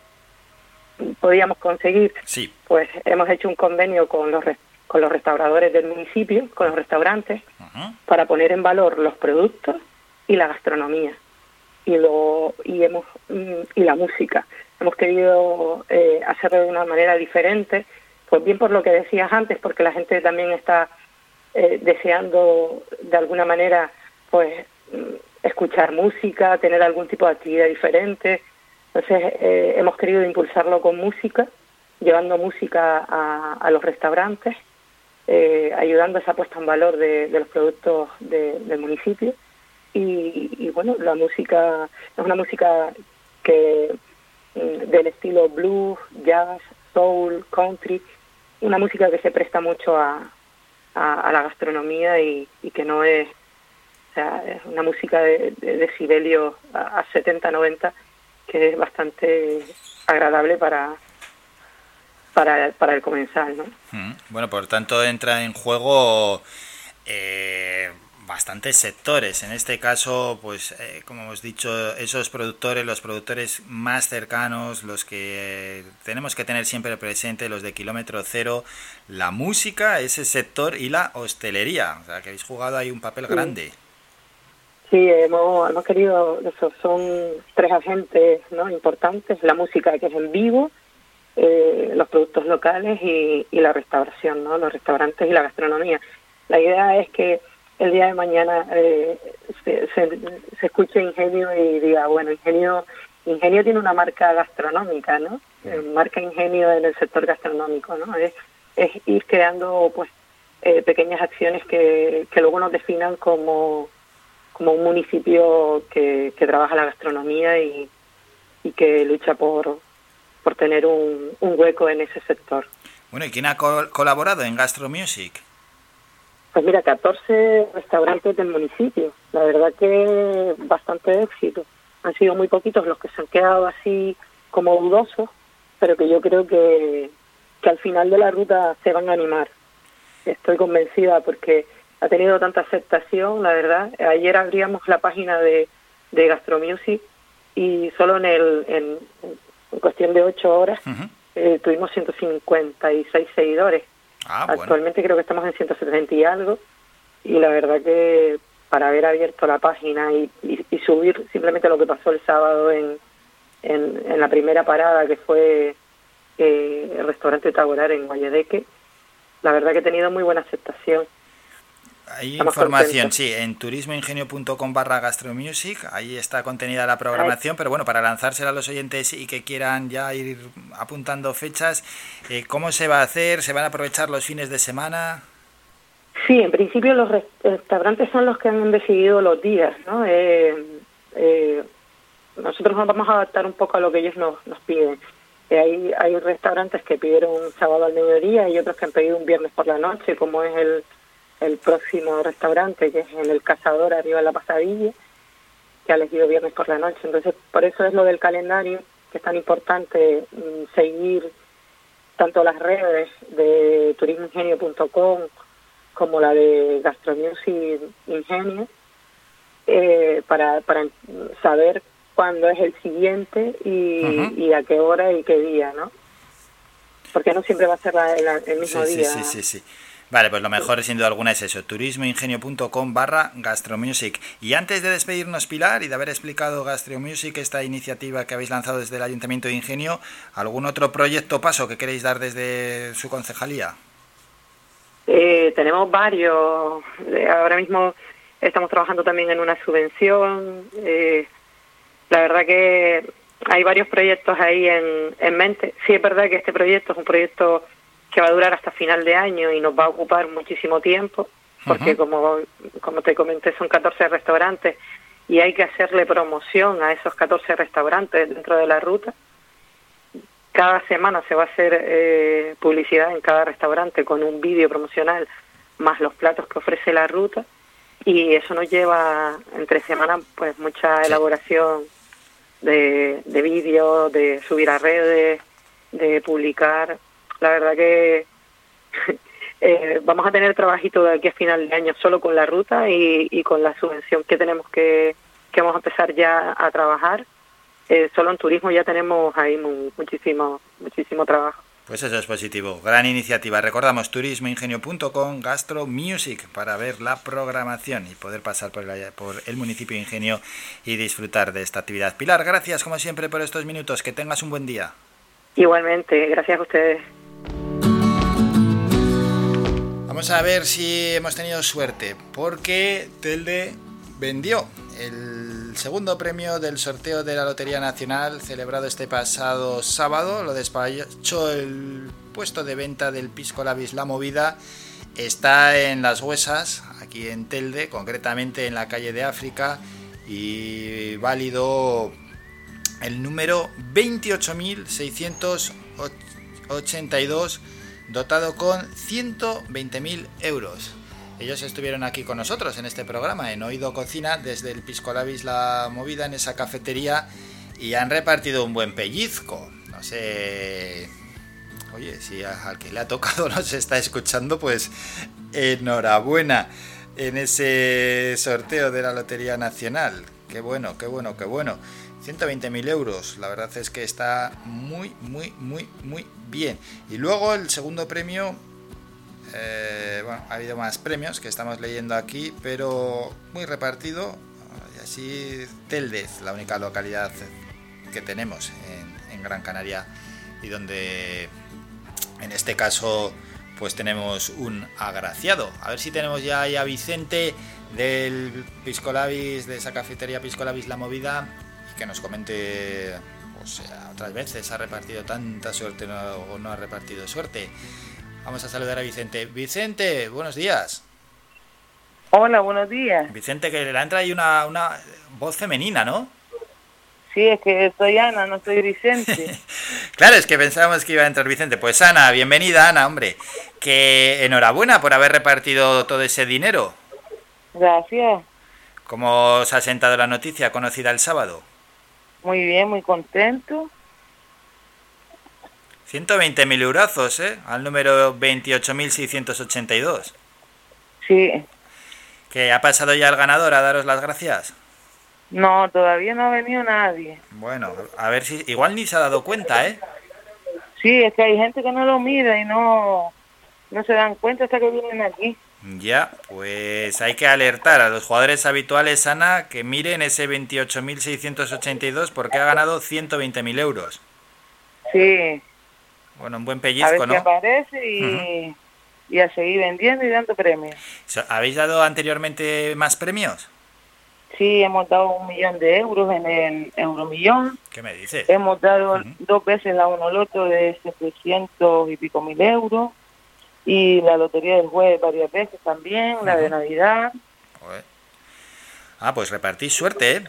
podíamos conseguir? Sí. Pues hemos hecho un convenio con los con los restauradores del municipio, con los restaurantes, para poner en valor los productos y la gastronomía y lo y hemos mm, y la música. Hemos querido eh, hacerlo de una manera diferente, pues bien por lo que decías antes, porque la gente también está eh, deseando de alguna manera pues mm, escuchar música, tener algún tipo de actividad diferente. Entonces eh, hemos querido impulsarlo con música, llevando música a, los restaurantes, eh, ayudando a esa puesta en valor de, los productos de- del municipio. Y, y, bueno, la música es una música que mm, del estilo blues, jazz, soul, country, una música que se presta mucho a, la gastronomía y, que no es, o sea, es una música de, de a, a 70, 90 que es bastante agradable para para, para el comensal, ¿no? Mm, Bueno, por tanto entra en juego eh, bastantes sectores. En este caso, pues eh, como hemos dicho, esos productores, los productores más cercanos, los que eh, tenemos que tener siempre presente, los de kilómetro cero, la música, ese sector y la hostelería. O sea, que habéis jugado ahí un papel grande. Sí, hemos, hemos querido, eso, son tres agentes ¿no? importantes, la música que es en vivo, eh, los productos locales y, y la restauración, ¿no? los restaurantes y la gastronomía. La idea es que el día de mañana eh, se, se, escuche Ingenio y diga, bueno, Ingenio, Ingenio tiene una marca gastronómica, ¿no? Eh, marca Ingenio en el sector gastronómico, ¿no? Es, es ir creando, pues, eh, pequeñas acciones que, que luego nos definan como, como un municipio que, que trabaja la gastronomía y, y que lucha por, por tener un, un hueco en ese sector. Bueno, ¿y quién ha colaborado en Gastro Music? Pues mira, 14 restaurantes del municipio. La verdad que bastante éxito. Han sido muy poquitos los que se han quedado así como dudosos, pero que yo creo que, que al final de la ruta se van a animar. Estoy convencida porque ha tenido tanta aceptación, la verdad. Ayer abríamos la página de, de Gastromusic y solo en, el, en, en cuestión de ocho horas eh, tuvimos 156 seguidores. Ah, Actualmente creo que estamos en 170 y algo y la verdad que para haber abierto la página y, y, subir simplemente lo que pasó el sábado en, en, en la primera parada que fue eh, el restaurante Taborar en Guayadeque, la verdad que he tenido muy buena aceptación. Hay Estamos información, contentos. sí, en turismoingenio.com barra gastromusic, ahí está contenida la programación, pero bueno, para lanzársela a los oyentes y que quieran ya ir apuntando fechas, eh, ¿cómo se va a hacer? ¿Se van a aprovechar los fines de semana? Sí, en principio los res- restaurantes son los que han decidido los días, ¿no? Eh, eh, nosotros nos vamos a adaptar un poco a lo que ellos nos, nos piden. Eh, hay, hay restaurantes que pidieron un sábado al mediodía y otros que han pedido un viernes por la noche, como es el, el próximo restaurante, que es en el Cazador, arriba de la Pasadilla, que ha elegido viernes por la noche. Entonces, por eso es lo del calendario, que es tan importante mm, seguir tanto las redes de turismoingenio.com como la de Gastromusic Ingenio, eh, para, para saber cuándo es el siguiente y, a qué hora y qué día, ¿no? Porque no siempre va a ser la- la- el mismo Sí, sí, día. sí, sí, sí. Vale, pues lo mejor sin duda alguna es eso, turismoingenio.com barra gastromusic. Y antes de despedirnos, Pilar, y de haber explicado Gastromusic, esta iniciativa que habéis lanzado desde el Ayuntamiento de Ingenio, ¿algún otro proyecto paso que queréis dar desde su concejalía? Eh, tenemos varios. Eh, ahora mismo estamos trabajando también en una subvención. Eh, la verdad que hay varios proyectos ahí en, en mente. Sí es verdad que este proyecto es un proyecto que va a durar hasta final de año y nos va a ocupar muchísimo tiempo, porque como, como te comenté son 14 restaurantes y hay que hacerle promoción a esos 14 restaurantes dentro de la ruta. Cada semana se va a hacer eh, publicidad en cada restaurante con un vídeo promocional más los platos que ofrece la ruta y eso nos lleva entre semanas pues mucha elaboración de, de vídeos, de subir a redes, de publicar. La verdad que eh, vamos a tener trabajito de aquí a final de año solo con la ruta y, y con la subvención que tenemos que, que vamos a empezar ya a trabajar. Eh, solo en turismo ya tenemos ahí mu- muchísimo, muchísimo trabajo. Pues eso es positivo. Gran iniciativa. Recordamos turismoingenio.com Gastro Music para ver la programación y poder pasar por el municipio de Ingenio y disfrutar de esta actividad. Pilar, gracias como siempre por estos minutos. Que tengas un buen día. Igualmente, gracias a ustedes. Vamos a ver si hemos tenido suerte, porque Telde vendió el segundo premio del sorteo de la Lotería Nacional celebrado este pasado sábado. Lo despachó el puesto de venta del Pisco Labis La Movida. Está en Las Huesas, aquí en Telde, concretamente en la calle de África, y válido el número 28.682 dotado con 120.000 euros. Ellos estuvieron aquí con nosotros en este programa, en Oído Cocina, desde el Pisco Labis La Movida, en esa cafetería, y han repartido un buen pellizco. No sé... Oye, si al que le ha tocado nos está escuchando, pues enhorabuena. en ese sorteo de la Lotería Nacional. Qué bueno, qué bueno, qué bueno. 120.000 euros, la verdad es que está muy, muy, muy, muy bien. Y luego el segundo premio, eh, bueno, ha habido más premios que estamos leyendo aquí, pero muy repartido. Y así Teldez, la única localidad que tenemos en, en Gran Canaria y donde en este caso pues tenemos un agraciado. A ver si tenemos ya ahí a Vicente del Piscolabis, de esa cafetería Piscolabis La Movida, que nos comente, o sea, otras veces ha repartido tanta suerte o no ha repartido suerte. Vamos a saludar a Vicente. Vicente, buenos días. Hola, buenos días. Vicente, que le entra ahí una, una voz femenina, ¿no? Sí, es que soy Ana, no soy Vicente. claro, es que pensábamos que iba a entrar Vicente. Pues Ana, bienvenida Ana, hombre. Que enhorabuena por haber repartido todo ese dinero. Gracias. ¿Cómo os ha sentado la noticia conocida el sábado? Muy bien, muy contento. 120.000 eurazos, ¿eh? Al número 28.682. Sí. ¿Que ha pasado ya el ganador a daros las gracias? No, todavía no ha venido nadie. Bueno, a ver si... Igual ni se ha dado cuenta, ¿eh? Sí, es que hay gente que no lo mira y no, no se dan cuenta hasta que vienen aquí. Ya, pues hay que alertar a los jugadores habituales, Ana, que miren ese 28.682 porque ha ganado 120.000 euros. Sí. Bueno, un buen A pellizco, ver si ¿no? aparece y, y a seguir vendiendo y dando premios. ¿Habéis dado anteriormente más premios? Sí, hemos dado un millón de euros en el Euromillón. ¿Qué me dices? Hemos dado dos veces la Unoloto de 700 y pico mil euros. Y la Lotería del Jueves varias veces también, la de Navidad. Joder. Ah, pues repartís suerte, ¿eh?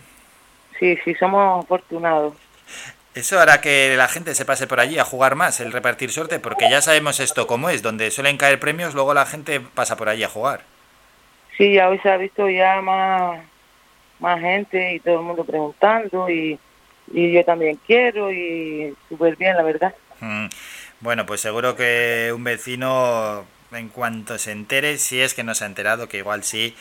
Sí, sí, somos afortunados. Eso hará que la gente se pase por allí a jugar más, el repartir suerte, porque ya sabemos esto cómo es, donde suelen caer premios, luego la gente pasa por allí a jugar. Sí, ya hoy se ha visto ya más, más gente y todo el mundo preguntando y, y yo también quiero y súper bien, la verdad. Mm, Bueno, pues seguro que un vecino, en cuanto se entere, si es que no se ha enterado, que igual sí,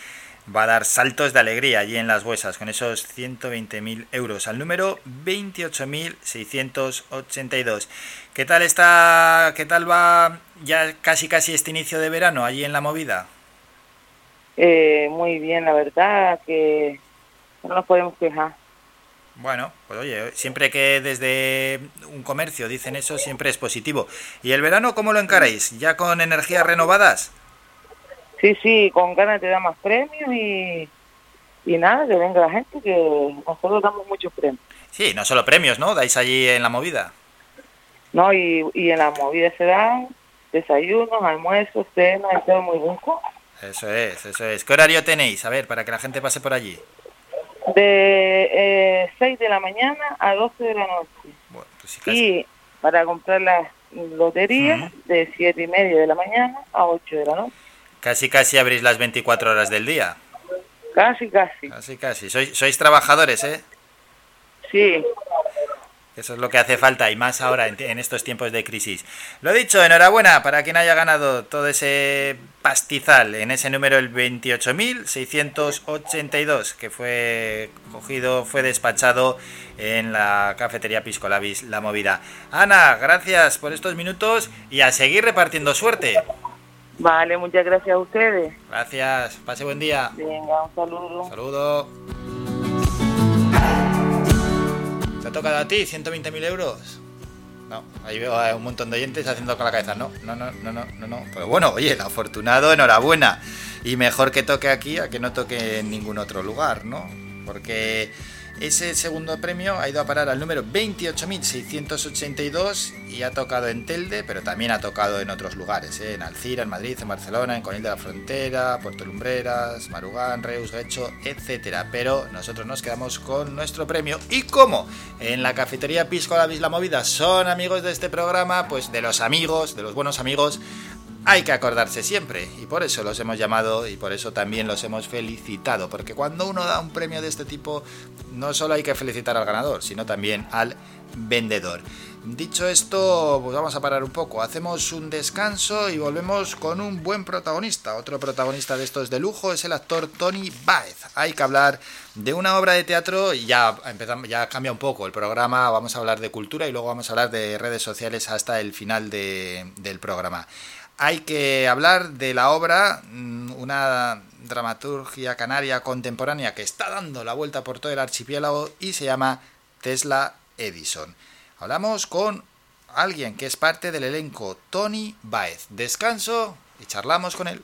va a dar saltos de alegría allí en las huesas con esos 120.000 euros al número 28.682. ¿Qué tal está, qué tal va ya casi casi este inicio de verano allí en la movida? Eh, muy bien, la verdad que no nos podemos quejar. Bueno, pues oye, siempre que desde un comercio dicen eso, siempre es positivo. ¿Y el verano cómo lo encaráis? ¿Ya con energías renovadas? Sí, sí, con ganas de dar más premios y, y nada, que venga la gente, que nosotros damos muchos premios. Sí, no solo premios, ¿no? Dais allí en la movida. ¿no? Y, y en la movida se dan desayunos, almuerzos, cenas, y todo muy rico. Eso es, eso es. ¿Qué horario tenéis? A ver, para que la gente pase por allí. De eh, 6 de la mañana a 12 de la noche. pues Y para comprar las loterías, de 7 y media de la mañana a 8 de la noche. Casi, casi abrís las 24 horas del día. Casi, casi. Casi, casi. Sois, sois trabajadores, ¿eh? Sí. Eso es lo que hace falta y más ahora en, en estos tiempos de crisis. Lo dicho, enhorabuena para quien haya ganado todo ese pastizal en ese número el 28.682 que fue cogido, fue despachado en la cafetería Piscolabis La Movida. Ana, gracias por estos minutos y a seguir repartiendo suerte. Vale, muchas gracias a ustedes. Gracias, pase buen día. Venga, un saludo. Saludo. ¿Te ha tocado a ti 120.000 euros? No, ahí veo a un montón de oyentes haciendo con la cabeza. No, no, no, no, no, no, no. Pero bueno, oye, el afortunado, enhorabuena. Y mejor que toque aquí a que no toque en ningún otro lugar, ¿no? Porque ese segundo premio ha ido a parar al número 28.682 y ha tocado en Telde, pero también ha tocado en otros lugares, ¿eh? en Alcira, en Madrid, en Barcelona, en Conil de la Frontera, Puerto Lumbreras, Marugán, Reus, Guecho, etcétera. Pero nosotros nos quedamos con nuestro premio. ¿Y cómo? En la cafetería Pisco la Movida son amigos de este programa, pues de los amigos, de los buenos amigos hay que acordarse siempre y por eso los hemos llamado y por eso también los hemos felicitado, porque cuando uno da un premio de este tipo no solo hay que felicitar al ganador, sino también al vendedor. Dicho esto, pues vamos a parar un poco, hacemos un descanso y volvemos con un buen protagonista. Otro protagonista de estos de lujo es el actor Tony Baez. Hay que hablar de una obra de teatro y ya empezamos, ya cambia un poco el programa, vamos a hablar de cultura y luego vamos a hablar de redes sociales hasta el final del programa. Hay que hablar de la obra, mm, una dramaturgia canaria contemporánea que está dando la vuelta por todo el archipiélago y se llama Tesla Edison. Hablamos con alguien que es parte del elenco, Tony Baez. Descanso y charlamos con él.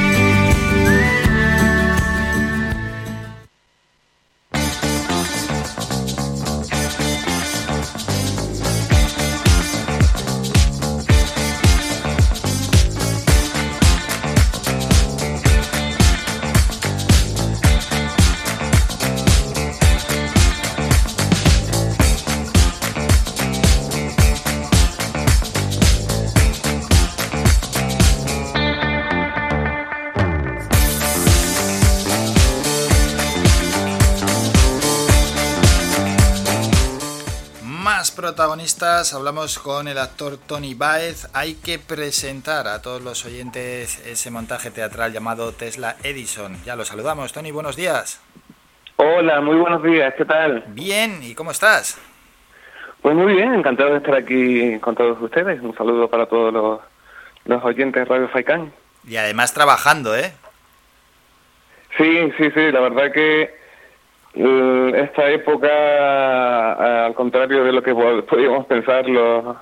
Protagonistas, hablamos con el actor Tony Baez. Hay que presentar a todos los oyentes ese montaje teatral llamado Tesla Edison. Ya lo saludamos, Tony, buenos días. Hola, muy buenos días, ¿qué tal? Bien, ¿y cómo estás? Pues muy bien, encantado de estar aquí con todos ustedes. Un saludo para todos los, los oyentes de Radio Faicán. Y además trabajando, ¿eh? Sí, sí, sí, la verdad que esta época, eh, al contrario de lo que po- podíamos pensar los,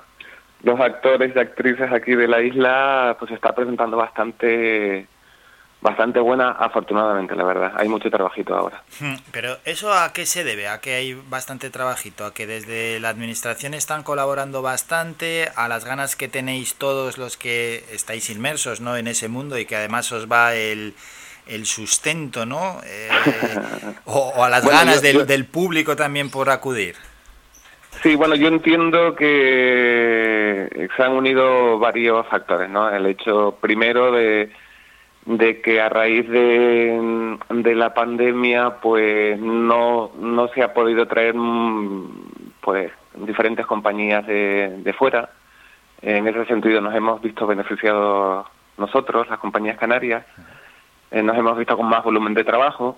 los actores y actrices aquí de la isla, pues está presentando bastante bastante buena, afortunadamente, la verdad. Hay mucho trabajito ahora. Hmm, Pero ¿eso a qué se debe? ¿A que hay bastante trabajito? ¿A que desde la administración están colaborando bastante? ¿A las ganas que tenéis todos los que estáis inmersos ¿no? en ese mundo y que además os va el, el sustento, ¿no? Eh, o, o a las Bueno, ganas yo- del, yo- del público también por acudir? Sí, bueno, yo entiendo que se han unido varios factores, ¿no? El hecho primero de, de que a raíz de, de la pandemia, pues no, no se ha podido traer, mm, pues, diferentes compañías de, de fuera. En ese sentido nos hemos visto beneficiados nosotros, las compañías canarias, Eh, nos hemos visto con más volumen de trabajo.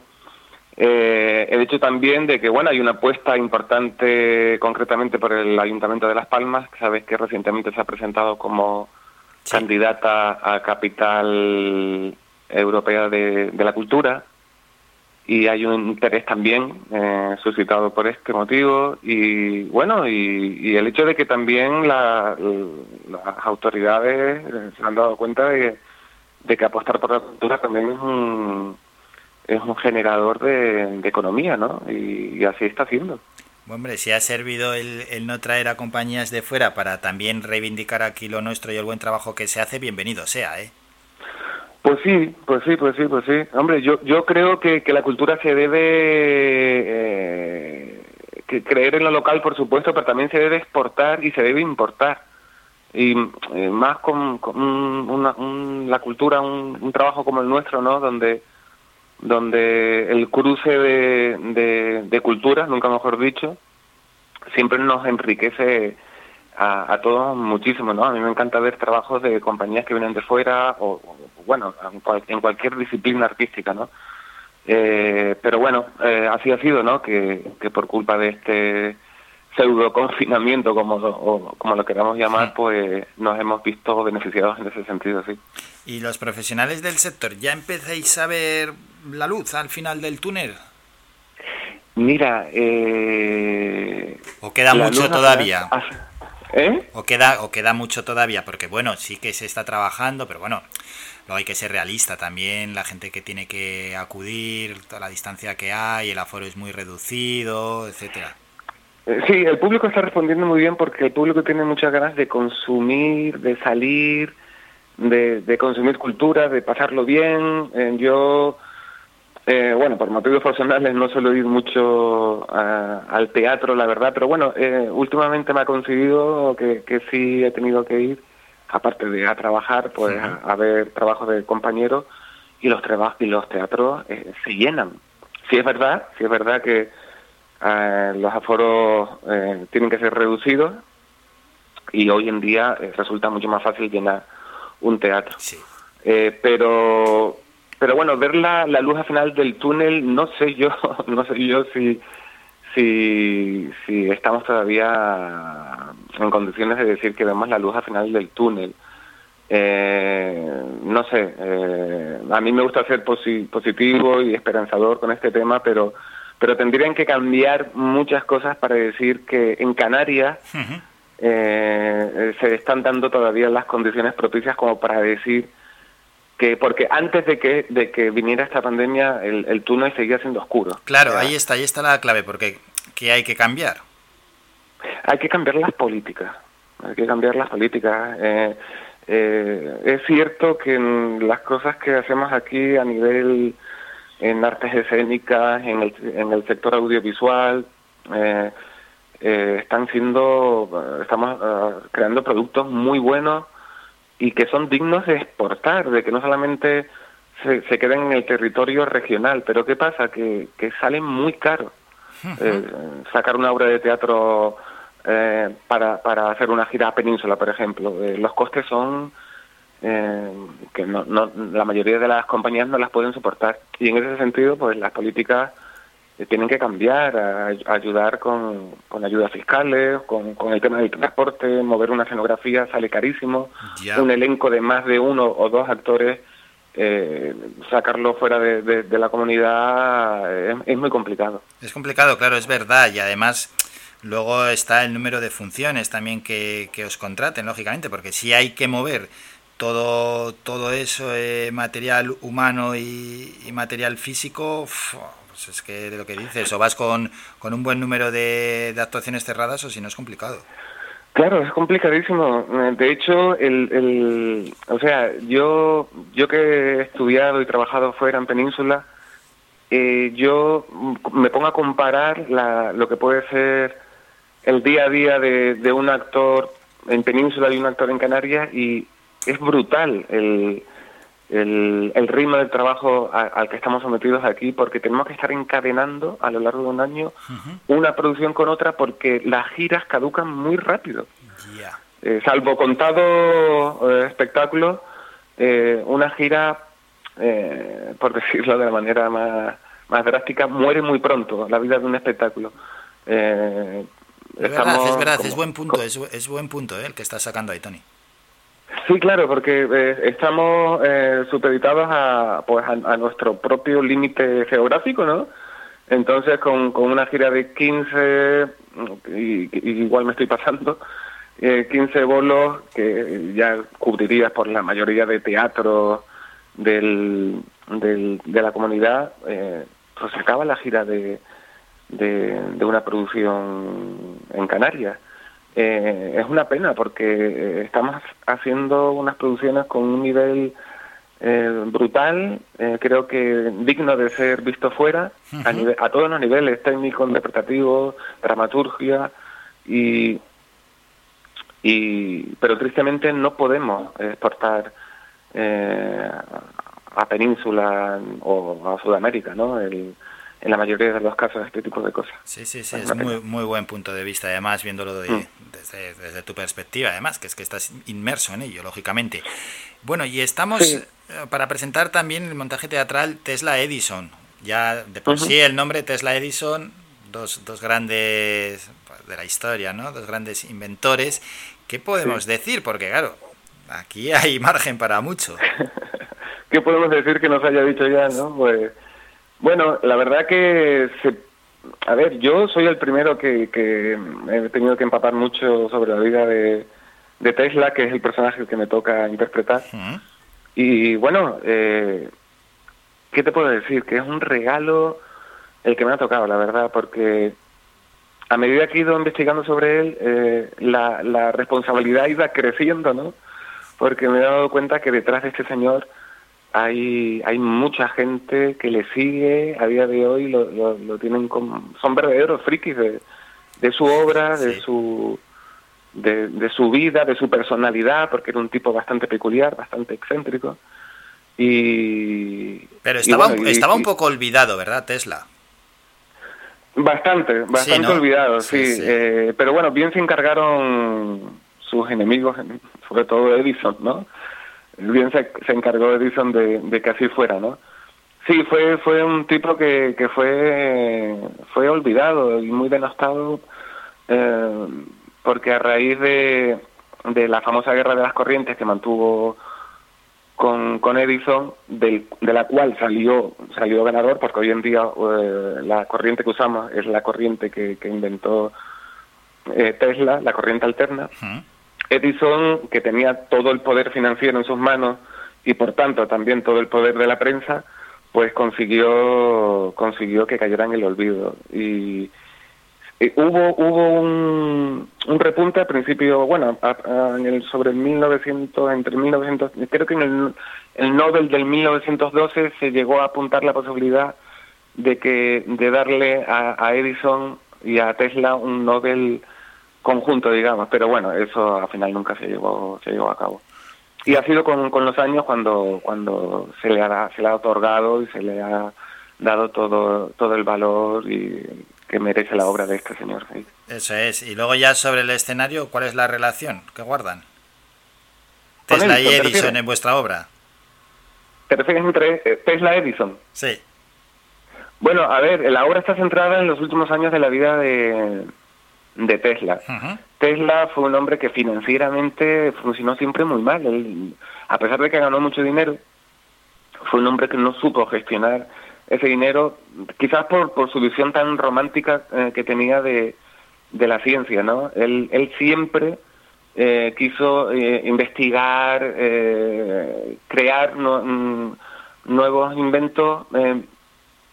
Eh, el hecho también de que, bueno, hay una apuesta importante concretamente por el Ayuntamiento de Las Palmas, que sabes que recientemente se ha presentado como candidata a capital europea de, de la cultura. Y hay un interés también eh, suscitado por este motivo. Y bueno y, y el hecho de que también la- las autoridades se han dado cuenta de, de que apostar por la cultura también es un es un generador de, de economía, ¿no? Y, y así está haciendo. Hombre, si ha servido el, el, no traer a compañías de fuera para también reivindicar aquí lo nuestro y el buen trabajo que se hace, bienvenido sea, ¿eh? Pues sí, pues sí, pues sí, pues sí. Hombre, yo, yo creo que, que la cultura se debe eh, que creer en lo local, por supuesto, pero también se debe exportar y se debe importar. Y eh, más con, un, la cultura, un, un, trabajo como el nuestro, ¿no? Donde, donde el cruce de, de, culturas, nunca mejor dicho, siempre nos enriquece a, a, todos muchísimo, ¿no? A mí me encanta ver trabajos de compañías que vienen de fuera o, bueno, en, cual, en, cualquier disciplina artística, ¿no? Eh, pero bueno, eh, así ha sido, ¿no? Que, por culpa de este pseudo confinamiento, como, o, como lo queramos llamar, pues nos hemos visto beneficiados en ese sentido, sí. ¿Y los profesionales del sector ya empezáis a ver la luz al final del túnel? Mira, eh, ¿O queda mucho todavía? ¿Eh? O queda, o queda mucho todavía, porque bueno, sí que se está trabajando, pero bueno, luego hay que ser realista también, la gente que tiene que acudir, toda la distancia que hay, el aforo es muy reducido, etcétera. Eh, sí, el público está respondiendo muy bien porque el público tiene muchas ganas de consumir, de salir, de, de consumir cultura, de pasarlo bien. Eh, yo, eh, bueno, por motivos personales no suelo ir mucho a, al teatro, la verdad, pero bueno, eh, últimamente me ha conseguido que, que sí he tenido que ir, aparte de a trabajar, pues a, a, ver trabajos de compañeros y los trabajos y los teatros eh, se llenan. Sí es verdad, sí es verdad que eh, los aforos eh, tienen que ser reducidos y hoy en día eh, resulta mucho más fácil llenar un teatro. Sí. pero pero bueno, ver la, la luz al final del túnel, no sé yo, no sé yo si, si, si estamos todavía en condiciones de decir que vemos la luz al final del túnel. Eh, no sé, eh, a mí me gusta ser posi positivo y esperanzador con este tema, pero, pero tendrían que cambiar muchas cosas para decir que en Canarias uh -huh. eh, se están dando todavía las condiciones propicias como para decir que porque antes de que de que viniera esta pandemia el, el túnel seguía siendo oscuro. Claro, ahí está, ahí está la clave, porque ¿qué hay que cambiar? Hay que cambiar las políticas, hay que cambiar las políticas. Eh, eh, es cierto que en las cosas que hacemos aquí a nivel en artes escénicas, en el, en el sector audiovisual, eh, eh, están siendo, estamos uh, creando productos muy buenos y que son dignos de exportar, de que no solamente se, se queden en el territorio regional, pero ¿qué pasa? Que, que salen muy caros. -huh. eh, sacar una obra de teatro eh, para, para hacer una gira a Península, por ejemplo, eh, los costes son eh, que no, no, la mayoría de las compañías no las pueden soportar. Y en ese sentido, pues las políticas eh, tienen que cambiar, a, a ayudar con, con, ayudas fiscales, con, con, el tema del transporte, mover una escenografía sale carísimo, yeah. un elenco de más de uno o dos actores, eh, sacarlo fuera de, de, de la comunidad es, es, muy complicado. Es complicado, claro, es verdad, y además luego está el número de funciones también que, que os contraten, lógicamente, porque si hay que mover todo, todo eso, eh, material humano y, material físico, pues es que de lo que dices, o vas con, con un buen número de, actuaciones cerradas o si no es complicado. Claro, es complicadísimo. De hecho, el, el, o sea, yo, yo que he estudiado y trabajado fuera en Península, eh, yo me pongo a comparar la, lo que puede ser el día a día de, de un actor en Península y un actor en Canarias y es brutal el, el, el ritmo del trabajo a, al que estamos sometidos aquí porque tenemos que estar encadenando a lo largo de un año uh -huh. una producción con otra porque las giras caducan muy rápido. Yeah. Eh, salvo contado eh, espectáculos, eh, una gira, eh, por decirlo de la manera más, más drástica, muere muy pronto la vida de un espectáculo. Eh, es verdad, es verdad, como, es buen punto, es, es buen punto eh, el que estás sacando ahí, Tony. Sí, claro, porque eh, estamos eh, supeditados a, pues, a, a nuestro propio límite geográfico, ¿no? Entonces, con, con una gira de 15, y, igual me estoy pasando, eh, 15 bolos que ya cubrirías por la mayoría de teatros del, del, de la comunidad, eh, pues acaba la gira de, de una producción en Canarias. Eh, es una pena porque eh, estamos haciendo unas producciones con un nivel eh, brutal, eh, creo que digno de ser visto fuera, a, Ujú. nive- a todos los niveles, técnico, interpretativo, dramaturgia, y, y pero tristemente no podemos exportar eh, a Península o a Sudamérica, ¿no? El- en la mayoría de los casos este tipo de cosas. Sí, sí, sí, Es muy, muy buen punto de vista, además, viéndolo de- Mm. Desde, desde tu perspectiva, además, que es que estás inmerso en ello, lógicamente. Bueno, y estamos Sí. eh, para presentar también el montaje teatral Tesla Edison. Ya de por sí el nombre Tesla Edison, dos, dos grandes pues, de la historia, ¿no? Dos grandes inventores. ¿Qué podemos Sí. decir? Porque, claro, aquí hay margen para mucho. ¿Qué podemos decir que nos haya dicho ya, no? Pues, bueno, la verdad que, se, a ver, yo soy el primero que, que he tenido que empapar mucho sobre la vida de, de Tesla, que es el personaje que me toca interpretar. Y bueno, eh, ¿qué te puedo decir? Que es un regalo el que me ha tocado, la verdad, porque a medida que he ido investigando sobre él, eh, la, la responsabilidad iba creciendo, ¿no? Porque me he dado cuenta que detrás de este señor hay, hay mucha gente que le sigue a día de hoy, lo, lo, lo tienen como, son verdaderos frikis de, de su obra, de su de, de su vida, de su personalidad, porque era un tipo bastante peculiar, bastante excéntrico. Y, Pero y estaba, bueno, un- y- estaba un y- poco olvidado, ¿verdad, Tesla? Bastante, bastante ¿no? olvidado, Sí, sí. sí. Eh, pero bueno, bien se encargaron sus enemigos, sobre todo Edison, ¿no? Bien se, encargó Edison de, de que así fuera, ¿no? Sí, fue fue un tipo que, que fue fue olvidado y muy denostado eh, porque a raíz de, de la famosa guerra de las corrientes que mantuvo con, con Edison, del- de la cual salió salió ganador, porque hoy en día eh, la corriente que usamos es la corriente que, inventó eh, Tesla, la corriente alterna. Edison, que tenía todo el poder financiero en sus manos y por tanto también todo el poder de la prensa, pues consiguió consiguió que cayera en el olvido. Y hubo hubo un, un repunte al principio bueno en el, sobre el 1900 entre 1900 creo que en el, el Nobel del 1912 se llegó a apuntar la posibilidad de que de darle a, a Edison y a Tesla un Nobel conjunto digamos pero bueno eso al final nunca se llevó se llevó a cabo y ha sido con, con los años cuando cuando se le ha se le ha otorgado y se le ha dado todo todo el valor y que merece la obra de este señor. Eso es. Y luego ya sobre el escenario, ¿cuál es la relación que guardan? Tesla y Edison, ¿te Edison en vuestra obra. ¿Te refieres entre eh, Tesla y Edison? Sí. Bueno, a ver, la obra está centrada en los últimos años de la vida de, de Tesla. Tesla fue un hombre que financieramente funcionó siempre muy mal. Él, a pesar de que ganó mucho dinero, fue un hombre que no supo gestionar ese dinero, quizás por, por su visión tan romántica eh, que tenía de, de la ciencia, ¿no? Él, él siempre eh, quiso eh, investigar, crear no- mm, nuevos inventos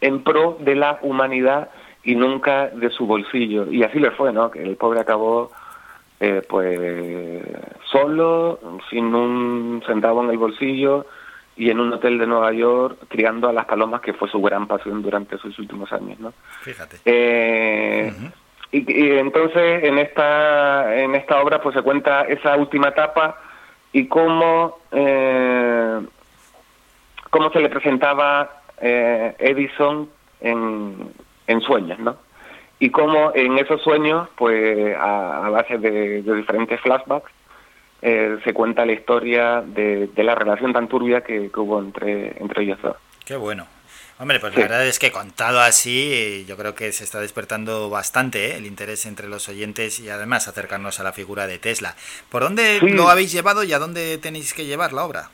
en pro de la humanidad y nunca de su bolsillo. Y así le fue, ¿no? Que el pobre acabó eh, pues solo, sin un centavo en el bolsillo y en un hotel de Nueva York criando a las palomas, que fue su gran pasión durante sus últimos años, ¿no? Fíjate. Eh, y, y entonces en esta en esta obra pues se cuenta esa última etapa y cómo eh, cómo se le presentaba eh, Edison en, en sueños, ¿no? Y cómo en esos sueños, pues a, a base de, de diferentes flashbacks, eh, se cuenta la historia de, de la relación tan turbia que, que hubo entre, entre ellos dos. Qué bueno. Hombre, pues Sí. la verdad es que contado así, eh, yo creo que se está despertando bastante ¿eh? el interés entre los oyentes y además acercarnos a la figura de Tesla. ¿Por dónde Sí. lo habéis llevado y a dónde tenéis que llevar la obra?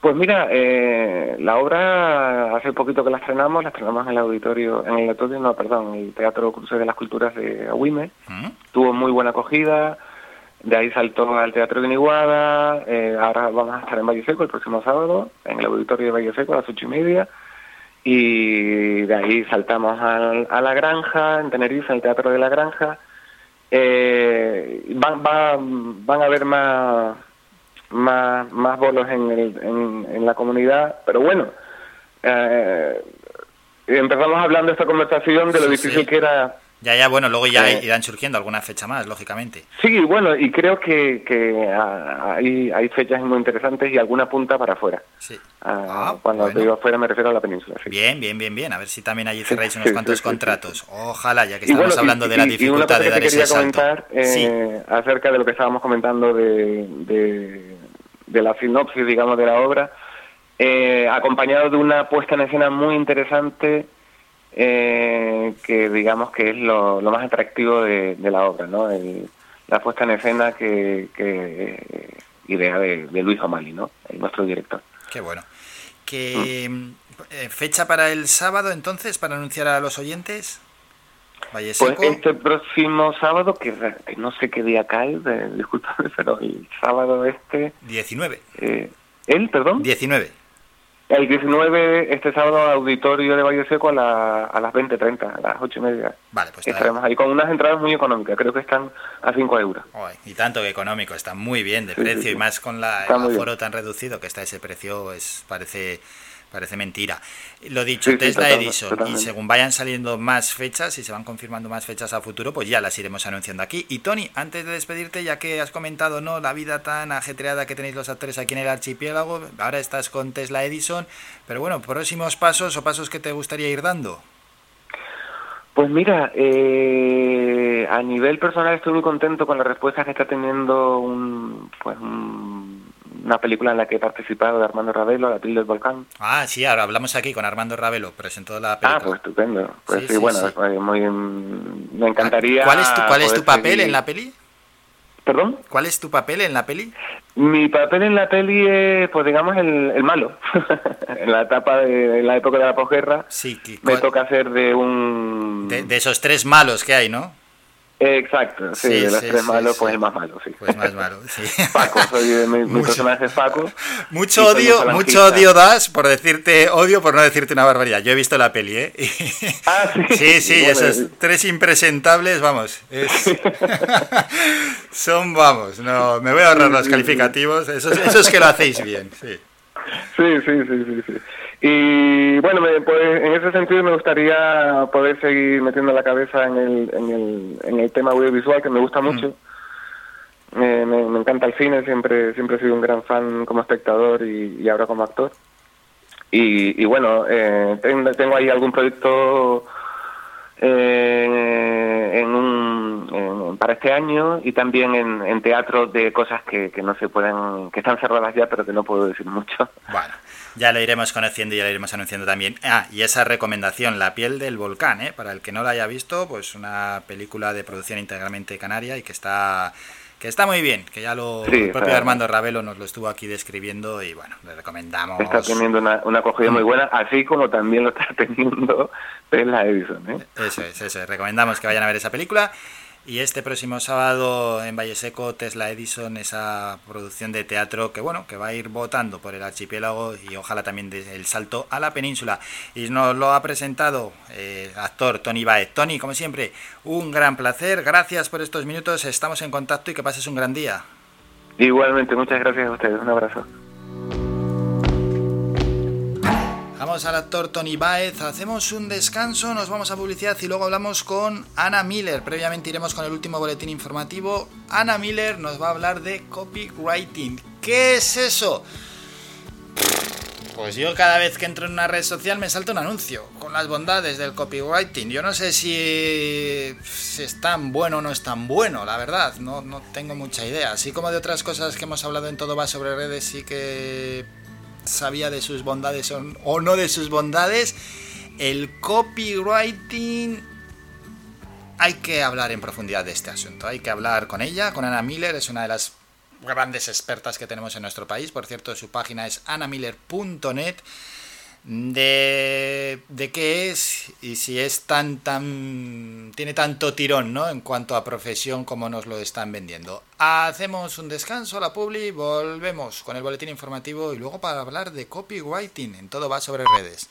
Pues mira, eh, la obra hace poquito que la estrenamos, la estrenamos en el auditorio, en el auditorio, no, perdón, en el Teatro Cruce de las Culturas de Agüime. Tuvo muy buena acogida, de ahí saltó al Teatro de Niguada, eh, ahora vamos a estar en Valle Seco el próximo sábado, en el auditorio de Valle Seco a las ocho y media. y de ahí saltamos al- a la granja, en Tenerife, el Teatro de la Granja. Eh, van, van, van a haber más, más, más bolos en, el- en, en la comunidad, pero bueno, eh, empezamos hablando esta conversación de lo Sí, difícil sí. que era Ya, ya, bueno, luego ya Eh. irán surgiendo alguna fecha más, lógicamente. Sí, bueno, y creo que, que ah, hay, hay fechas muy interesantes y alguna punta para afuera. Sí. Ah, cuando te digo afuera me refiero a la península. sí. Bien, bien, bien, bien. A ver si también allí cerráis unos cuantos contratos. Ojalá, ya que Y estamos bueno, y- hablando de la y- y una dificultad cosa de que dar te ese quería salto. comentar eh, acerca de lo que estábamos comentando de, de, de la sinopsis, digamos, de la obra, eh, acompañado de una puesta en escena muy interesante eh, que digamos que es lo, lo más atractivo de, de la obra, ¿no? El- la puesta en escena que, que eh, idea de, de Luis O'Malley, ¿no? El- nuestro director. Qué bueno. Que eh, fecha para el sábado entonces para anunciar a los oyentes. Valle Pues este próximo sábado, que, que no sé qué día cae, de, discúlpame, pero el sábado este... 19. Eh, ¿El, perdón? 19. El 19, este sábado, auditorio de Valle Seco a, la- a las 20.30, a las 8 y media. Vale, pues Estaremos ahí con unas entradas muy económicas, creo que están a 5 euros. Y tanto que económico, está muy bien de Sí, precio sí, y más con la, el bien. aforo tan reducido que está ese precio, es parece parece mentira. Lo dicho, Sí, sí, Tesla totalmente, Edison, y según vayan saliendo más fechas y se van confirmando más fechas a futuro, pues ya las iremos anunciando aquí. Y Tony, antes de despedirte, ya que has comentado no la vida tan ajetreada que tenéis los actores aquí en el archipiélago, ahora estás con Tesla Edison, pero bueno, próximos pasos o pasos que te gustaría ir dando. Pues mira, eh, a nivel personal estoy muy contento con la respuesta que está teniendo un, pues un- una película en la que he participado de Armando Ravelo, La piel del volcán. Ah, sí, ahora hablamos aquí con Armando Ravelo, presentó la Ah, película. pues estupendo. Pues Sí, sí, sí, bueno, sí. eh, muy, mm, me encantaría. ¿Cuál es tu, cuál es tu poder papel seguir- en la peli? ¿Perdón? ¿Cuál es tu papel en la peli? Mi papel en la peli es, pues digamos, el, el malo. en la etapa de en la época de la posguerra Sí, me toca hacer de un... de, de esos tres malos que hay, ¿no? Exacto, sí, Sí, de los sí, tres malos, pues el más malo, sí. Pues más malo, sí. Paco, soy, mi, mi personaje es Paco. Mucho odio, mucho odio das por decirte odio por no decirte una barbaridad. Yo he visto la peli, ¿eh? Ah, sí. Sí, sí, Bueno, esos tres impresentables, vamos. es- Son, vamos, no, me voy a ahorrar los calificativos. Esos, esos que lo hacéis bien, sí. Sí, sí, sí, sí, sí. Y bueno, me- pues en ese sentido me gustaría poder seguir metiendo la cabeza en el, en el, en el tema audiovisual que me gusta mucho. Eh, me, me encanta el cine, siempre siempre he sido un gran fan como espectador y, y ahora como actor. Y, y bueno, eh, tengo, tengo ahí algún proyecto eh, en un, en- para este año y también en, en teatro de cosas que, que no se pueden, que están cerradas ya, pero que no puedo decir mucho. Bueno, ya lo iremos conociendo y ya lo iremos anunciando también. Ah, y esa recomendación, La piel del volcán, ¿eh? Para el que no la haya visto, pues una película de producción integralmente canaria y que está que está muy bien, que ya lo Sí, el propio Armando Ravelo nos lo estuvo aquí describiendo y bueno, le recomendamos. Está teniendo una, una acogida muy buena, así como también lo está teniendo Tesla Edison. ¿eh? Eso es, eso es. Recomendamos que vayan a ver esa película. Y este próximo sábado en Valle Seco, Tesla Edison, esa producción de teatro que bueno, que va a ir votando por el archipiélago y ojalá también el salto a la península. Y nos lo ha presentado eh, actor Tony Baez. Tony, como siempre, un gran placer. Gracias por estos minutos. Estamos en contacto y que pases un gran día. Igualmente, muchas gracias a ustedes. Un abrazo. Vamos al actor Tony Baez, hacemos un descanso, nos vamos a publicidad y luego hablamos con Ana Miller. Previamente iremos con el último boletín informativo. Ana Miller nos va a hablar de copywriting. ¿Qué es eso? Pues yo cada vez que entro en una red social me salta un anuncio con las bondades del copywriting. Yo no sé si, si es tan bueno o no es tan bueno, la verdad. No, no tengo mucha idea. Así como de otras cosas que hemos hablado en Todo va sobre redes, sí que sabía de sus bondades o, no de sus bondades. El copywriting hay que hablar en profundidad de este asunto. Hay que hablar con ella, con Ana Miller, es una de las grandes expertas que tenemos en nuestro país. Por cierto, su página es anamiller.net. De, de qué es y si es tan tan tiene tanto tirón ¿no? en cuanto a profesión como nos lo están vendiendo. Hacemos un descanso la publi volvemos con el boletín informativo y luego para hablar de copywriting. En todo va sobre redes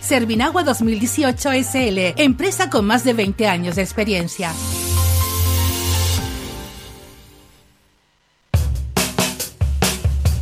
Servinagua 2018 SL, empresa con más de 20 años de experiencia.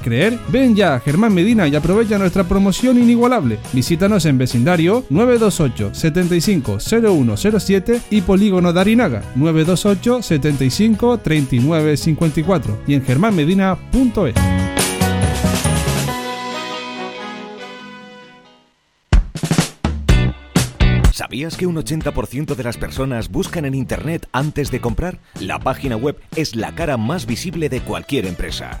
creer? Ven ya a Germán Medina y aprovecha nuestra promoción inigualable. Visítanos en vecindario 928 75 0107 y Polígono Darinaga 928 75 39 54 y en germánmedina.es. ¿Sabías que un 80% de las personas buscan en Internet antes de comprar? La página web es la cara más visible de cualquier empresa.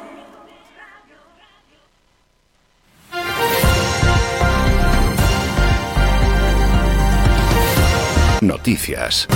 Noticias.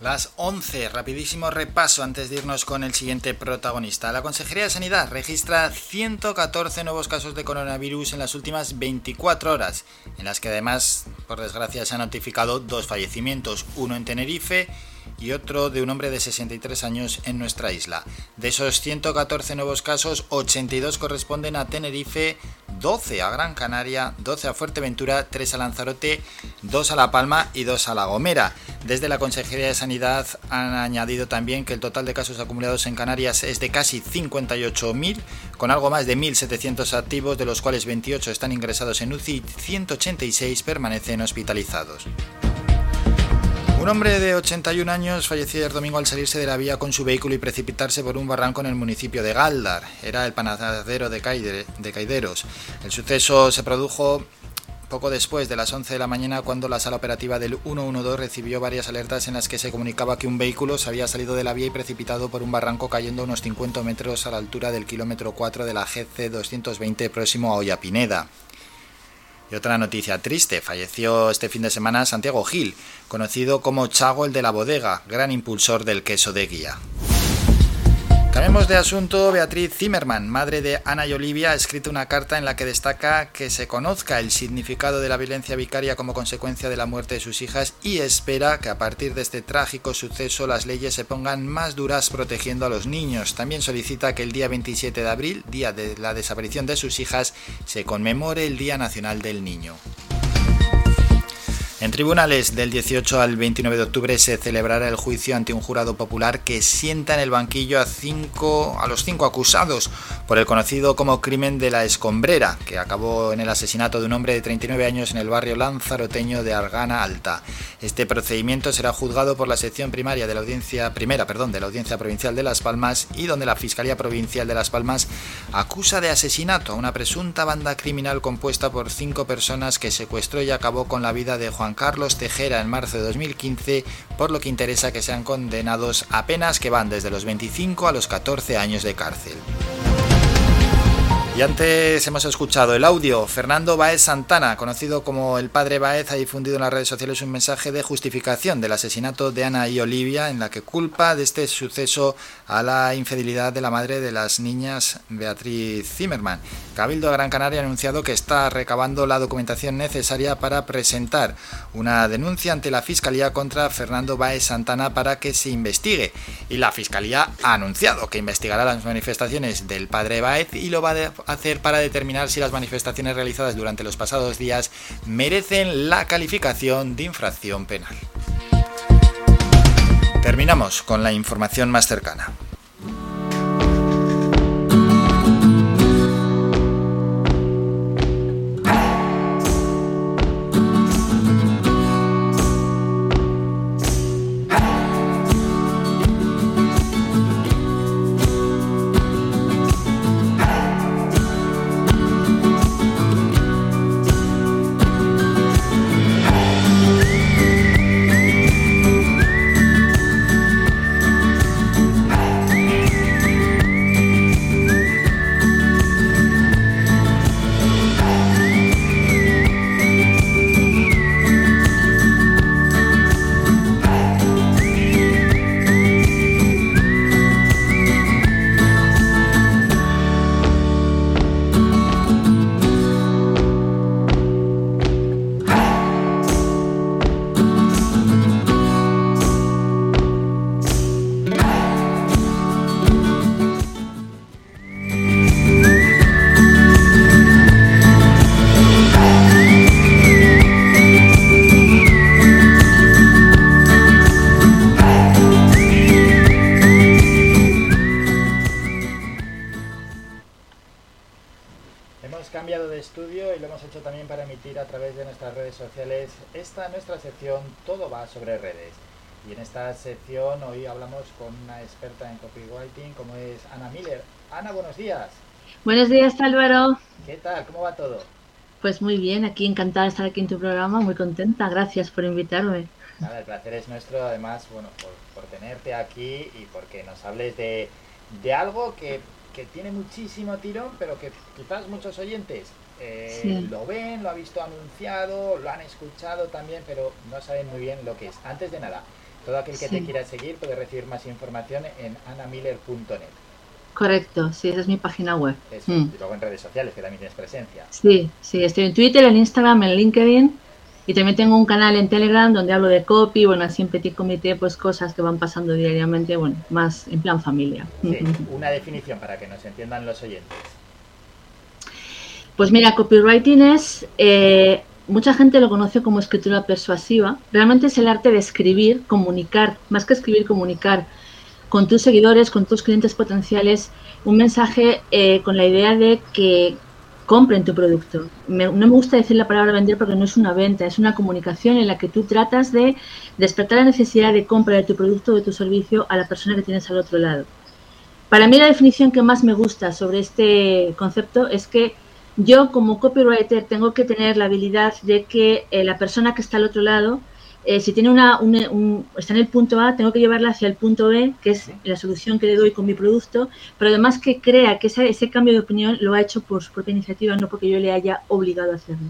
Las 11, rapidísimo repaso antes de irnos con el siguiente protagonista. La Consejería de Sanidad registra 114 nuevos casos de coronavirus en las últimas 24 horas, en las que además, por desgracia, se han notificado dos fallecimientos, uno en Tenerife y otro de un hombre de 63 años en nuestra isla. De esos 114 nuevos casos, 82 corresponden a Tenerife, 12 a Gran Canaria, 12 a Fuerteventura, 3 a Lanzarote, 2 a La Palma y 2 a La Gomera. Desde la Consejería de Sanidad han añadido también que el total de casos acumulados en Canarias es de casi 58.000, con algo más de 1.700 activos, de los cuales 28 están ingresados en UCI y 186 permanecen hospitalizados. Un hombre de 81 años falleció ayer domingo al salirse de la vía con su vehículo y precipitarse por un barranco en el municipio de Galdar. Era el panadero de, Caide- de Caideros. El suceso se produjo poco después de las 11 de la mañana cuando la sala operativa del 112 recibió varias alertas en las que se comunicaba que un vehículo se había salido de la vía y precipitado por un barranco cayendo unos 50 metros a la altura del kilómetro 4 de la GC 220 próximo a Ollapineda. Y otra noticia triste, falleció este fin de semana Santiago Gil, conocido como Chago el de la bodega, gran impulsor del queso de guía. Cambiemos de asunto, Beatriz Zimmerman, madre de Ana y Olivia, ha escrito una carta en la que destaca que se conozca el significado de la violencia vicaria como consecuencia de la muerte de sus hijas y espera que a partir de este trágico suceso las leyes se pongan más duras protegiendo a los niños. También solicita que el día 27 de abril, día de la desaparición de sus hijas, se conmemore el Día Nacional del Niño. En tribunales del 18 al 29 de octubre se celebrará el juicio ante un jurado popular que sienta en el banquillo a, cinco, a los cinco acusados por el conocido como crimen de la escombrera, que acabó en el asesinato de un hombre de 39 años en el barrio lanzaroteño de Argana Alta. Este procedimiento será juzgado por la sección primaria de la audiencia primera, perdón, de la Audiencia Provincial de Las Palmas y donde la Fiscalía Provincial de Las Palmas acusa de asesinato a una presunta banda criminal compuesta por cinco personas que secuestró y acabó con la vida de Juan Carlos Tejera en marzo de 2015, por lo que interesa que sean condenados a penas que van desde los 25 a los 14 años de cárcel. Y antes hemos escuchado el audio. Fernando Baez Santana, conocido como el padre Baez, ha difundido en las redes sociales un mensaje de justificación del asesinato de Ana y Olivia, en la que culpa de este suceso a la infidelidad de la madre de las niñas, Beatriz Zimmerman. Cabildo de Gran Canaria ha anunciado que está recabando la documentación necesaria para presentar una denuncia ante la Fiscalía contra Fernando Baez Santana para que se investigue. Y la Fiscalía ha anunciado que investigará las manifestaciones del padre Baez y lo va a hacer para determinar si las manifestaciones realizadas durante los pasados días merecen la calificación de infracción penal. Terminamos con la información más cercana. Sobre redes. Y en esta sección hoy hablamos con una experta en copywriting como es Ana Miller. Ana, buenos días. Buenos días, Álvaro. ¿Qué tal? ¿Cómo va todo? Pues muy bien, aquí encantada de estar aquí en tu programa, muy contenta. Gracias por invitarme. Nada, el placer es nuestro, además, bueno, por, tenerte aquí y porque nos hables de, de algo que, que tiene muchísimo tirón, pero que quizás muchos oyentes eh, lo ven, lo ha visto anunciado, lo han escuchado también, pero no saben muy bien lo que es. Antes de nada, todo aquel que te quiera seguir puede recibir más información en anamiller.net. Correcto, sí, esa es mi página web. Mm. Y luego en redes sociales, que también tienes presencia. Sí, sí, estoy en Twitter, en Instagram, en LinkedIn. Y también tengo un canal en Telegram donde hablo de copy, bueno, así en petit comité, pues cosas que van pasando diariamente, bueno, más en plan familia. una definición para que nos entiendan los oyentes. Pues mira, copywriting es, eh, mucha gente lo conoce como escritura persuasiva. Realmente es el arte de escribir, comunicar, más que escribir, comunicar con tus seguidores, con tus clientes potenciales, un mensaje eh, con la idea de que compren tu producto. no me gusta decir la palabra vender porque no es una venta, es una comunicación en la que tú tratas de despertar la necesidad de compra de tu producto o de tu servicio a la persona que tienes al otro lado. Para mí la definición que más me gusta sobre este concepto es que yo como copywriter tengo que tener la habilidad de que eh, la persona que está al otro lado, eh, si tiene una, está en el punto A, tengo que llevarla hacia el punto B, que es la solución que le doy con mi producto, pero además que crea que ese, ese cambio de opinión lo ha hecho por su propia iniciativa, no porque yo le haya obligado a hacerlo.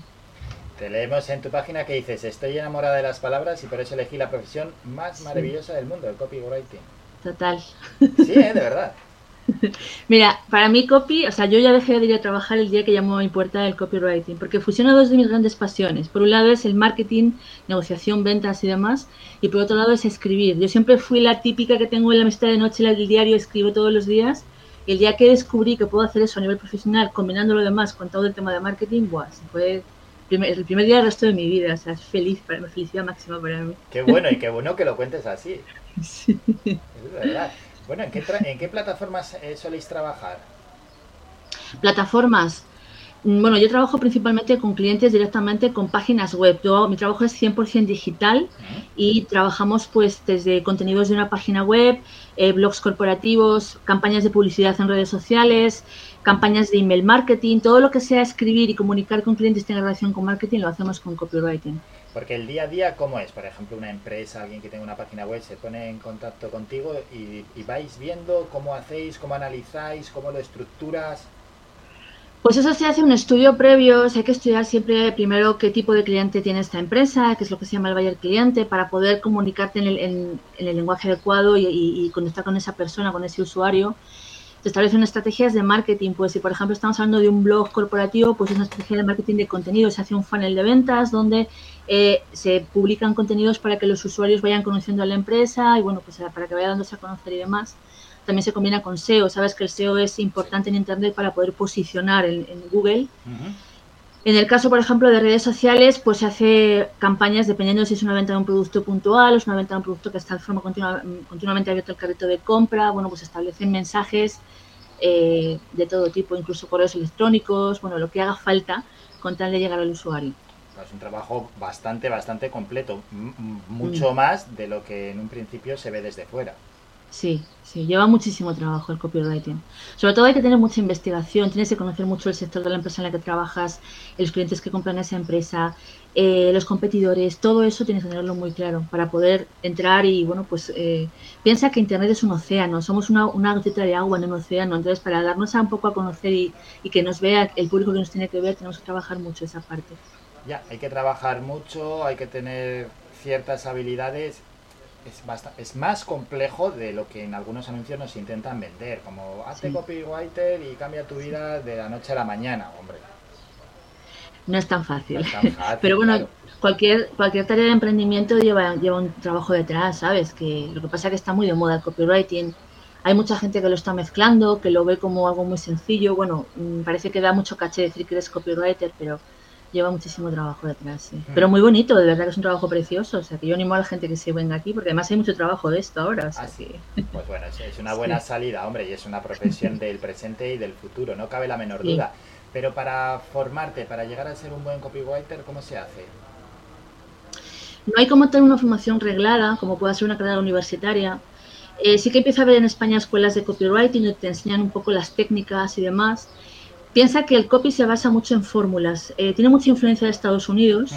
Te leemos en tu página que dices, estoy enamorada de las palabras y por eso elegí la profesión más maravillosa del mundo, el copywriting. Total. Sí, ¿eh? de verdad. Mira, para mí copy, o sea, yo ya dejé de ir a trabajar el día que llamó a mi puerta el copywriting, porque fusiona dos de mis grandes pasiones. Por un lado es el marketing, negociación, ventas y demás, y por otro lado es escribir. Yo siempre fui la típica que tengo en la mesita de noche el diario, escribo todos los días. el día que descubrí que puedo hacer eso a nivel profesional, combinando lo demás con todo el tema de marketing, buah, se fue el primer día del resto de mi vida, o sea, es feliz, para, felicidad máxima para mí. Qué bueno y qué bueno que lo cuentes así. Sí. Es verdad. Bueno, ¿en qué, ¿en qué plataformas eh, soléis trabajar? Plataformas. Mm, bueno, yo trabajo principalmente con clientes directamente con páginas web. mi trabajo es 100% digital y trabajamos pues desde contenidos de una página web, eh, blogs corporativos, campañas de publicidad en redes sociales, campañas de email marketing, todo lo que sea escribir y comunicar con clientes tenga relación con marketing lo hacemos con copywriting. Porque el día a día, ¿cómo es? Por ejemplo, una empresa, alguien que tenga una página web, se pone en contacto contigo y, vais viendo cómo hacéis, cómo analizáis, cómo lo estructuras. Pues eso se hace un estudio previo, hay que estudiar siempre primero qué tipo de cliente tiene esta empresa, qué es lo que se llama el buyer cliente, para poder comunicarte en el, en, el lenguaje adecuado y, y, conectar con esa persona, con ese usuario. Se establecen estrategias de marketing, pues si por ejemplo estamos hablando de un blog corporativo, pues es una estrategia de marketing de contenido, se hace un funnel de ventas donde eh, se publican contenidos para que los usuarios vayan conociendo a la empresa y bueno, pues para que vaya dándose a conocer y demás también se combina con SEO. Sabes que el SEO es importante en Internet para poder posicionar en, Google. En el caso, por ejemplo, de redes sociales, pues se hace campañas dependiendo si es una venta de un producto puntual o es una venta de un producto que está de forma continua, continuamente abierto el carrito de compra. Bueno, pues establecen mensajes eh, de todo tipo, incluso correos electrónicos, bueno, lo que haga falta con tal de llegar al usuario. Es un trabajo bastante, bastante completo, mucho mm. más de lo que en un principio se ve desde fuera. Sí, sí, lleva muchísimo trabajo el copywriting. Sobre todo hay que tener mucha investigación, tienes que conocer mucho el sector de la empresa en la que trabajas, los clientes que compran esa empresa, eh, los competidores, todo eso tienes que tenerlo muy claro para poder entrar y, bueno, pues eh, piensa que Internet es un océano, somos una, una gotita de agua en un océano, entonces para darnos a un poco a conocer y, y que nos vea el público que nos tiene que ver, tenemos que trabajar mucho esa parte. Ya, hay que trabajar mucho, hay que tener ciertas habilidades es, es más complejo de lo que en algunos anuncios nos intentan vender, como hazte copywriter y cambia tu vida de la noche a la mañana, hombre. No es tan fácil. Pero bueno, cualquier, cualquier tarea de emprendimiento lleva, lleva un trabajo detrás, ¿sabes? Que lo que pasa es que está muy de moda el copywriting. Hay mucha gente que lo está mezclando, que lo ve como algo muy sencillo. Bueno, mm, parece que da mucho caché decir que eres copywriter, pero lleva muchísimo trabajo detrás. Mm. Pero muy bonito, de verdad que es un trabajo precioso. O sea, que yo animo a la gente que se venga aquí, porque además hay mucho trabajo de esto ahora. Así. Pues bueno, es una buena salida, hombre, y es una profesión del presente y del futuro, no cabe la menor duda. Pero para formarte, para llegar a ser un buen copywriter, ¿cómo se hace? No hay como tener una formación reglada, como puede ser una carrera universitaria. Eh, sí que empieza a haber en España escuelas de copywriting donde te enseñan un poco las técnicas y demás piensa que el copy se basa mucho en fórmulas. Eh, tiene mucha influencia de Estados Unidos.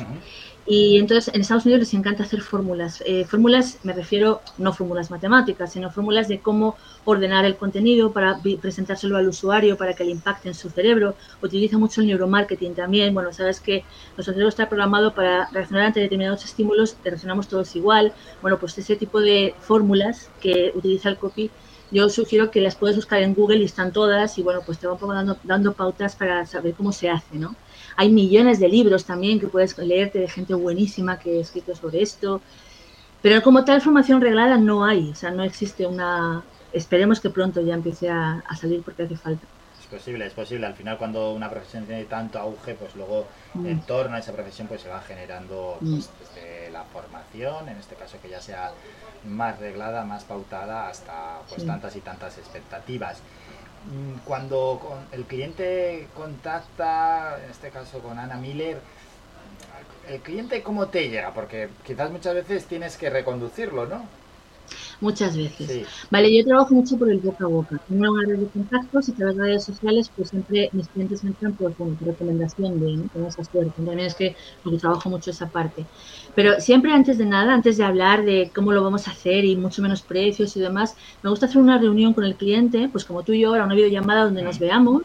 Y entonces en Estados Unidos les encanta hacer fórmulas. Eh, fórmulas, me refiero, no fórmulas matemáticas, sino fórmulas de cómo ordenar el contenido para presentárselo al usuario, para que le impacte en su cerebro. Utiliza mucho el neuromarketing también. Bueno, sabes que nuestro cerebro está programado para reaccionar ante determinados estímulos, reaccionamos todos igual. Bueno, pues ese tipo de fórmulas que utiliza el copy yo sugiero que las puedes buscar en Google y están todas y bueno, pues te va un poco dando, dando pautas para saber cómo se hace, ¿no? Hay millones de libros también que puedes leerte de gente buenísima que ha escrito sobre esto, pero como tal formación reglada no hay, o sea, no existe una... Esperemos que pronto ya empiece a, salir porque hace falta. Es posible, es posible. Al final cuando una profesión tiene tanto auge, pues luego mm. en torno a esa profesión pues se va generando mm. pues, desde la formación, en este caso que ya sea más reglada, más pautada hasta pues tantas y tantas expectativas. Mm, cuando el cliente contacta, en este caso con Ana Miller, ¿el cliente cómo te llega? Porque quizás muchas veces tienes que reconducirlo, ¿no? muchas veces. Vale, yo trabajo mucho por el boca a boca. Tengo una red de contactos y a través de redes sociales, pues siempre mis clientes entran por, recomendación de, ¿no? Con esa suerte. También es que porque trabajo mucho esa parte. Pero siempre antes de nada, antes de hablar de cómo lo vamos a hacer y mucho menos precios y demás, me gusta hacer una reunión con el cliente, pues como tú y yo ahora, una videollamada donde nos veamos,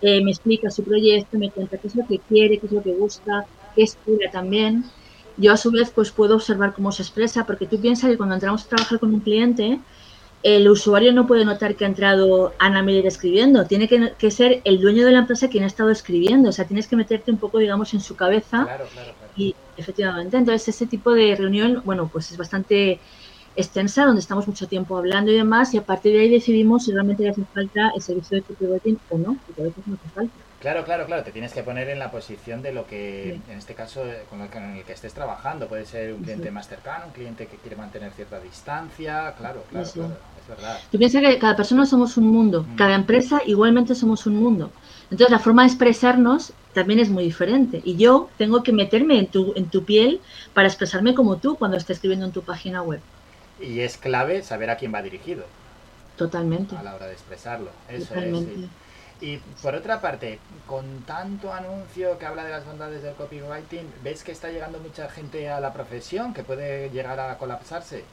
eh, me explica su proyecto, me cuenta qué es lo que quiere, qué es lo que gusta, qué espera también. Yo a su vez pues puedo observar cómo se expresa, porque tú piensas que cuando entramos a trabajar con un cliente, el usuario no puede notar que ha entrado Ana Miller escribiendo, tiene que, ser el dueño de la empresa quien ha estado escribiendo, o sea, tienes que meterte un poco, digamos, en su cabeza. Y efectivamente, entonces ese tipo de reunión, bueno, pues es bastante extensa, donde estamos mucho tiempo hablando y demás, y a partir de ahí decidimos si realmente le hace falta el servicio de copywriting o no, porque a veces no hace falta. Claro, claro, claro, te tienes que poner en la posición de lo que, en este caso, eh, con el, que, en el que estés trabajando. Puede ser un cliente más cercano, un cliente que quiere mantener cierta distancia, claro, claro, claro es verdad. Tú piensas que cada persona somos un mundo, Mm. cada empresa igualmente somos un mundo. Entonces la forma de expresarnos también es muy diferente. Y yo tengo que meterme en tu, en tu piel para expresarme como tú cuando estés escribiendo en tu página web. Y es clave saber a quién va dirigido Totalmente. a la hora de expresarlo. Eso Totalmente. es. sí. Y por otra parte, con tanto anuncio que habla de las bondades del copywriting, ¿ves que está llegando mucha gente a la profesión que puede llegar a colapsarse?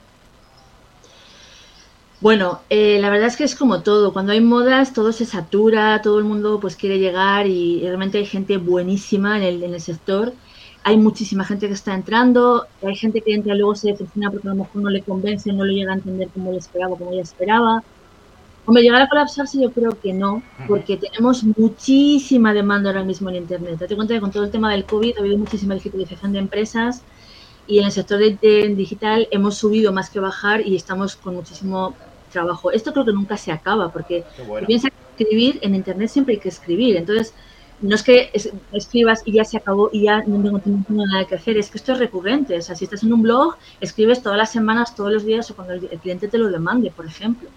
Bueno, eh, la verdad es que es como todo. Cuando hay modas, todo se satura, todo el mundo pues quiere llegar y, y realmente hay gente buenísima en el, en el sector. Hay muchísima gente que está entrando, hay gente que entra y luego se decepciona porque a lo mejor no le convence, no lo llega a entender como le esperaba, como ella esperaba. Hombre, llegar a colapsarse yo creo que no, porque tenemos muchísima demanda ahora mismo en Internet. Date cuenta que con todo el tema del COVID ha habido muchísima digitalización de empresas y en el sector de, de digital hemos subido más que bajar y estamos con muchísimo trabajo. Esto creo que nunca se acaba, porque bueno. tú piensas que escribir en Internet siempre hay que escribir. Entonces, no es que es- escribas y ya se acabó y ya no tengo, no tengo nada que hacer, es que esto es recurrente. O sea, si estás en un blog, escribes todas las semanas, todos los días o cuando el, cliente te lo demande, por ejemplo.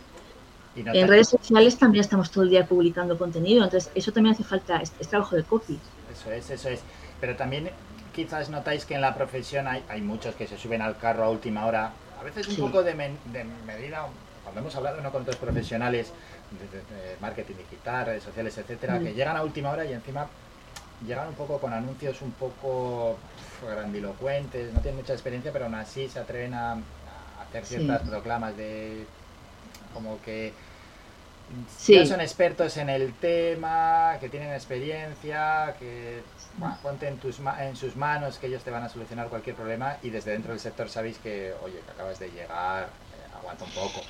No En redes sociales también estamos todo el día publicando contenido, entonces eso también hace falta, es, es trabajo de copy. Eso es, eso es. Pero también quizás notáis que en la profesión hay, hay muchos que se suben al carro a última hora. A veces un Sí. poco de, men- de medida, cuando hemos hablado ¿no? con otros profesionales de, de- de marketing digital, redes sociales, etcétera, Mm. que llegan a última hora y encima llegan un poco con anuncios un poco grandilocuentes, no tienen mucha experiencia, pero aún así se atreven a, a hacer Sí. ciertas proclamas de como que Sí. ya son expertos en el tema, que tienen experiencia, que bueno, ponte en, tus ma- en sus manos, que ellos te van a solucionar cualquier problema y desde dentro del sector sabéis que, oye, que acabas de llegar, eh, aguanta un poco.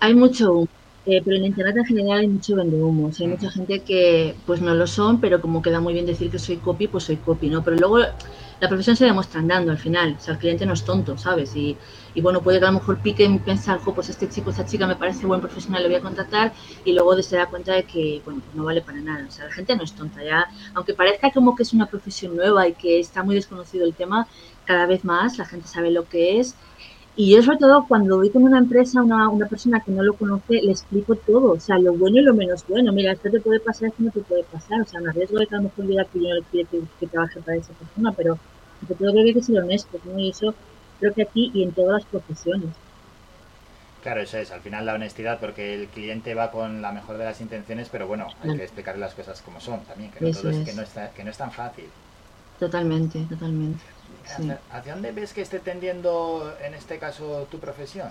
Hay mucho humo, eh, pero en Internet en general hay mucho vendehumos. Hay mucha gente que pues no lo son, pero como queda muy bien decir que soy copy, pues soy copy, ¿no? Pero luego la profesión se demuestra andando al final. O sea, el cliente no es tonto, ¿sabes? Y, y bueno, puede que a lo mejor pique y pensar, "Jo, pues este chico, esta chica me parece buen profesional, le voy a contratar, y luego se da cuenta de que, bueno, pues no vale para nada. O sea, la gente no es tonta ya. Aunque parezca como que es una profesión nueva y que está muy desconocido el tema, cada vez más la gente sabe lo que es y yo sobre todo cuando voy con una empresa, una, una persona que no lo conoce, le explico todo, o sea, lo bueno y lo menos bueno. Mira, esto te puede pasar, esto no te puede pasar. O sea, me arriesgo de que a lo mejor yo le quiero que, que trabaje para esa persona, pero sobre todo creo que hay que ser honesto, ¿no? Y eso creo que aquí y en todas las profesiones. Claro, eso es, al final la honestidad, porque el cliente va con la mejor de las intenciones, pero bueno, hay que explicarle las cosas como son también, que no, todo es, es. que no, está, que no es tan fácil. Totalmente, totalmente. Sí. ¿Hacia, dónde ves que esté tendiendo, en este caso, tu profesión?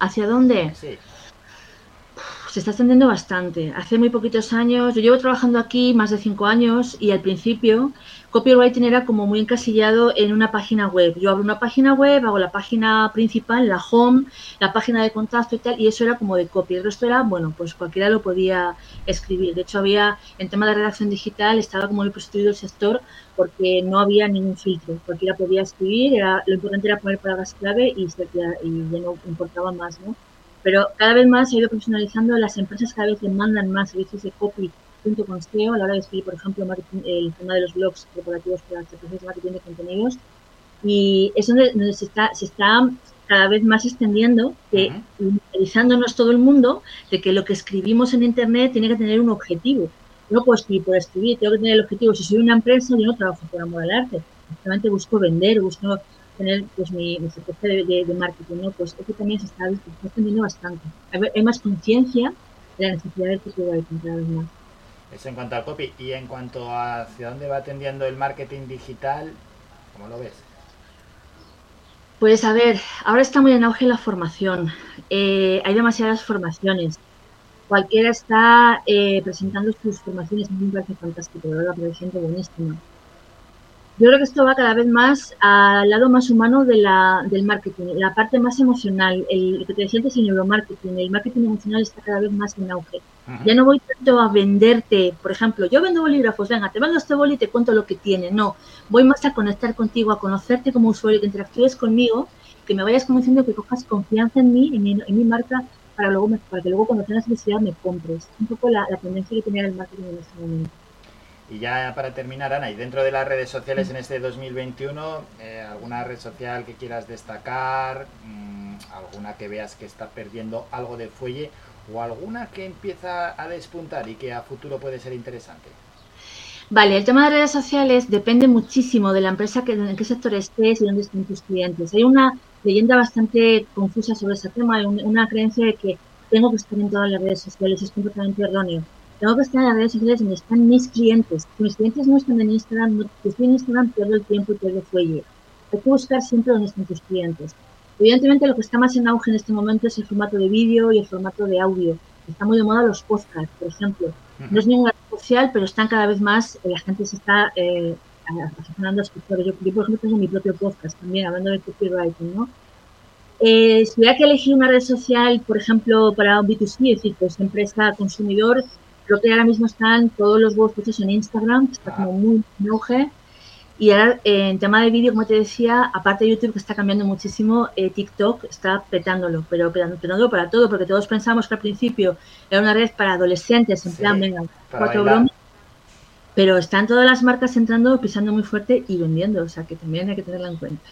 ¿Hacia dónde? Sí. Se está extendiendo bastante. Hace muy poquitos años, yo llevo trabajando aquí más de cinco años y al principio copywriting era como muy encasillado en una página web. Yo abro una página web, hago la página principal, la home, la página de contacto y tal, y eso era como de copy. El resto era, bueno, pues cualquiera lo podía escribir. De hecho, había, en tema de redacción digital, estaba como muy prostituido el sector porque no había ningún filtro. Cualquiera podía escribir, era, lo importante era poner palabras clave y, y ya no importaba más, ¿no? Pero cada vez más se ha ido profesionalizando, las empresas cada vez demandan más servicios de copy junto con SEO a la hora de escribir, por ejemplo, el tema de los blogs corporativos para las empresas de marketing de contenidos. Y es donde, donde se, está, se está cada vez más extendiendo, que utilizándonos todo el mundo, de que lo que escribimos en Internet tiene que tener un objetivo. No puedo escribir por escribir, tengo que tener el objetivo. Si soy una empresa, yo no trabajo por amor al arte. Simplemente busco vender, busco tener pues mi, mi estrategia de, de- de marketing, ¿no? Pues eso también se está, se extendiendo bastante. Hay, hay más conciencia de la necesidad del copywriting cada vez más. Eso en cuanto al copy. Y en cuanto a hacia dónde va tendiendo el marketing digital, ¿cómo lo ves? Pues a ver, ahora está muy en auge la formación. Eh, hay demasiadas formaciones. Cualquiera está eh, presentando sus formaciones, me parece fantástico, de verdad, me siento buenísima. Yo creo que esto va cada vez más al lado más humano de la, del marketing, la parte más emocional, el, que te antes, el neuromarketing, el marketing emocional está cada vez más en auge. Ya no voy tanto a venderte, por ejemplo, yo vendo bolígrafos, venga, te vendo este boli y te cuento lo que tiene. No, voy más a conectar contigo, a conocerte como usuario, que interactúes conmigo, que me vayas conociendo, que cojas confianza en mí, en mi, en mi marca, para, luego me- para que luego cuando tengas necesidad me compres. Un poco la, la tendencia que tenía el marketing en este momento. Y ya para terminar, Ana, y dentro de las redes sociales en este 2021, eh, ¿alguna red social que quieras destacar? Mm, ¿Alguna que veas que está perdiendo algo de fuelle? ¿O alguna que empieza a despuntar y que a futuro puede ser interesante? Vale, el tema de redes sociales depende muchísimo de la empresa que, en qué sector estés y dónde estén tus clientes. Hay una leyenda bastante confusa sobre ese tema, una creencia de que tengo que estar en todas las redes sociales, es completamente erróneo. Tengo que estar en las redes sociales donde están mis clientes. Mis clientes no están en Instagram, no, si estoy en Instagram pierdo el tiempo y pierdo fuelle. Hay que buscar siempre donde están tus clientes. Evidentemente lo que está más en auge en este momento es el formato de vídeo y el formato de audio. Está muy de moda los podcasts, por ejemplo. No es ninguna red social, pero están cada vez más, eh, la gente se está eh, aficionando a escuchar. Yo, yo, por ejemplo, tengo mi propio podcast también, hablando de copywriting, ¿no? Eh, si hubiera que elegir una red social, por ejemplo, para un B2C, es decir, pues empresa consumidor, creo que ahora mismo están todos los huevos puestos en Instagram, que está como muy en auge. Y ahora, eh, en tema de vídeo, como te decía, aparte de YouTube, que está cambiando muchísimo, eh, TikTok está petándolo, pero petándolo para todo, porque todos pensamos que al principio era una red para adolescentes, en plan, venga, cuatro bromas. Pero están todas las marcas entrando, pisando muy fuerte y vendiendo, o sea que también hay que tenerla en cuenta.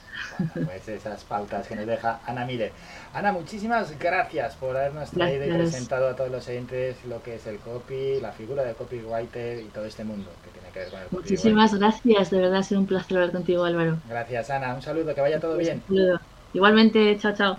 Pues esas pautas que nos deja Ana Mire. Ana, muchísimas gracias por habernos traído y presentado a todos los oyentes lo que es el copy, la figura del copywriter y todo este mundo que tiene que ver con el. Muchísimas gracias, de verdad ha sido un placer hablar contigo, Álvaro. Gracias, Ana. Un saludo, que vaya todo bien. Un saludo. Igualmente, chao, chao.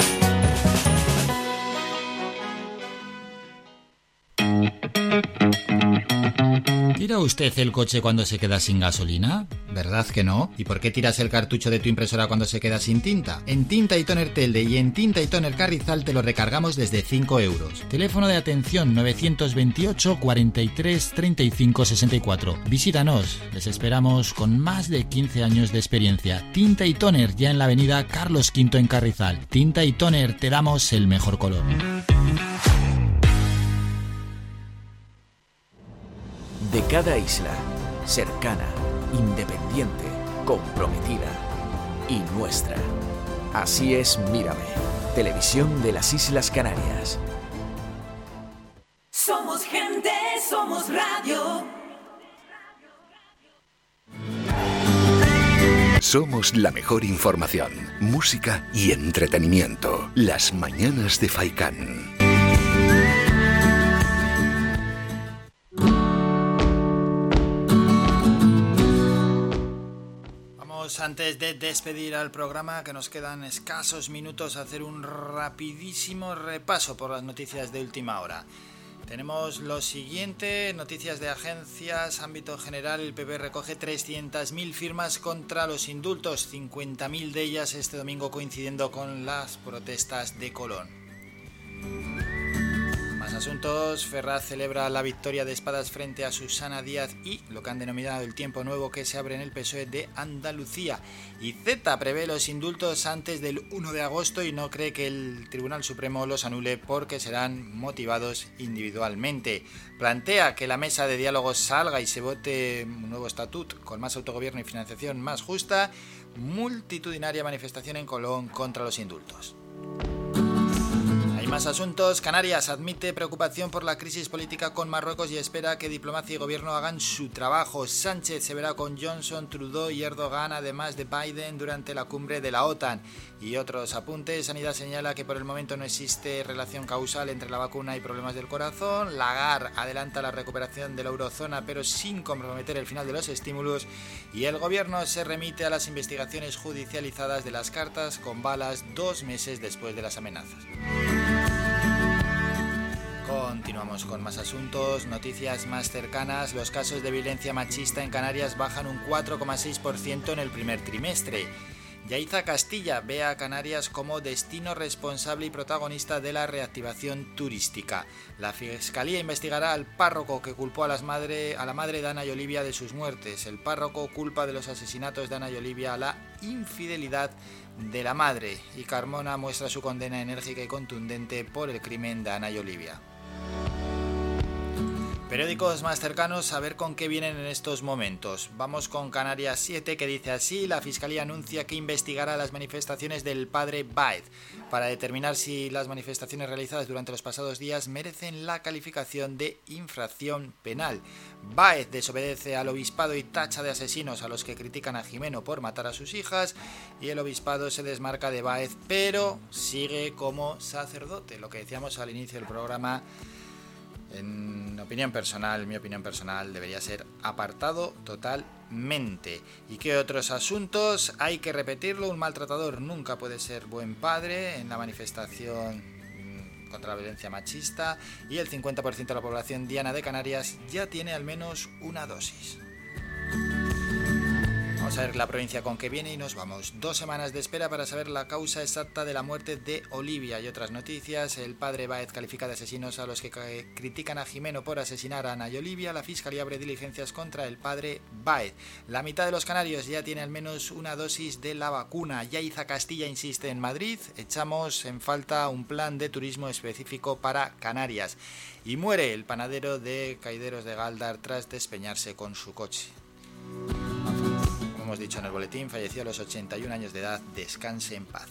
usted el coche cuando se queda sin gasolina? ¿Verdad que no? ¿Y por qué tiras el cartucho de tu impresora cuando se queda sin tinta? En Tinta y Toner Telde y en Tinta y Toner Carrizal te lo recargamos desde 5 euros. Teléfono de atención 928 43 35 64. Visítanos, les esperamos con más de 15 años de experiencia. Tinta y Toner ya en la avenida Carlos V en Carrizal. Tinta y Toner te damos el mejor color. De cada isla, cercana, independiente, comprometida y nuestra. Así es Mírame, televisión de las Islas Canarias. Somos gente, somos radio. Somos la mejor información, música y entretenimiento. Las mañanas de Faikán. Antes de despedir al programa, que nos quedan escasos minutos, hacer un rapidísimo repaso por las noticias de última hora. Tenemos lo siguiente, noticias de agencias, ámbito general, el PP recoge 300.000 firmas contra los indultos, 50.000 de ellas este domingo coincidiendo con las protestas de Colón. Más asuntos, Ferraz celebra la victoria de espadas frente a Susana Díaz y lo que han denominado el tiempo nuevo que se abre en el PSOE de Andalucía. Y Z prevé los indultos antes del 1 de agosto y no cree que el Tribunal Supremo los anule porque serán motivados individualmente. Plantea que la mesa de diálogo salga y se vote un nuevo estatuto con más autogobierno y financiación más justa. Multitudinaria manifestación en Colón contra los indultos más asuntos. Canarias admite preocupación por la crisis política con Marruecos y espera que diplomacia y gobierno hagan su trabajo. Sánchez se verá con Johnson, Trudeau y Erdogan, además de Biden, durante la cumbre de la OTAN. Y otros apuntes. Sanidad señala que por el momento no existe relación causal entre la vacuna y problemas del corazón. Lagar adelanta la recuperación de la eurozona, pero sin comprometer el final de los estímulos. Y el gobierno se remite a las investigaciones judicializadas de las cartas con balas dos meses después de las amenazas. Continuamos con más asuntos, noticias más cercanas. Los casos de violencia machista en Canarias bajan un 4,6% en el primer trimestre. Yaiza Castilla ve a Canarias como destino responsable y protagonista de la reactivación turística. La Fiscalía investigará al párroco que culpó a, las madre, a la madre de Ana y Olivia de sus muertes. El párroco culpa de los asesinatos de Ana y Olivia a la infidelidad de la madre y Carmona muestra su condena enérgica y contundente por el crimen de Ana y Olivia. Periódicos más cercanos a ver con qué vienen en estos momentos. Vamos con Canarias 7 que dice así, la Fiscalía anuncia que investigará las manifestaciones del padre Baez para determinar si las manifestaciones realizadas durante los pasados días merecen la calificación de infracción penal. Baez desobedece al obispado y tacha de asesinos a los que critican a Jimeno por matar a sus hijas y el obispado se desmarca de Baez pero sigue como sacerdote, lo que decíamos al inicio del programa en opinión personal, mi opinión personal, debería ser apartado totalmente. ¿Y qué otros asuntos? Hay que repetirlo, un maltratador nunca puede ser buen padre en la manifestación contra la violencia machista y el 50% de la población diana de Canarias ya tiene al menos una dosis. Vamos a ver la provincia con que viene y nos vamos. Dos semanas de espera para saber la causa exacta de la muerte de Olivia y otras noticias. El padre Baez califica de asesinos a los que critican a Jimeno por asesinar a Ana y Olivia. La fiscalía abre diligencias contra el padre Baez. La mitad de los canarios ya tiene al menos una dosis de la vacuna. Yaiza Castilla insiste en Madrid. Echamos en falta un plan de turismo específico para Canarias. Y muere el panadero de Caideros de Galdar tras despeñarse con su coche hemos dicho en el boletín, falleció a los 81 años de edad, descanse en paz.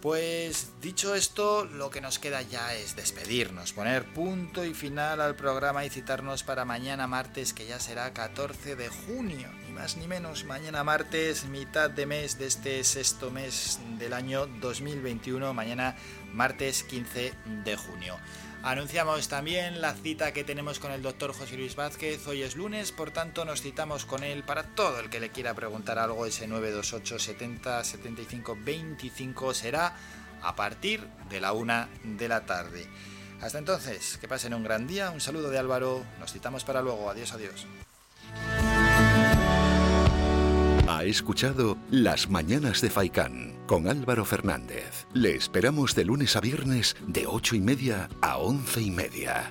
Pues dicho esto, lo que nos queda ya es despedirnos, poner punto y final al programa y citarnos para mañana martes, que ya será 14 de junio, ni más ni menos, mañana martes, mitad de mes de este sexto mes del año 2021, mañana martes 15 de junio. Anunciamos también la cita que tenemos con el doctor José Luis Vázquez. Hoy es lunes, por tanto nos citamos con él para todo el que le quiera preguntar algo. Ese 928 70 75 25 será a partir de la una de la tarde. Hasta entonces, que pasen un gran día. Un saludo de Álvaro. Nos citamos para luego. Adiós, adiós. Ha escuchado Las Mañanas de Faicán con Álvaro Fernández. Le esperamos de lunes a viernes de ocho y media a once y media.